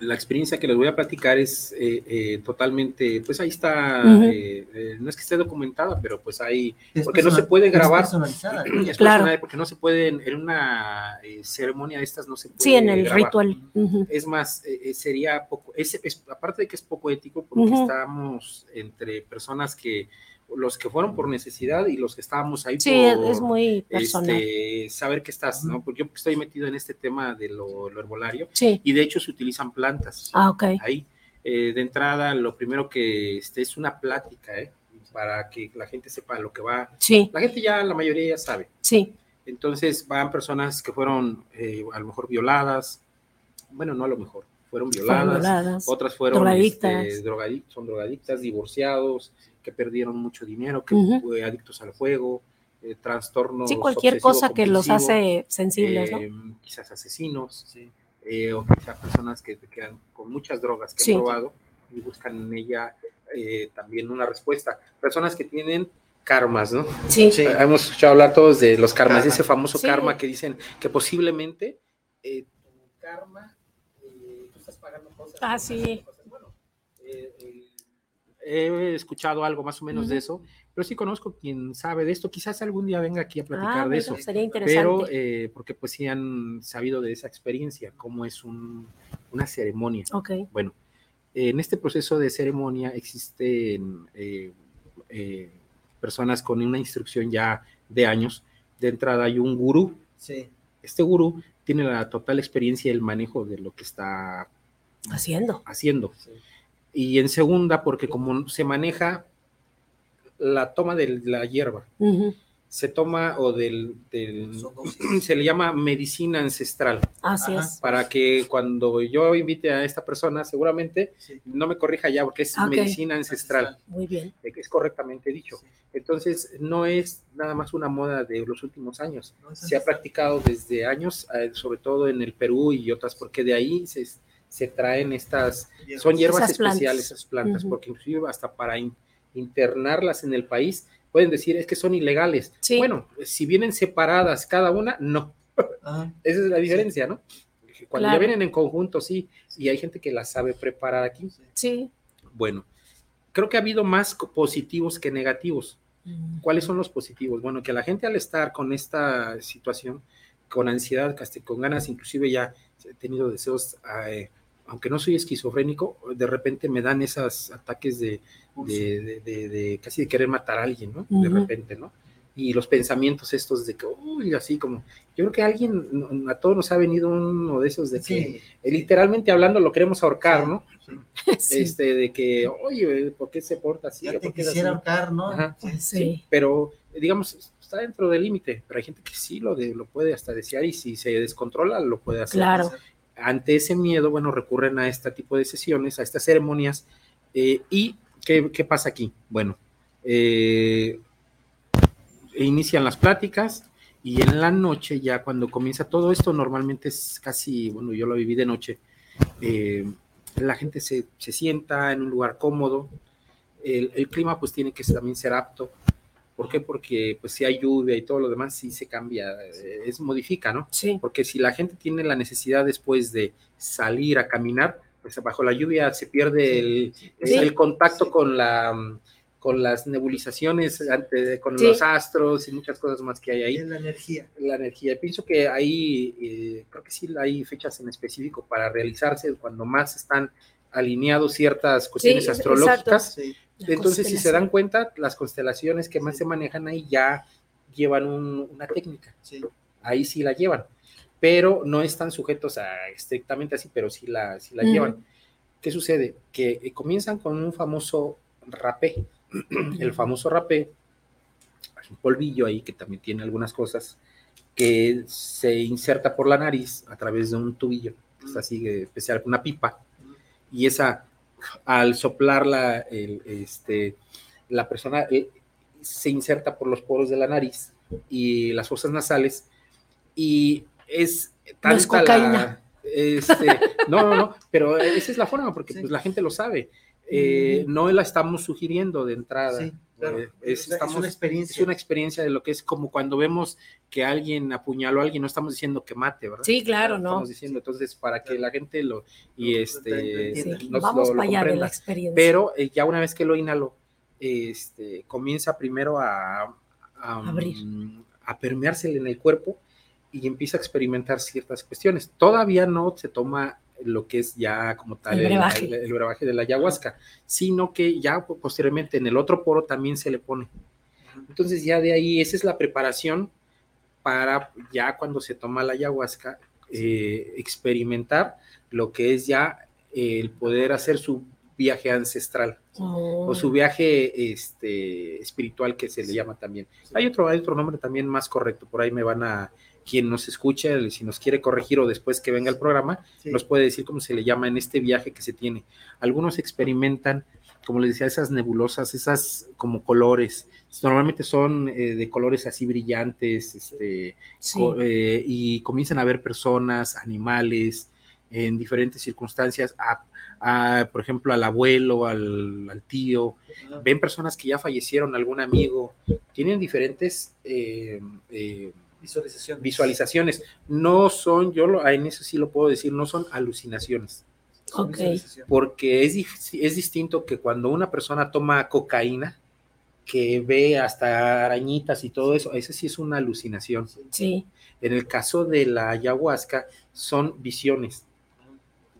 La experiencia que les voy a platicar es eh, eh, totalmente, pues ahí está, uh -huh. eh, no es que esté documentada, pero pues ahí, es porque no se puede grabar. Es personalizada. Es personal, porque no se puede, en, en una eh, ceremonia de estas no se puede Sí, en el grabar. ritual. Uh -huh. Es más, eh, sería poco, es, es, aparte de que es poco ético, porque uh -huh. estamos entre personas que los que fueron por necesidad y los que estábamos ahí sí, por es muy personal. Este, saber que estás, ¿no? Porque yo estoy metido en este tema de lo, lo herbolario sí. y de hecho se utilizan plantas. Ah, ok. Ahí, eh, de entrada, lo primero que este, es una plática, ¿eh? Para que la gente sepa lo que va. Sí. La gente ya, la mayoría ya sabe. Sí. Entonces van personas que fueron eh, a lo mejor violadas, bueno, no a lo mejor, fueron violadas, Fueron violadas, otras fueron drogadictas. este, drogadic- son drogadictas, divorciados, que perdieron mucho dinero, que fue adictos al juego, eh, trastornos. Sí, cualquier cosa que los hace sensibles, ¿no? eh, quizás asesinos, Sí. eh, o quizás personas que se quedan con muchas drogas que Sí. han probado y buscan en ella eh, también una respuesta. Personas que tienen karmas, ¿no? Sí. Sí. Hemos escuchado hablar todos de los karmas, Karma. ese famoso Sí. karma que dicen que posiblemente eh, tu karma, eh, tú estás pagando cosas. Ah, sí. cosas. Bueno, eh, eh, he escuchado algo más o menos de Ujú. eso, pero sí conozco quien sabe de esto. Quizás algún día venga aquí a platicar Ah, de mira, eso. sería interesante. Pero, eh, porque pues sí han sabido de esa experiencia, cómo es un- una ceremonia. ok. Bueno, en este proceso de ceremonia existen eh, eh, personas con una instrucción ya de años. De entrada hay un gurú. Sí. Este gurú tiene la total experiencia del manejo de lo que está Haciendo. haciendo. Sí. Y en segunda, porque como se maneja la toma de la hierba, Ujú. se toma o del, del- se le llama medicina ancestral, Así Ajá. es. para que cuando yo invite a esta persona, seguramente Sí. no me corrija ya, porque es Ok. medicina ancestral, Muy bien. es correctamente dicho. Sí. Entonces, no es nada más una moda de los últimos años. No, Se ha practicado desde años, eh, sobre todo en el Perú y otras, porque de ahí se, se traen estas, son hierbas Esas plantas. especiales, esas plantas, porque inclusive hasta para in- internarlas en el país, pueden decir es que son ilegales. Sí. Bueno, si vienen separadas cada una, no. Ajá. Esa es la diferencia, ¿no? Cuando Claro. ya vienen en conjunto, sí, y hay gente que las sabe preparar aquí. Sí. Bueno, creo que ha habido más positivos que negativos. Mm. ¿Cuáles son los positivos? Bueno, que la gente al estar con esta situación, con ansiedad, con ganas, inclusive ya he tenido deseos, eh, aunque no soy esquizofrénico, de repente me dan esos ataques de, de, de- de- de casi de querer matar a alguien, ¿no? De repente, ¿no? Y los pensamientos estos de que, uy, así como, yo creo que alguien, a todos nos ha venido uno de esos de que, Sí. eh, literalmente hablando, lo queremos ahorcar, ¿no? Sí. Este, de que, oye, ¿por qué se porta así? Ya ¿Por te qué es así?" quisiera ahorcar, ¿no? Ajá. Sí. Sí. pero digamos, está dentro del límite, pero hay gente que sí lo, de, lo puede hasta desear y si se descontrola lo puede hacer. Claro. Ante ese miedo, bueno, recurren a este tipo de sesiones, a estas ceremonias. eh, ¿Y qué, qué pasa aquí? Bueno, eh, inician las pláticas y en la noche, ya cuando comienza todo esto, normalmente es casi, bueno, yo lo viví de noche, eh, la gente se, se sienta en un lugar cómodo, el, el clima pues tiene que también ser apto. ¿Por qué? Porque pues si hay lluvia y todo lo demás, sí se cambia, eh, es modifica, ¿no? Sí. Porque si la gente tiene la necesidad después de salir a caminar, pues bajo la lluvia se pierde el, Sí. el contacto con la con las nebulizaciones, con Sí. los astros y muchas cosas más que hay ahí la energía. la energía. Pienso que ahí, eh, creo que sí hay fechas en específico para realizarse cuando más están alineados ciertas cuestiones Sí, astrológicas. Sí. La Entonces, si se dan cuenta, las constelaciones que más Sí. se manejan ahí ya llevan un- una técnica, Sí. ahí sí la llevan, pero no están sujetos a estrictamente así, pero sí la, sí la llevan. ¿Qué sucede? Que eh, comienzan con un famoso rapé. El famoso rapé es un polvillo ahí que también tiene algunas cosas que se inserta por la nariz a través de un tubillo, que es así especial, una pipa, y esa, al soplarla, el, este, la persona eh, se inserta por los poros de la nariz y las fosas nasales, y es No es tanta cocaína. la... Este, no, no, no, pero esa es la forma, porque Sí. pues la gente lo sabe. Eh, No la estamos sugiriendo de entrada. Sí, claro. Eh, es- Es, estamos- una es experiencia. una experiencia de lo que es como cuando vemos que alguien apuñaló a alguien, no estamos diciendo que mate, ¿verdad? Sí, claro, no. Estamos diciendo, entonces, para que la gente lo, y este, Sí, nos Vamos lo- lo para allá de la experiencia. Pero eh, ya una vez que lo inhaló, este, comienza primero a, a, Abrir. mm, a permeársele en el cuerpo y empieza a experimentar ciertas cuestiones. Todavía no se toma lo que es ya como tal El brebaje. el, el brebaje de la ayahuasca, sino que ya posteriormente en el otro poro también se le pone. Entonces ya de ahí, esa es la preparación para ya cuando se toma la ayahuasca, eh, experimentar lo que es ya el poder hacer su viaje ancestral Oh. o su viaje este, espiritual que se le llama también. Hay otro, hay otro nombre también más correcto, por ahí me van a quien nos escucha, si nos quiere corregir o después que venga el programa, Sí. nos puede decir cómo se le llama en este viaje que se tiene. Algunos experimentan, como les decía, esas nebulosas, esas como colores. Normalmente son eh, de colores así brillantes, este, Sí. co- eh, y comienzan a ver personas, animales, en diferentes circunstancias, a, a, por ejemplo, al abuelo, al, al tío, ven personas que ya fallecieron, algún amigo, tienen diferentes eh, Visualización. visualizaciones. No son, yo lo, en eso sí lo puedo decir, no son alucinaciones, Son Ok. porque es, es distinto que cuando una persona toma cocaína, que ve hasta arañitas y todo eso, eso sí es una alucinación. Sí. En el caso de la ayahuasca, son visiones,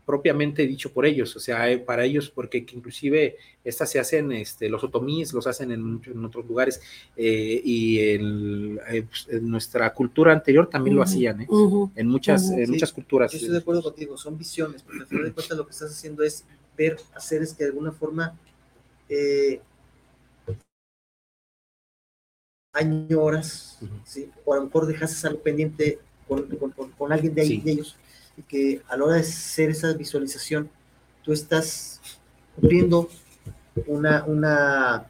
propiamente dicho por ellos, o sea, eh, para ellos, porque que inclusive estas se hacen, este, los otomíes los hacen en, muchos- en otros lugares, eh, y el- eh, pues, en nuestra cultura anterior también lo hacían, ¿eh? en muchas, en Sí, muchas culturas. Yo estoy de acuerdo contigo, son visiones, porque al final de cuentas lo que estás haciendo es ver a seres que de alguna forma eh, añoras. ¿sí? o a lo mejor dejaste algo pendiente con, con- con- con alguien de ahí, Sí. de ellos, y que a la hora de hacer esa visualización, tú estás cumpliendo una, una,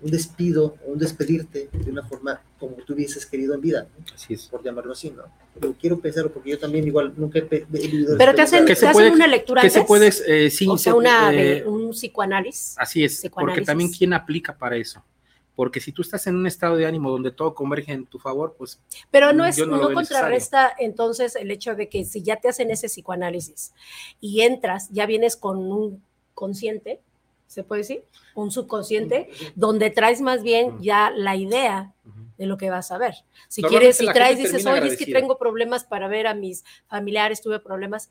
un despido, o un despedirte de una forma como tú hubieses querido en vida. ¿no? Así es. por llamarlo así, ¿no? Pero quiero pensarlo porque yo también igual nunca he, vivido Pero te hacen, Que te se hacen una lectura Que se antes? puede, eh, sí, o se- sea, una, eh, un psicoanálisis. Así es, porque también quién aplica para eso. Porque si tú estás en un estado de ánimo donde todo converge en tu favor, pues Pero no es, no no, contrarresta entonces el hecho de que si ya te hacen ese psicoanálisis y entras, ya vienes con un consciente, ¿se puede decir? Un subconsciente, donde traes más bien Ujú. ya la idea ujú, de lo que vas a ver. Si quieres, si traes, dices, oye, es que agradecida". tengo problemas para ver a mis familiares, tuve problemas,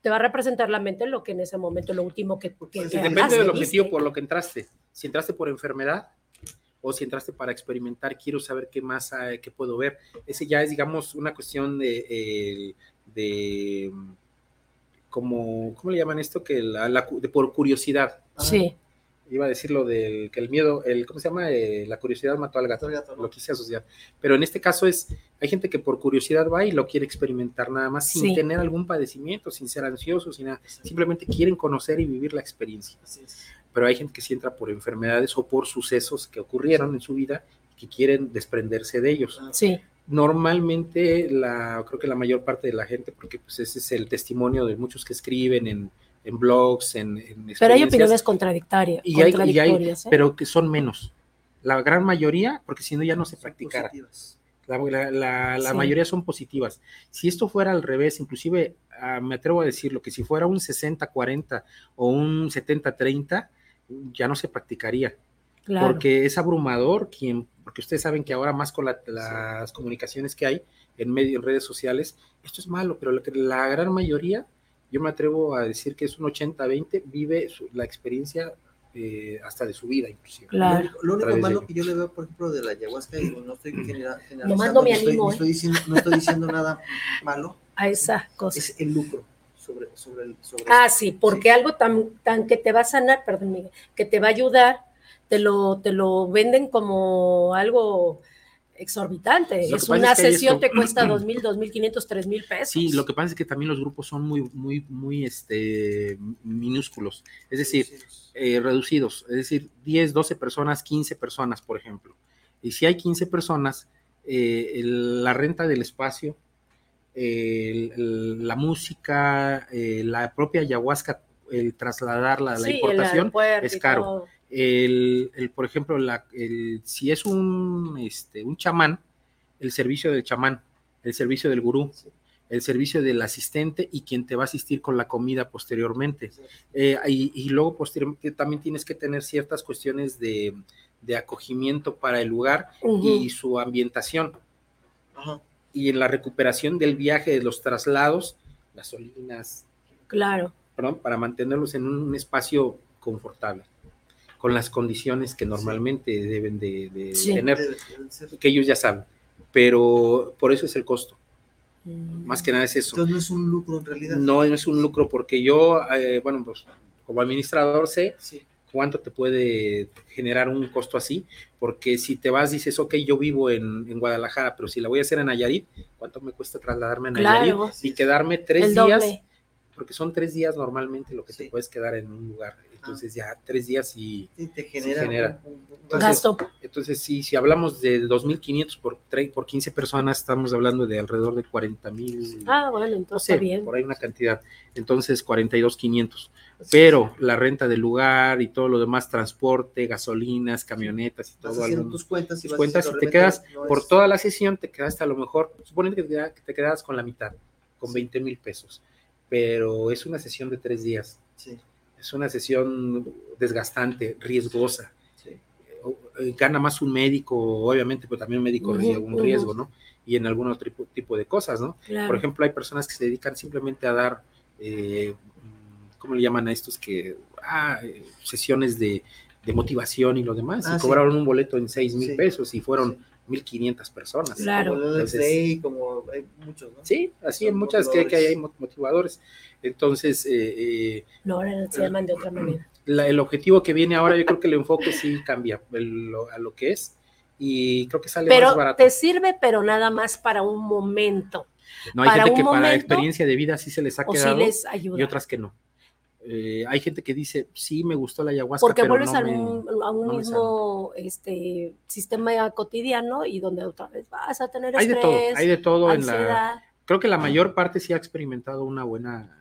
te va a representar la mente lo que en ese momento, lo último que, que que depende del objetivo por lo que entraste. Si entraste por enfermedad o si entraste para experimentar, quiero saber qué más hay, qué puedo ver. Ese ya es, digamos, una cuestión de, eh, de como, ¿cómo le llaman esto? Que la, la cu- de por curiosidad. Sí, Iba a decir lo del que el miedo, el, ¿cómo se llama? Eh, la curiosidad mató al gato. Lo quise asociar. Pero en este caso es, hay gente que por curiosidad va y lo quiere experimentar nada más sin Sí. tener algún padecimiento, sin ser ansioso, sin nada. Simplemente quieren conocer y vivir la experiencia Así es. Pero hay gente que sí entra por enfermedades o por sucesos que ocurrieron en su vida que quieren desprenderse de ellos. sí, Normalmente, la, creo que la mayor parte de la gente, porque pues ese es el testimonio de muchos que escriben en, en blogs, en, en pero hay opiniones contradictorias, y hay, y hay- contradictorias, ¿eh? pero que son menos. La gran mayoría, porque si no ya no se practicara. La, la- la- la Sí. mayoría son positivas. Si esto fuera al revés, inclusive ah, me atrevo a decirlo, que si fuera un 60-40 o un 70-30, ya no se practicaría, Claro. porque es abrumador quien, porque ustedes saben que ahora más con la- las comunicaciones que hay en medio, en redes sociales, esto es malo, pero la, la gran mayoría, yo me atrevo a decir que es un 80-20, vive su- la experiencia eh, hasta de su vida, inclusive. Claro. Lo único, de- malo que yo le veo, por ejemplo, de la ayahuasca, y no estoy genera- generalizando, Nomás no me estoy, animo, no ¿eh? estoy diciendo, no estoy diciendo nada malo, a esa cosa. es el lucro sobre, sobre el sobre Ah, sí, porque algo tan, tan que te va a sanar, perdón, Miguel, que te va a ayudar, te lo, te lo venden como algo exorbitante. Es una es que sesión esto- te cuesta dos mil, dos mil quinientos, tres mil pesos. Sí, lo que pasa es que también los grupos son muy, muy, muy este, minúsculos, es decir, sí. eh, reducidos, es decir, 10, 12 personas, 15 personas, por ejemplo. Y si hay 15 personas, eh, el- la renta del espacio, el- el- la música, eh, la propia ayahuasca, el trasladarla, la Sí, el importación, es caro. el, el, por ejemplo, la, el, si es un, este, un chamán, el servicio del chamán, el servicio del gurú, el servicio del asistente y quien te va a asistir con la comida posteriormente. Eh, y, y luego posteriormente también tienes que tener ciertas cuestiones de, de acogimiento para el lugar y su ambientación. Y en la recuperación del viaje, de los traslados, gasolinas, Claro. perdón, para mantenerlos en un espacio confortable, con las condiciones que normalmente deben de, de Sí. tener, que ellos ya saben. Pero por eso es el costo. Mm. Más que nada es eso. Entonces no es un lucro en realidad. No es un lucro porque yo, eh, bueno, pues como administrador sé Sí. Cuánto te puede generar un costo así, porque si te vas, dices, ok, yo vivo en, Guadalajara, pero si la voy a hacer en Nayarit, ¿cuánto me cuesta trasladarme a Nayarit y quedarme tres días? Porque son tres días normalmente lo que te puedes quedar en un lugar entonces ya tres días y te genera, gasto. Entonces, sí, si hablamos de 2.500 por, por 15 personas, estamos hablando de alrededor de 40 mil. Ah, bueno, entonces bien. Por ahí una cantidad. Entonces, 42.500. Pero la renta del lugar y todo lo demás, transporte, gasolinas, camionetas y todo. Tus cuentas y tus cuentas y te quedas, por toda la sesión, te quedaste a lo mejor, supone que te, que te quedas con la mitad, con 20 mil pesos. Pero es una sesión de tres días. Sí es una sesión desgastante, riesgosa. Eh, gana más un médico, obviamente, pero también un médico corre algún riesgo, ¿no? Y en algún otro tipo, de cosas, ¿no? Por ejemplo, hay personas que se dedican simplemente a dar, eh, ¿cómo le llaman a estos que? Ah, eh, sesiones de, motivación y lo demás, y ah, cobraron un boleto en 6 mil pesos y fueron 1.500 personas. Claro. Como, como hay muchos, ¿no? Sí, así en muchas que, que, hay motivadores. Entonces... Eh, eh, no, ahora se llaman de otra manera. el objetivo que viene ahora, yo creo que el enfoque sí cambia a lo que es y creo que sale más barato. Pero te sirve, pero nada más para un momento. No, hay gente que para la experiencia de vida sí se les ha quedado y otras que no. Eh, hay gente que dice, sí, me gustó la ayahuasca. Porque vuelves a, un, mismo este, sistema cotidiano y donde otra vez vas a tener hay de todo, hay de todo en la... Creo que la mayor parte sí ha experimentado una buena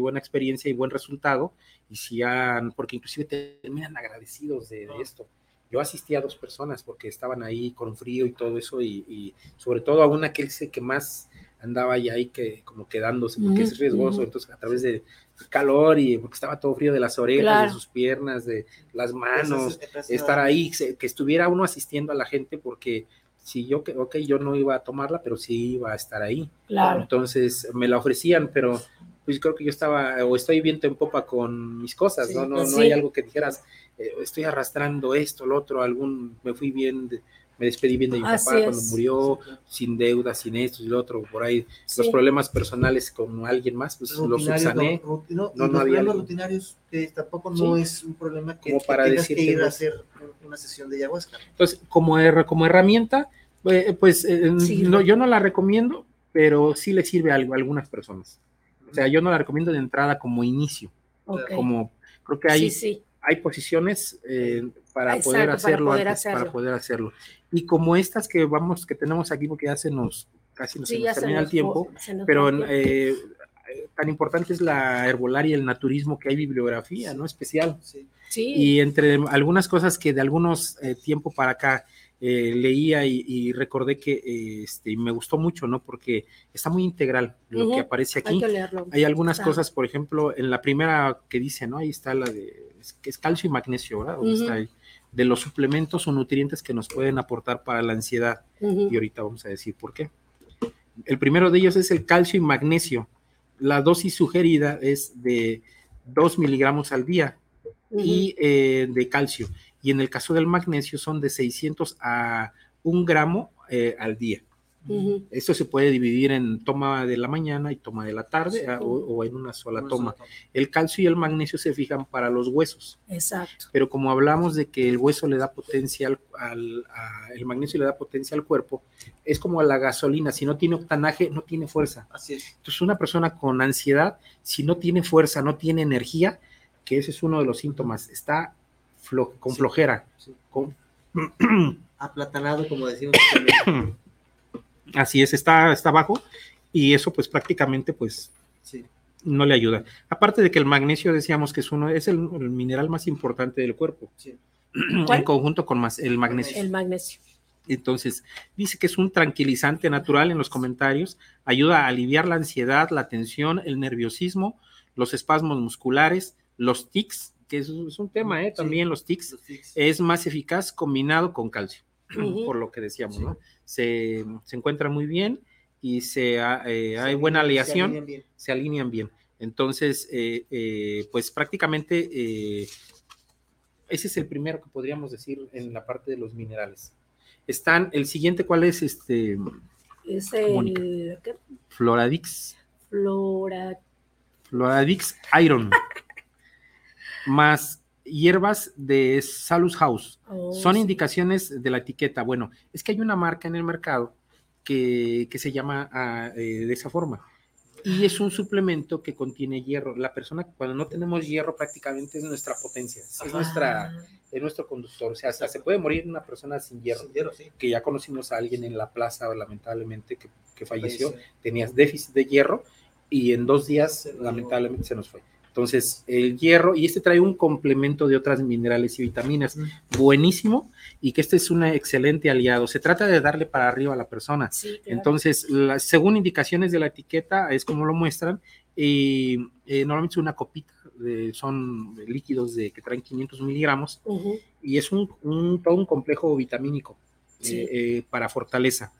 buena experiencia y buen resultado, y si han, porque inclusive terminan agradecidos de, esto. Yo asistí a dos personas porque estaban ahí con frío y todo eso, y, sobre todo a una que dice que más andaba ya ahí que como quedándose porque es riesgoso, entonces a través de calor y porque estaba todo frío de las orejas, de sus piernas, de las manos, estar ahí, que estuviera uno asistiendo a la gente porque si yo, ok, yo no iba a tomarla, pero sí iba a estar ahí. Claro. Entonces me la ofrecían, pero pues creo que yo estaba o estoy viento en popa con mis cosas, ¿no? No, no hay algo que dijeras, eh, estoy arrastrando esto, lo otro, algún, me fui bien, me despedí bien de mi papá cuando murió, sin deuda, sin esto y lo otro, por ahí, los problemas personales con alguien más, pues los subsané. No, no, había rutinarios que tampoco no es un problema que, como para decir que ir a hacer una sesión de ayahuasca. Entonces, como, como herramienta, eh, pues eh, no, yo no la recomiendo, pero sí le sirve a, algunas personas. O sea, yo no la recomiendo de entrada como inicio. Como creo que hay, hay posiciones eh, para, poder hacerlo para poder hacerlo para poder hacerlo. Y como estas que vamos, que tenemos aquí, porque ya se nos casi nos, termina el tiempo, pero eh, tan importante es la herbolaria y el naturismo que hay bibliografía, ¿no? Especial. Sí. Y entre algunas cosas que de algunos eh, tiempo para acá eh, leía y, recordé que este, me gustó mucho, ¿no? Porque está muy integral lo que aparece aquí. Hay, algunas cosas, por ejemplo, en la primera que dice, ¿no? Ahí está la de, que es calcio y magnesio, ¿verdad? está ahí? De los suplementos o nutrientes que nos pueden aportar para la ansiedad. Y ahorita vamos a decir por qué. El primero de ellos es el calcio y magnesio. La dosis sugerida es de 2 miligramos al día y eh, de calcio y en el caso del magnesio son de 600 a un gramo eh, al día. Esto se puede dividir en toma de la mañana y toma de la tarde ah, o, en una sola toma. El calcio y el magnesio se fijan para los huesos. Exacto. Pero como hablamos de que el hueso le da potencia al, el magnesio le da potencia al cuerpo, es como la gasolina, si no tiene octanaje, no tiene fuerza. Así es. Entonces una persona con ansiedad, si no tiene fuerza, no tiene energía, que ese es uno de los síntomas, está con flojera. Con... Aplatanado, como decimos. Así es, está, está bajo y eso pues prácticamente pues no le ayuda. Aparte de que el magnesio decíamos que es uno, es el, mineral más importante del cuerpo. En conjunto con más, el magnesio. El magnesio. Entonces, dice que es un tranquilizante natural en los comentarios, ayuda a aliviar la ansiedad, la tensión, el nerviosismo, los espasmos musculares, los tics, que es, un tema, ¿eh? también los tics, es más eficaz combinado con calcio, por lo que decíamos, ¿no? Se, encuentra muy bien y se, eh, hay buena aleación, se alinean bien. Entonces, eh, pues prácticamente ese es el primero que podríamos decir en la parte de los minerales. Están, el siguiente, ¿cuál es este? Es el Floradix. Flora... Floradix Iron. más hierbas de Salus House. Oh, Son sí. indicaciones de la etiqueta. Bueno, es que hay una marca en el mercado que, que se llama ah, eh, de esa forma. Y es un suplemento que contiene hierro. La persona, cuando no tenemos hierro, prácticamente es nuestra potencia, es, nuestra, es nuestro conductor. O sea, hasta se puede morir una persona sin hierro. Sin hierro, sí. Que ya conocimos a alguien en la plaza, lamentablemente, que, que falleció. Falleció. Tenías déficit de hierro y en dos días, lamentablemente, se nos fue. Entonces, el hierro, y este trae un complemento de otras minerales y vitaminas Mm. buenísimo, y que este es un excelente aliado. Se trata de darle para arriba a la persona. sí, claro. Entonces, la- según indicaciones de la etiqueta, es como lo muestran, y eh, normalmente es una copita, de- son líquidos de, que traen 500 miligramos, y es un, un- todo un complejo vitamínico Sí. eh, eh, para fortaleza.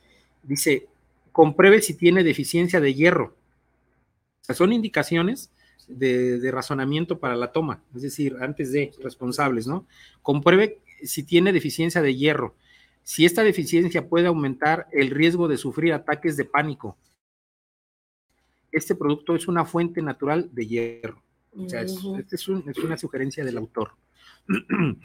Dice, compruebe si tiene deficiencia de hierro. O sea, son indicaciones de, de razonamiento para la toma, es decir, antes de responsables, ¿no? Compruebe si tiene deficiencia de hierro. Si esta deficiencia puede aumentar el riesgo de sufrir ataques de pánico. Este producto es una fuente natural de hierro. O sea, es, este es, un- es una sugerencia del autor.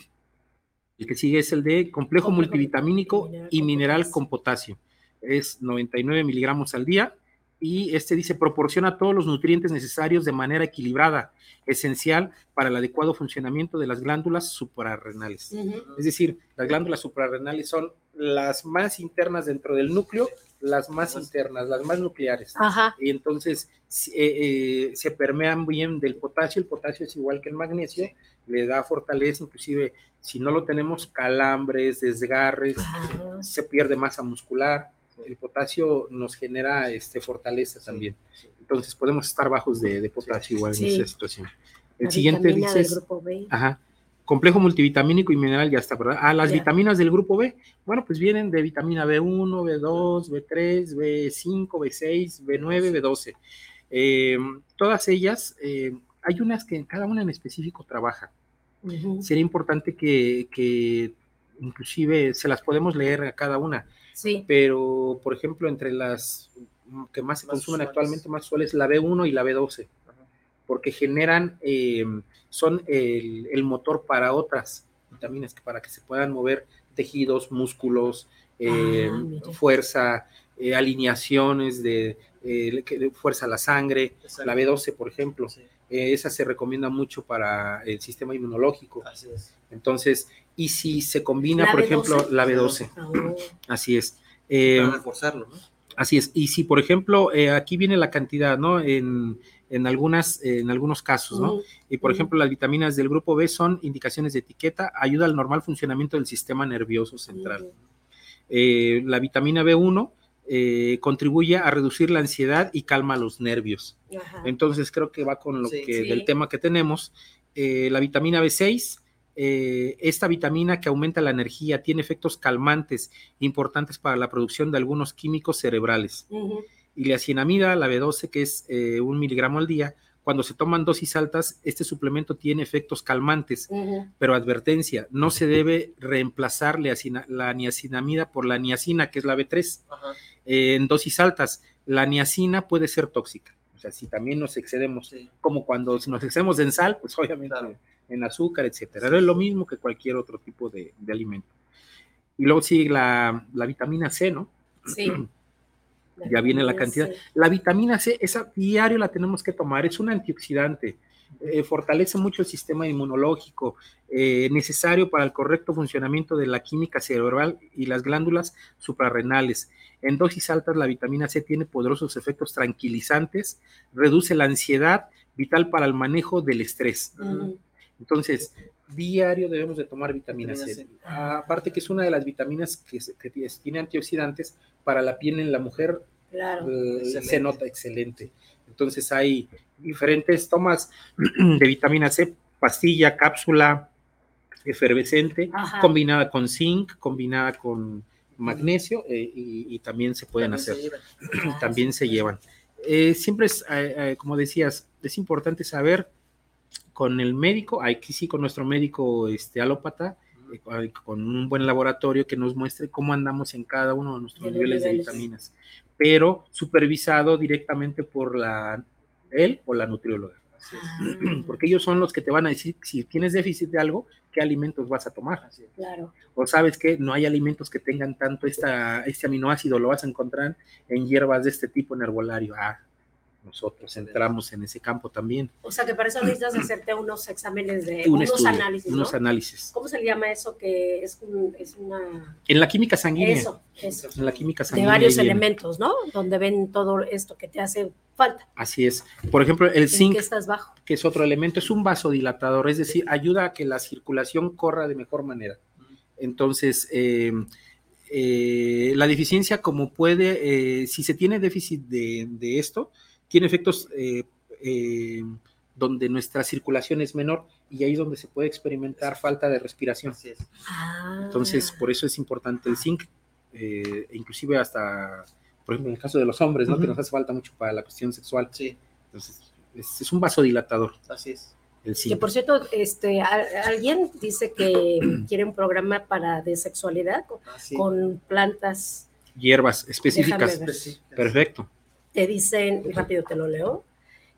El que sigue es el de complejo multivitamínico y mineral potasio. con potasio. Es 99 miligramos al día y este dice proporciona todos los nutrientes necesarios de manera equilibrada, esencial para el adecuado funcionamiento de las glándulas suprarrenales. Es decir, las glándulas suprarrenales son las más internas dentro del núcleo, las más internas, las más nucleares. Ajá. Y entonces eh, eh, se permean bien del potasio. El potasio es igual que el magnesio, le da fortaleza, inclusive si no lo tenemos, calambres, desgarres, Ajá. se pierde masa muscular. El potasio nos genera este, fortaleza también. Entonces podemos estar bajos de, de potasio igual Sí. en esa situación. El La siguiente dice, ajá, complejo multivitamínico y mineral ya está, ¿verdad? Ah, las Ya. vitaminas del grupo B, bueno, pues vienen de vitamina B1, B2, B3, B5, B6, B9, B12. Eh, todas ellas, eh, hay unas que cada una en específico trabaja. Ujú. Sería importante que, que inclusive se las podemos leer a cada una, Sí. pero por ejemplo, entre las que más se Más consumen usuales. actualmente más suaves, la B1 y la B12 porque generan, eh, son el, el motor para otras vitaminas, que para que se puedan mover tejidos, músculos, eh, Ah, mira. fuerza, eh, alineaciones de, eh, que- de fuerza a la sangre, la B12, por ejemplo, Sí, eh, esa se recomienda mucho para el sistema inmunológico. así es. Entonces, y si se combina, ¿La por B12? ejemplo, la B12, Oh, así es. Eh, Para reforzarlo, ¿no? Así es. Y si, por ejemplo, eh, aquí viene la cantidad, ¿no? En, en, algunas, en algunos casos, ¿no? Y por ejemplo, las vitaminas del grupo B son indicaciones de etiqueta, ayuda al normal funcionamiento del sistema nervioso central. Eh, la vitamina B1 eh, contribuye a reducir la ansiedad y calma los nervios. Ajá. Entonces, creo que va con lo Sí. que Sí. del tema que tenemos. Eh, la vitamina B6, eh, esta vitamina que aumenta la energía, tiene efectos calmantes importantes para la producción de algunos químicos cerebrales. Y la cianamida, la B12, que es eh, un miligramo al día, cuando se toman dosis altas, este suplemento tiene efectos calmantes, pero advertencia, no se debe reemplazar la, acina- la niacinamida por la niacina, que es la B3, Ajá. eh, en dosis altas. La niacina puede ser tóxica, o sea, si también nos excedemos, Sí. como cuando nos excedemos en sal, pues obviamente Claro. en azúcar, etcétera. Es lo mismo que cualquier otro tipo de, de alimento. Y luego sigue la, la vitamina C, ¿no? Sí. Ya viene la cantidad. C. La vitamina C, esa diario la tenemos que tomar, es un antioxidante, eh, fortalece mucho el sistema inmunológico, eh, necesario para el correcto funcionamiento de la química cerebral y las glándulas suprarrenales. En dosis altas, la vitamina C tiene poderosos efectos tranquilizantes, reduce la ansiedad, vital para el manejo del estrés. Entonces, diario debemos de tomar vitamina, Vitamina C. C. Aparte que es una de las vitaminas que, tiene antioxidantes para la piel en la mujer, Claro. eh, se nota excelente. Entonces hay diferentes tomas de vitamina C, pastilla, cápsula, efervescente, Ajá. combinada con zinc, combinada con magnesio eh, y, y también se pueden También hacer, también se llevan. Eh, siempre es, eh, eh, como decías, es importante saber con el médico, aquí sí con nuestro médico este, alópata, con- un buen laboratorio que nos muestre cómo andamos en cada uno de nuestros De niveles de vitaminas, pero supervisado directamente por la él o la nutrióloga. Porque ellos son los que te van a decir si tienes déficit de algo, qué alimentos vas a tomar. Claro. O sabes que no hay alimentos que tengan tanto esta, este aminoácido, lo vas a encontrar en hierbas de este tipo en herbolario. Ah, nosotros entramos en ese campo también. O sea que para eso necesitas hacerte unos exámenes de Un unos estudio, análisis. ¿no? unos análisis. ¿Cómo se le llama eso? Que es, un- es una. En la química sanguínea. Eso, eso. En la química De sanguínea. varios viene. elementos, ¿no? Donde ven todo esto que te hace falta. Así es. Por ejemplo, el ¿En zinc, qué estás bajo? que es otro elemento, es un vasodilatador, es decir, ayuda a que la circulación corra de mejor manera. Entonces, eh, eh, la deficiencia, como puede, eh, si se tiene déficit de, de esto, tiene efectos eh, eh, donde nuestra circulación es menor y ahí es donde se puede experimentar falta de respiración. Ah. Entonces, por eso es importante el zinc, eh, inclusive hasta, por ejemplo, en el caso de los hombres, ¿no? Que nos hace falta mucho para la cuestión sexual. Sí, Entonces, es, es un vasodilatador, así es. el Que zinc. por cierto, este, alguien dice que quiere un programa para de sexualidad con, Así con plantas. Hierbas específicas. Perfecto. Te dicen, rápido te lo leo.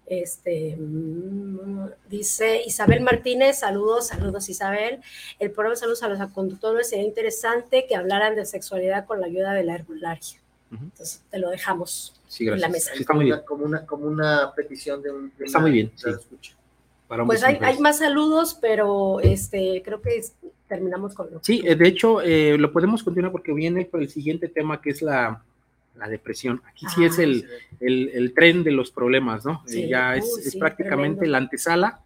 Este mm, dice Isabel Martínez, saludos, saludos Isabel. El programa Saludos a los conductores sería interesante que hablaran de sexualidad con la ayuda de la herbolaria. Ujú. Entonces te lo dejamos. Sí, En la gracias. mesa. Sí, está muy bien. Como una, como una petición de un. de Está una- muy bien, de sí. escucha. Para Pues hay, hay más saludos, pero este creo que es- terminamos con lo Sí, eh, de hecho, eh, lo podemos continuar porque viene el siguiente tema que es la, la depresión. Aquí sí es el, el, el tren de los problemas, ¿no? Sí, ya es, es sí, prácticamente tremendo. la antesala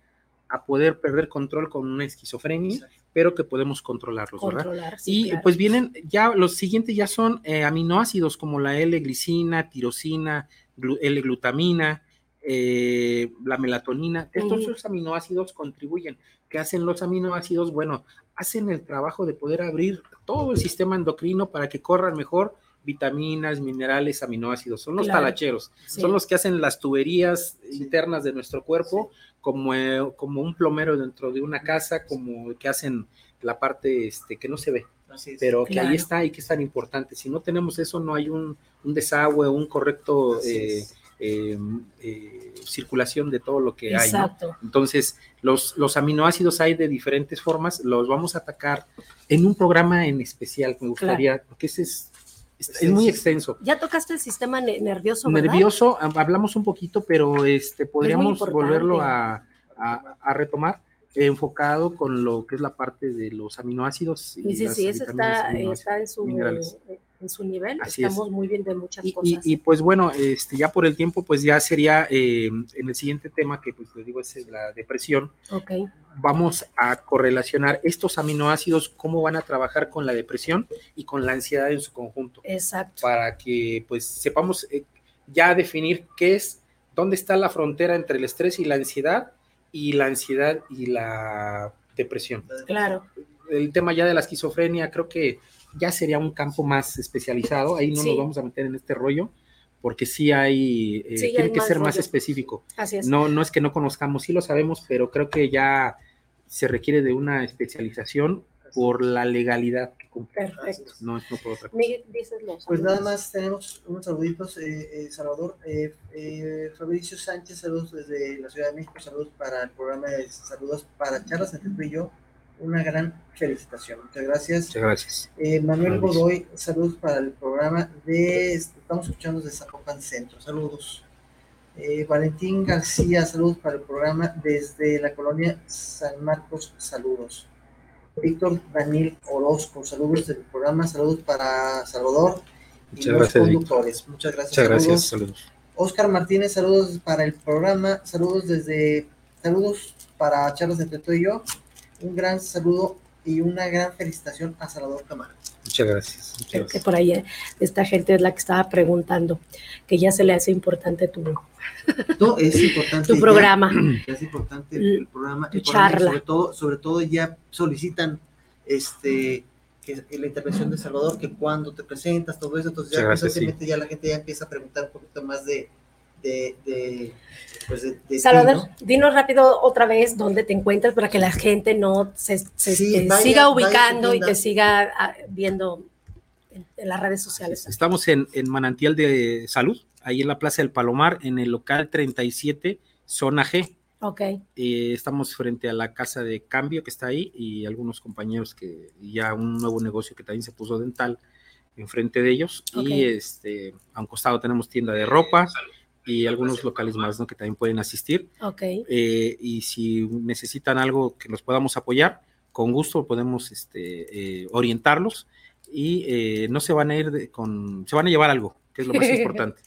a poder perder control con una esquizofrenia, Exacto. pero que podemos controlarlos, ¿verdad? controlar. sí, Y claro. pues vienen ya, los siguientes ya son eh, aminoácidos como la L-glicina, tirosina, glu- L-glutamina, eh, la melatonina. Estos esos aminoácidos contribuyen. ¿Qué hacen los aminoácidos? Bueno, hacen el trabajo de poder abrir todo el sistema endocrino para que corran mejor vitaminas, minerales, aminoácidos. Son los Claro. talacheros, Sí. son los que hacen las tuberías internas de nuestro cuerpo, como, eh, como un plomero dentro de una casa, como que hacen la parte este, que no se ve pero que Claro. ahí está y que es tan importante. Si no tenemos eso, no hay un, un desagüe, un correcto eh, eh, eh, circulación de todo lo que hay. ¿no? Exacto. Entonces, los, los aminoácidos hay de diferentes formas, los vamos a atacar en un programa en especial, me gustaría, porque ese es, es, muy extenso. Ya tocaste el sistema ne- nervioso, ¿verdad? Nervioso, hab- hablamos un poquito, pero este podríamos volverlo a, a- a retomar enfocado con lo que es la parte de los aminoácidos. y Sí, sí, sí, vitaminas, está, en, su. En su nivel. Así Estamos muy bien de muchas Y, cosas. y, pues bueno, este, ya por el tiempo, pues ya sería eh, en el siguiente tema, que pues les digo es la depresión, ok, vamos a correlacionar estos aminoácidos, cómo van a trabajar con la depresión y con la ansiedad en su conjunto, exacto. para que pues sepamos eh, ya definir qué es, dónde está la frontera entre el estrés y la ansiedad, y la ansiedad y la depresión. Claro. El tema ya de la esquizofrenia creo que ya sería un campo más especializado, ahí no Sí. nos vamos a meter en este rollo, porque sí hay, eh, Sí, tiene hay que más ser más específico. Así es. No, no es que no conozcamos, sí lo sabemos, pero creo que ya se requiere de una especialización por la legalidad que cumple. Perfecto. No es no por otra cosa. Miguel, dices los Pues nada más tenemos unos saluditos, eh, eh, Salvador. Eh, eh, Fabricio Sánchez, saludos desde la Ciudad de México, saludos para el programa de saludos para charlas entre tú y yo. Una gran felicitación. Muchas gracias. Muchas gracias. Eh, Manuel Fabricio. Godoy, saludos para el programa de, estamos escuchando desde Zapopan Centro, saludos. Eh, Valentín García, saludos para el programa desde la colonia San Marcos, saludos. Víctor Daniel Orozco, saludos del programa, saludos para Salvador y Muchas los gracias, conductores. Muchas gracias. Muchas gracias. saludos. Saludos. Oscar Martínez, saludos para el programa, saludos desde, saludos para charlas entre tú y yo. Un gran saludo y una gran felicitación a Salvador Camargo. Muchas gracias. Muchas Que gracias. por ahí eh, esta gente es la que estaba preguntando, que ya se le hace importante tu, No, es importante. tu ya- programa. ya es importante el, el programa. Tu el programa y charla. Sobre todo, sobre todo ya solicitan este que, que la intervención de Salvador, que cuando te presentas, todo eso, entonces ya gracias, constantemente ya la gente ya empieza a preguntar un poquito más de, de, de, pues de, de ti, Salvador, ¿no? dinos rápido otra vez dónde te encuentras para que la gente no se, se- Sí, te vaya- siga ubicando y te siga ah, viendo en, en las redes sociales. Estamos en, en Manantial de Salud, ahí en la Plaza del Palomar, en el local 37, zona G. Ok. Eh, estamos frente a la casa de cambio que está ahí y algunos compañeros que ya un nuevo negocio que también se puso dental enfrente de ellos. Y este, a un costado tenemos tienda de ropa y algunos locales más ¿no? que también pueden asistir. Ok. Eh, y si necesitan algo que los podamos apoyar, con gusto podemos este, eh, orientarlos y eh, no se van a ir de- con, se van a llevar algo, que es lo más importante.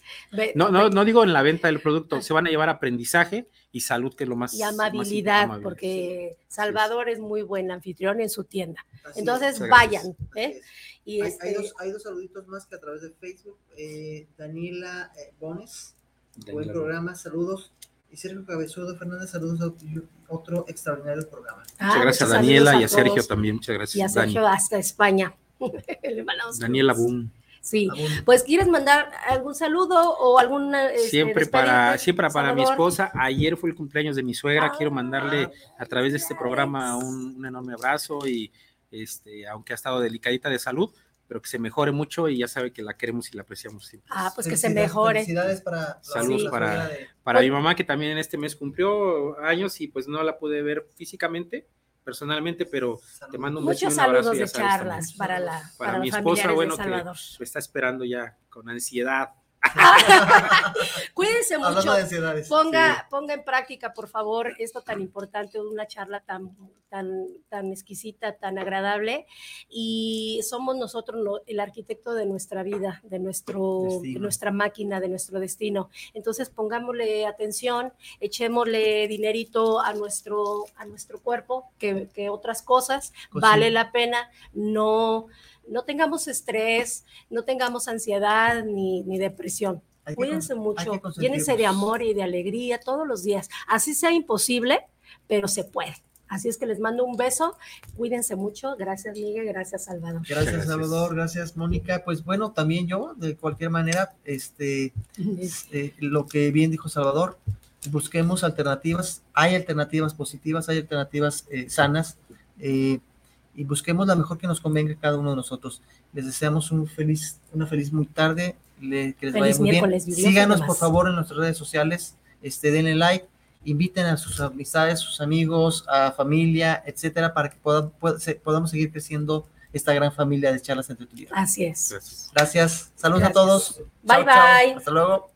No, no, no digo en la venta del producto, se van a llevar aprendizaje y salud, que es lo más. y amabilidad, porque Salvador es muy buen anfitrión en su tienda. Así Entonces vayan, ¿eh? Y Hay, este, hay dos, hay dos saluditos más que a través de Facebook. Eh, Daniela eh, Bones, buen programa, saludos. Y Sergio Cabezudo Fernández, saludos a otro extraordinario programa. ah, Muchas gracias Daniela y a Sergio todos. también. Muchas gracias. Y a Dani. Sergio hasta España. Le Daniela. Boom. Sí. Abun- Pues, ¿quieres mandar algún saludo o alguna. este, Siempre para, siempre para mi esposa. Ayer fue el cumpleaños de mi suegra. Quiero mandarle Ah, a través de este programa un, un enorme abrazo y este, aunque ha estado delicadita de salud, pero que se mejore mucho y ya sabe que la queremos y la apreciamos siempre. Ah, pues que se mejore. Felicidades para la- Saludos para- Para mi mamá, que también en este mes cumplió años y pues no la pude ver físicamente, personalmente, pero te mando un beso y Muchos un abrazo. saludos de sabes, charlas también. para la Para, para mi esposa, bueno, que está esperando ya con ansiedad. Cuídense mucho. Ponga, ponga en práctica, por favor, esto tan importante, una charla tan, tan, tan exquisita, tan agradable. Y somos nosotros lo- el arquitecto de nuestra vida, de, nuestro, de nuestra máquina, de nuestro destino. Entonces, pongámosle atención, echémosle dinerito a nuestro, a nuestro cuerpo, que, que otras cosas. Pues vale sí. la pena. No, no tengamos estrés, no tengamos ansiedad ni, ni depresión. Hay Cuídense con- mucho, llénense de amor y de alegría todos los días. Así sea imposible, pero se puede. Así es que les mando un beso. Cuídense mucho. Gracias, Miguel. Gracias, Salvador. Gracias, Gracias. Salvador. Gracias, Mónica. Pues bueno, también yo, de cualquier manera, este, eh, lo que bien dijo Salvador, busquemos alternativas. Hay alternativas positivas, hay alternativas eh, sanas. eh, y busquemos la mejor que nos convenga a cada uno de nosotros. Les deseamos un feliz, una feliz muy tarde. le- que les Feliz vaya muy bien. Síganos, por favor, en nuestras redes sociales. Este, denle like. Inviten a sus amistades, sus amigos, a familia, etcétera, para que pueda- se- podamos seguir creciendo esta gran familia de charlas entre tu vida. Así es. Gracias. Gracias. Saludos Gracias. a todos. Bye, Chao, chao. bye. Hasta luego.